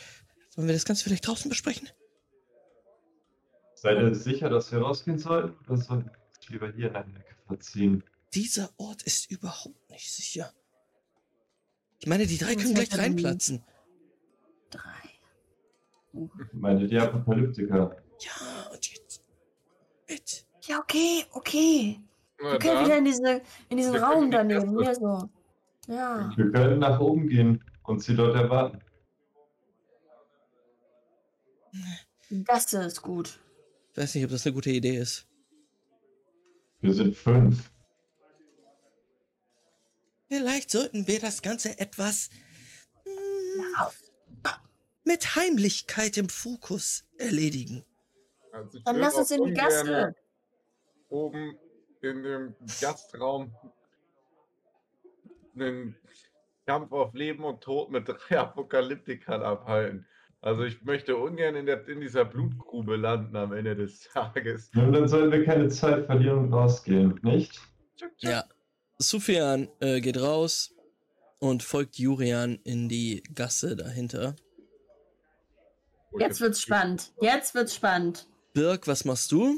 Sollen wir das Ganze vielleicht draußen besprechen? Seid ihr sicher, dass wir rausgehen sollten? Oder soll- mich lieber hier in eine Ecke verziehen. Dieser Ort ist überhaupt nicht sicher. Ich meine, die drei Was können gleich reinplatzen. Drei. Meine die Apokalyptiker. Ja, und jetzt. Mit. Ja, okay, okay. Na Wir können dann. wieder in, diese, in diesen Wir Raum daneben. Hier so. Ja. Wir können nach oben gehen und sie dort erwarten. Gasse ist gut. Ich weiß nicht, ob das eine gute Idee ist. Wir sind fünf. Vielleicht sollten wir das Ganze etwas Auf. mit Heimlichkeit im Fokus erledigen. Also Dann lass uns in die Gasse. Oben in dem Gastraum einen Kampf auf Leben und Tod mit drei Apokalyptikern abhalten. Also ich möchte ungern in, der, in dieser Blutgrube landen am Ende des Tages. Nun, dann sollten wir keine Zeit verlieren und rausgehen, nicht? Ja. Sufjan äh, geht raus und folgt Jurian in die Gasse dahinter. Jetzt wird's spannend. Jetzt wird's spannend. Birk, was machst du?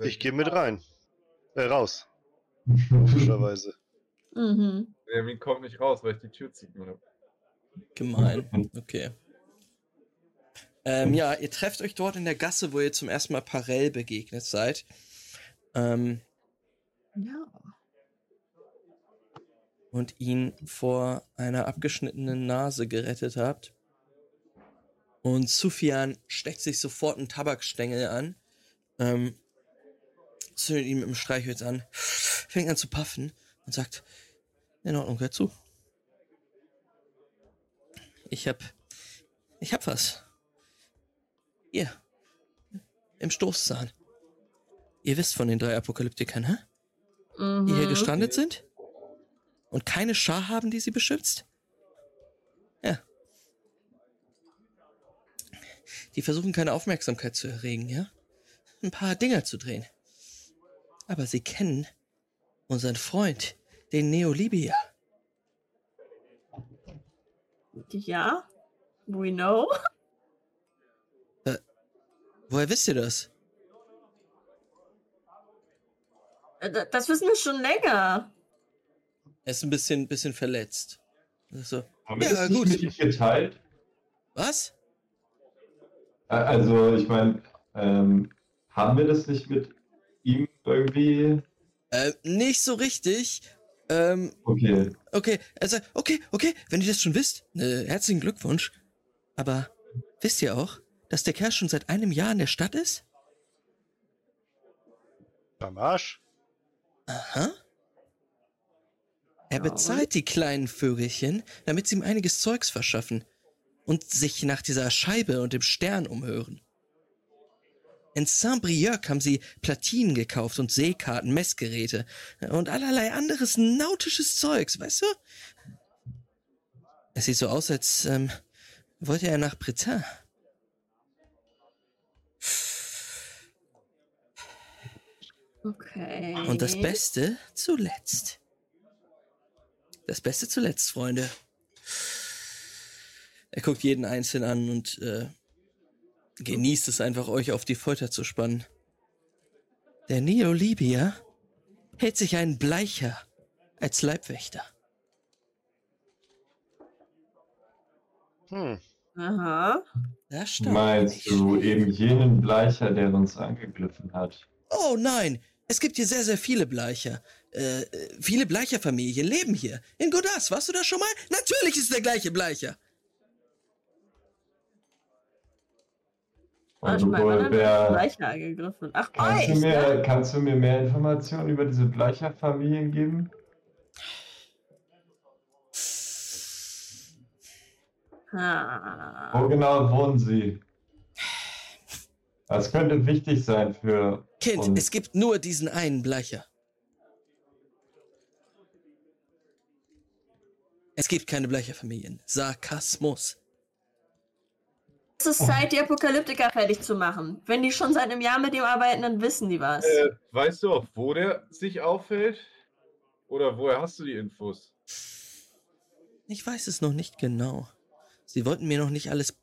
Ich gehe mit rein. Äh, raus, logischerweise. Mhm. Benjamin kommt nicht raus, weil ich die Tür ziehen habe. Gemein. Okay. Ähm, ja, ihr trefft euch dort in der Gasse, wo ihr zum ersten Mal Parell begegnet seid. Ähm, Ja. Und ihn vor einer abgeschnittenen Nase gerettet habt. Und Sufjan steckt sich sofort einen Tabakstängel an, ähm, zündet ihn mit dem Streichholz an, fängt an zu puffen und sagt, in Ordnung, hör zu. Ich hab, ich hab was. Hier, im Stoßzahn. Ihr wisst von den drei Apokalyptikern, hä? Mhm. die hier gestrandet sind? Und keine Schar haben, die sie beschützt? Ja. Die versuchen keine Aufmerksamkeit zu erregen, ja? Ein paar Dinger zu drehen. Aber sie kennen unseren Freund, den Neolibia. Ja. We know. Woher wisst ihr das? Äh, Das wissen wir schon länger. Er ist ein bisschen, bisschen verletzt. So, Haben wir Ja, das nicht gut. mit ihm geteilt? was? Ä- Also, ich meine, ähm, haben wir das nicht mit ihm irgendwie? Äh, nicht so richtig. Ähm, Okay. Okay, also, okay, okay, wenn ihr das schon wisst, äh, herzlichen Glückwunsch. Aber wisst ihr auch, dass der Kerl schon seit einem Jahr in der Stadt ist? Am Arsch? Aha. Er bezahlt die kleinen Vögelchen, damit sie ihm einiges Zeugs verschaffen und sich nach dieser Scheibe und dem Stern umhören. In Saint-Brieuc haben sie Platinen gekauft und Seekarten, Messgeräte und allerlei anderes nautisches Zeugs, weißt du? Es sieht so aus, als ähm, wollte er nach Bretagne. Okay. Und das Beste zuletzt. Das Beste zuletzt, Freunde. Er guckt jeden einzeln an und äh, genießt es einfach, euch auf die Folter zu spannen. Der Neolibier hält sich einen Bleicher als Leibwächter. Hm. Aha. Das stimmt. Meinst du eben jenen Bleicher, der uns angegriffen hat? Oh nein, es gibt hier sehr, sehr viele Bleicher. Äh, viele Bleicherfamilien leben hier. In Godas, warst du da schon mal? Natürlich ist der gleiche Bleicher. Also, man hat wer, gleich angegriffen. Ach, kannst, du euch, mir, ne? kannst du mir mehr Informationen über diese Bleicher-Familien geben? Ah. Wo genau wohnen sie? Das könnte wichtig sein für Kind, uns. es gibt nur diesen einen Bleicher. Es gibt keine Bleicherfamilien. Sarkasmus. Es ist Zeit, die Apokalyptiker fertig zu machen. Wenn die schon seit einem Jahr mit ihm arbeiten, dann wissen die was. Äh, weißt du auch, wo der sich aufhält? Oder woher hast du die Infos? Ich weiß es noch nicht genau. Sie wollten mir noch nicht alles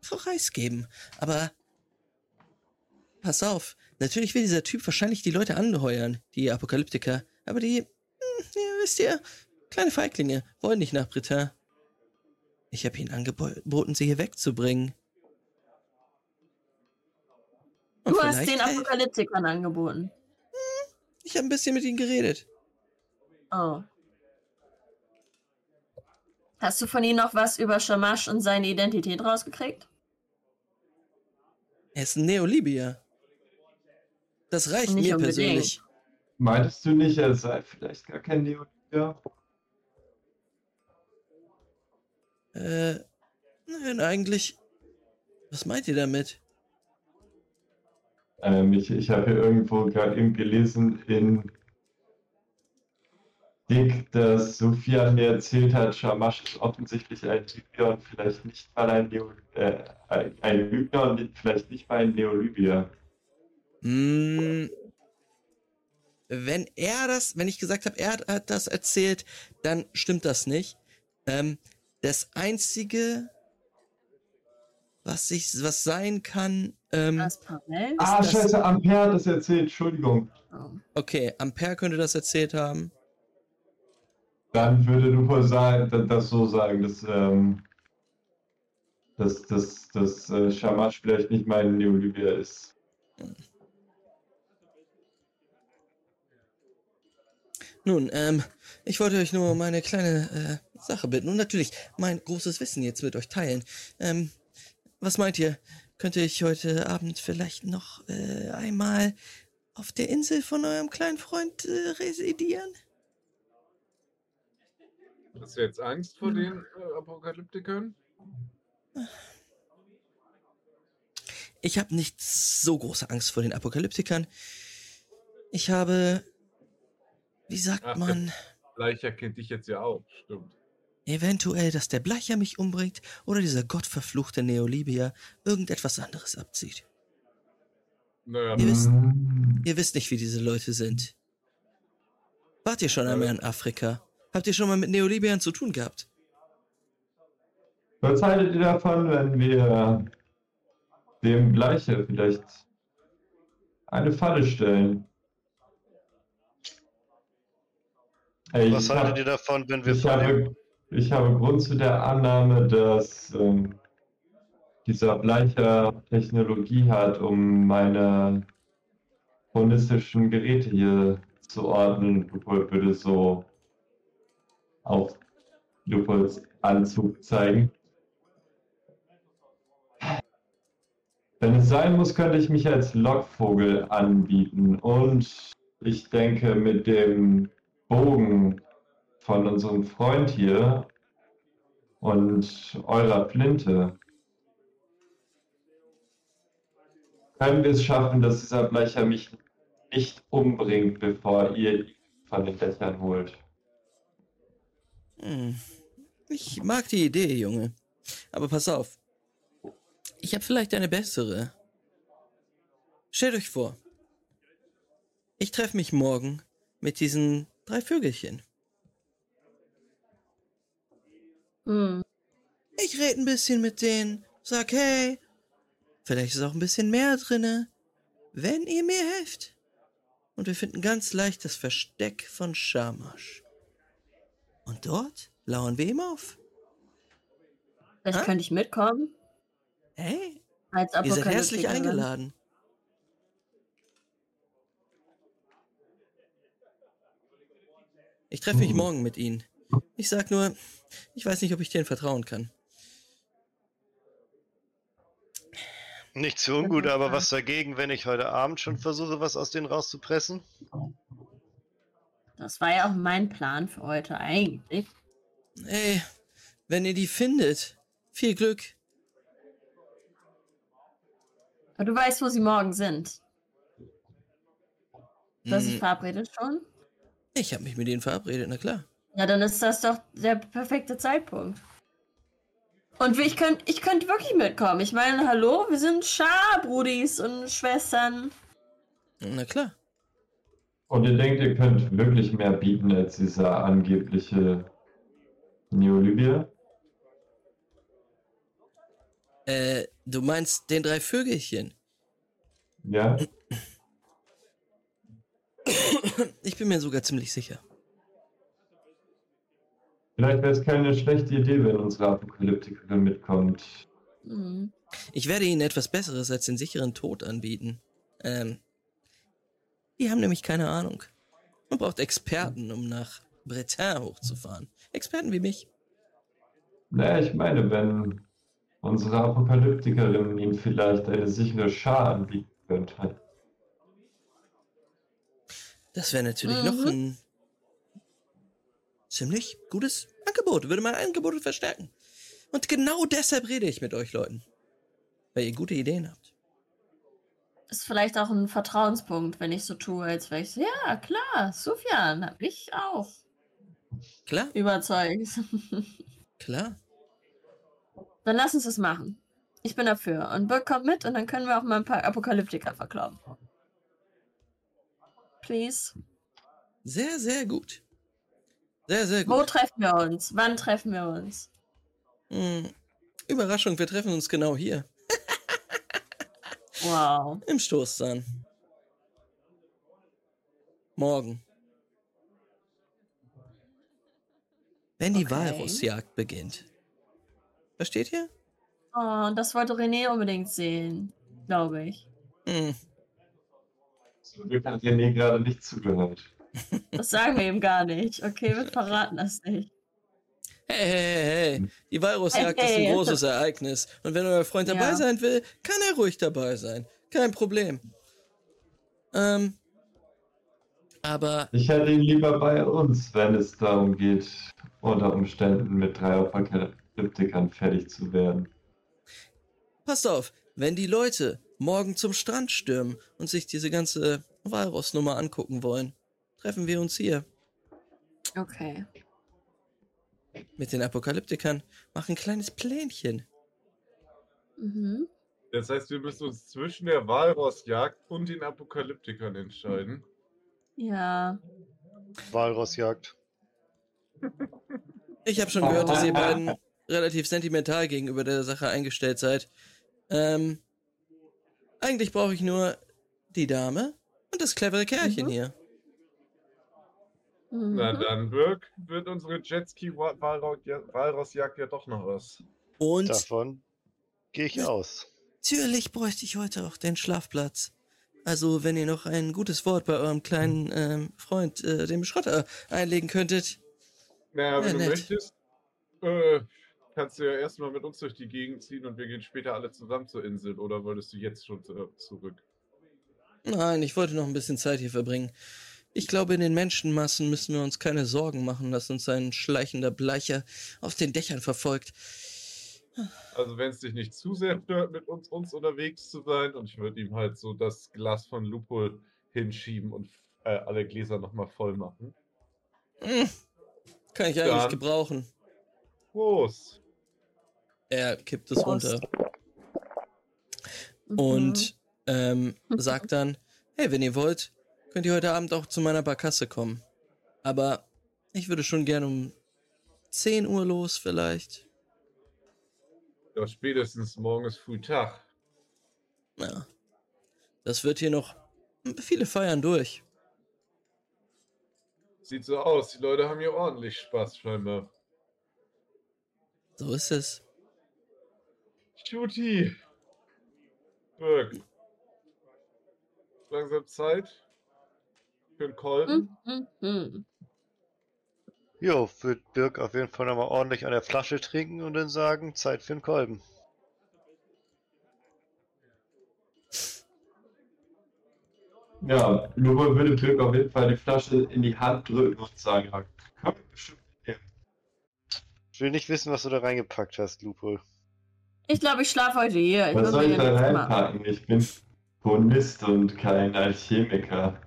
preisgeben, aber pass auf, Natürlich will dieser Typ wahrscheinlich die Leute anheuern, die Apokalyptiker. Aber die, hm, ja, wisst ihr, kleine Feiglinge wollen nicht nach Britain. Ich habe ihnen angeboten, sie hier wegzubringen. Und Du hast den Apokalyptikern angeboten. Ich habe ein bisschen mit ihnen geredet. Oh. Hast du von ihnen noch was über Shamash und seine Identität rausgekriegt? Er ist ein Neolibier. Das reicht Nicht mir unbedingt. persönlich. Meintest du nicht, er sei vielleicht gar kein Neolibier? Äh, nein, eigentlich. Was meint ihr damit? Ähm, ich ich habe hier irgendwo gerade eben gelesen in Dick, dass Sofian mir erzählt hat, Shamash ist offensichtlich ein Libyer und vielleicht nicht mal ein Neo, äh, ein Lügner und vielleicht nicht mal ein Neolibier. Hm, wenn er das, wenn ich gesagt habe, er hat, hat das erzählt, dann stimmt das nicht. Ähm, das einzige, was ich, was sein kann, ähm, Pavel? Ah, das- scheiße, Ampere hat das erzählt, Entschuldigung. Oh. okay, Ampere könnte das erzählt haben. Dann würde du wohl sagen, da- das so sagen, dass, ähm, dass, dass, dass äh, Shamash vielleicht nicht mal ein Neolibier ist. Nun, ähm, ich wollte euch nur um eine kleine äh, Sache bitten und natürlich mein großes Wissen jetzt mit euch teilen. Ähm, was meint ihr? Könnte ich heute Abend vielleicht noch äh, einmal auf der Insel von eurem kleinen Freund äh, residieren? Hast du jetzt Angst vor den äh, Apokalyptikern? Ich habe nicht so große Angst vor den Apokalyptikern. Ich habe, wie sagt Ach, man, Bleicher kennt dich jetzt ja auch, stimmt. Eventuell, dass der Bleicher mich umbringt oder dieser gottverfluchte Neolibier irgendetwas anderes abzieht. Naja, Ihr wisst-. Ihr wisst nicht, wie diese Leute sind. Wart ihr schon einmal in Afrika? Habt ihr schon mal mit Neolibiern zu tun gehabt? Was haltet ihr davon, wenn wir dem Bleiche vielleicht eine Falle stellen? Ey, Was haltet hab- ihr davon, wenn wir ich von dem habe, ich habe Grund zu der Annahme, dass ähm, dieser Bleicher Technologie hat, um meine chronistischen Geräte hier zu ordnen. Lupol würde so auf Lupols Anzug zeigen. Wenn es sein muss, könnte ich mich als Lockvogel anbieten. Und ich denke, mit dem Bogen von unserem Freund hier und eurer Flinte können wir es schaffen, dass dieser Bleicher mich nicht umbringt, bevor ihr ihn von den Dächern holt. Hm. Ich mag die Idee, Junge. Aber pass auf. Ich habe vielleicht eine bessere. Stellt euch vor. Ich treffe mich morgen mit diesen drei Vögelchen. Hm. Ich rede ein bisschen mit denen, sag hey, vielleicht ist auch ein bisschen mehr drinne, wenn ihr mir helft. Und wir finden ganz leicht das Versteck von Shamash. Und dort lauern wir ihm auf. Vielleicht Hä? könnte ich mitkommen. Hey, Als ihr seid herzlich eingeladen. Ich treffe mich Mhm. morgen mit ihnen. Ich sag nur, ich weiß nicht, ob ich denen vertrauen kann. Nicht so ungut, aber was dagegen, wenn ich heute Abend schon versuche, was aus denen rauszupressen? Das war ja auch mein Plan für heute eigentlich. Ey, wenn ihr die findet, viel Glück. Aber du weißt, wo sie morgen sind. Du hast dich verabredet schon? Ich habe mich mit denen verabredet, na klar. Ja, dann ist das doch der perfekte Zeitpunkt. Und ich könnte ich könnt wirklich mitkommen. Ich meine, hallo, wir sind Scharbrudis und Schwestern. Na klar. Und ihr denkt, ihr könnt wirklich mehr bieten als dieser angebliche Neolibier? Äh, du meinst den drei Vögelchen? Ja? Ich bin mir sogar ziemlich sicher. Vielleicht wäre es keine schlechte Idee, wenn unsere Apokalyptikerin mitkommt. Mhm. Ich werde ihnen etwas Besseres als den sicheren Tod anbieten. Ähm, die haben nämlich keine Ahnung. Man braucht Experten, um nach Bretin hochzufahren. Experten wie mich. Naja, ich meine, wenn unsere Apokalyptikerin ihnen vielleicht eine sichere Schar anbieten könnte. Das wäre natürlich Mhm. noch ein ziemlich gutes Angebot. Würde mein Angebot verstärken. Und genau deshalb rede ich mit euch Leuten. Weil ihr gute Ideen habt. Ist vielleicht auch ein Vertrauenspunkt, wenn ich so tue, als wäre ich so, ja, klar, Sufjan, hab ich auch Klar, überzeugt. klar. Dann lass uns das machen. Ich bin dafür. Und Burke kommt mit und dann können wir auch mal ein paar Apokalyptiker verkloppen. Please. Sehr, sehr gut. Sehr, sehr Wo gut. treffen wir uns? Wann treffen wir uns? Hm. Überraschung, wir treffen uns genau hier. Wow. Im Stoßzahn. Morgen. Wenn die Okay. Walrossjagd beginnt. Versteht ihr? Oh, und das wollte René unbedingt sehen, glaube ich. Hm. Zum Glück hat René gerade nicht zugehört. Das sagen wir ihm gar nicht. Okay, wir verraten das nicht. Hey, hey, hey, hey. Die Walrossjagd Hey, ist ein hey. großes Ereignis. Und wenn euer Freund dabei Ja. sein will, kann er ruhig dabei sein. Kein Problem. Ähm. Aber Ich hätte ihn lieber bei uns, wenn es darum geht, unter Umständen mit drei Apokalyptikern fertig zu werden. passt auf, wenn die Leute morgen zum Strand stürmen und sich diese ganze Walrossnummer angucken wollen, treffen wir uns hier Okay. mit den Apokalyptikern, machen ein kleines Plänchen. Mhm. Das heißt, wir müssen uns zwischen der Walrossjagd und den Apokalyptikern entscheiden. Ja. Walrossjagd. Ich habe schon gehört, dass ihr beiden relativ sentimental gegenüber der Sache eingestellt seid. Ähm, eigentlich brauche ich nur die Dame und das clevere Kerlchen Mhm. hier. Mhm. Na dann, Birk, wird unsere Jetski-Walrossjagd ja doch noch was. Und Davon gehe ich aus. natürlich bräuchte ich heute auch den Schlafplatz. Also, wenn ihr noch ein gutes Wort bei eurem kleinen ähm, Freund, äh, dem Schrotter, einlegen könntet. Naja, Ja, wenn du nett. möchtest, äh, kannst du ja erstmal mit uns durch die Gegend ziehen und wir gehen später alle zusammen zur Insel. Oder wolltest du jetzt schon äh, zurück? Nein, ich wollte noch ein bisschen Zeit hier verbringen. Ich glaube, in den Menschenmassen müssen wir uns keine Sorgen machen, dass uns ein schleichender Bleicher auf den Dächern verfolgt. Also wenn es dich nicht zu sehr stört, mit uns, uns unterwegs zu sein, und ich würde ihm halt so das Glas von Lupol hinschieben und äh, alle Gläser nochmal voll machen. Hm, kann ich eigentlich Dann- gebrauchen. Prost! Er kippt es Prost. runter Mhm. und ähm, sagt dann, hey, wenn ihr wollt, könnt ihr heute Abend auch zu meiner Barkasse kommen. Aber ich würde schon gern um 10 Uhr los vielleicht. Ja, spätestens morgen ist früh Tag. Ja. Das wird hier noch viele feiern durch. Sieht so aus, die Leute haben hier ordentlich Spaß scheinbar. So ist es. Shooty! Birk. Langsam Zeit für einen Kolben. Mhm. Mhm. Jo, wird Birk auf jeden Fall nochmal ordentlich an der Flasche trinken und dann sagen, Zeit für einen Kolben. Ja, Lubo würde Glück auf jeden Fall die Flasche in die Hand drücken und sagen, ja, komm, bestimmt nehmen. Ich will nicht wissen, was du da reingepackt hast, Lupo. Ich glaube, ich schlafe heute hier. Ich Was soll ich da reinpacken? Ich bin Chronist und kein Alchemiker.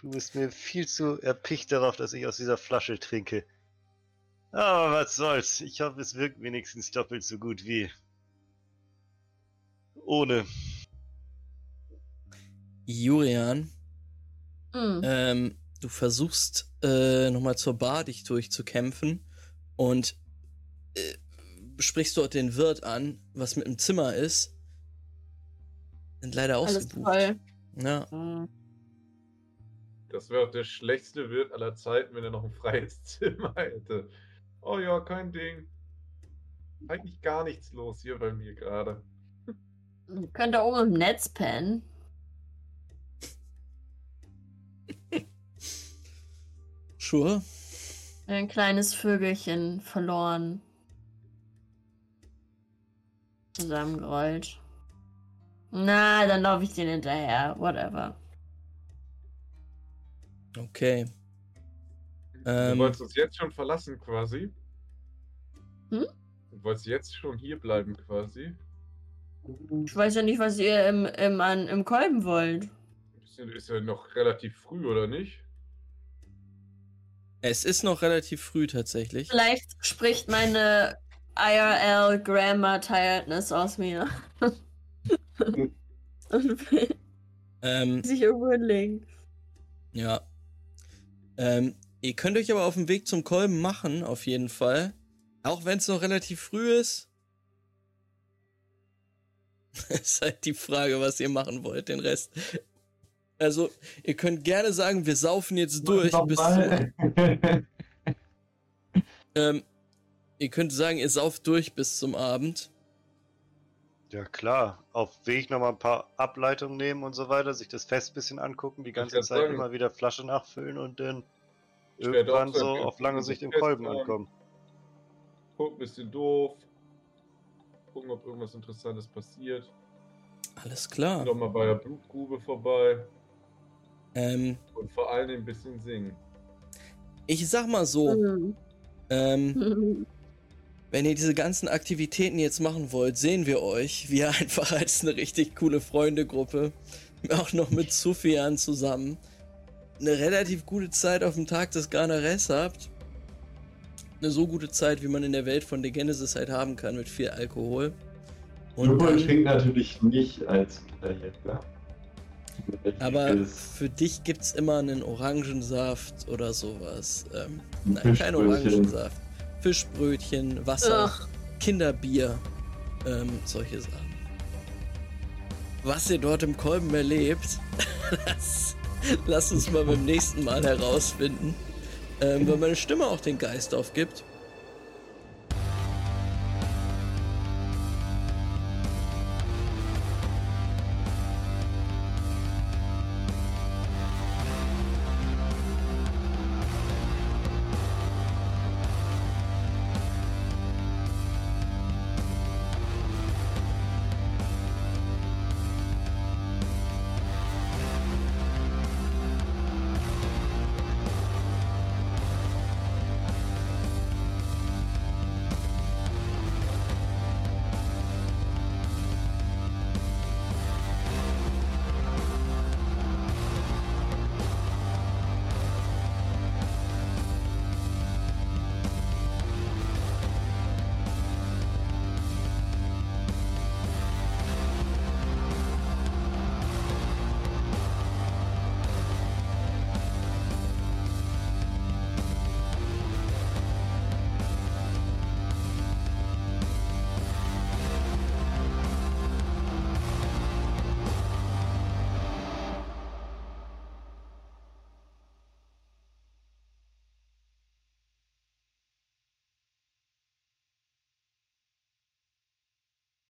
Du bist mir viel zu erpicht darauf, dass ich aus dieser Flasche trinke. Aber was soll's. Ich hoffe, es wirkt wenigstens doppelt so gut wie ohne. Jurian, Mhm. ähm, du versuchst äh, nochmal zur Bar dich durchzukämpfen und äh, sprichst dort den Wirt an, was mit dem Zimmer ist. Sind leider Alles ausgebucht. voll. Ja. Mhm. Das wäre auch der schlechteste Wirt aller Zeiten, wenn er noch ein freies Zimmer hätte. Oh ja, kein Ding. Eigentlich gar nichts los hier bei mir gerade. Ihr könnt da oben im Netz pennen. Sure. Ein kleines Vögelchen verloren. Zusammengerollt. Na, dann laufe ich den hinterher. Whatever. Okay. Du Ähm, wolltest uns jetzt schon verlassen quasi? Hm? Du wolltest jetzt schon hier bleiben quasi? Ich weiß ja nicht, was ihr im, im, an, im Kolben wollt. Ist ja- noch relativ früh, oder nicht? es ist noch relativ früh tatsächlich. Vielleicht spricht meine IRL Grammar Tiredness aus mir. Und Ähm, sich irgendwo hinlegen. ja. Ähm, ihr könnt euch aber auf den Weg zum Kolben machen, auf jeden Fall. Auch wenn es noch relativ früh ist. ist halt die Frage, was ihr machen wollt, den Rest. Also, ihr könnt gerne sagen, wir saufen jetzt durch bis zu, ähm, Ihr könnt sagen, ihr sauft durch bis zum Abend. Ja klar, auf Weg nochmal ein paar Ableitungen nehmen und so weiter, sich das Fest ein bisschen angucken, die ganze Zeit sagen. immer wieder Flasche nachfüllen und dann Ich irgendwann so sagen, auf lange Sicht im Kolben haben. ankommen. Gucken, ein bisschen doof. Gucken, ob irgendwas Interessantes passiert. Alles klar. Noch mal bei der Blutgrube vorbei. Ähm, Und vor allem ein bisschen singen. ich sag mal so, Hm. ähm, wenn ihr diese ganzen Aktivitäten jetzt machen wollt, sehen wir euch, wie einfach als eine richtig coole Freundegruppe, auch noch mit Sufjan zusammen, eine relativ gute Zeit auf dem Tag des Garnares habt. Eine so gute Zeit, wie man in der Welt von The Genesis halt haben kann, mit viel Alkohol. Und Lupol dann, trinkt natürlich nicht als Kinderjäger. aber für dich gibt's immer einen Orangensaft oder sowas. Ähm, nein, kein. Orangensaft. Fischbrötchen, Wasser. Ach, Kinderbier, ähm, solche Sachen. Was ihr dort im Kolben erlebt, das, lasst uns mal beim nächsten Mal herausfinden. Ähm, weil meine Stimme auch den Geist aufgibt.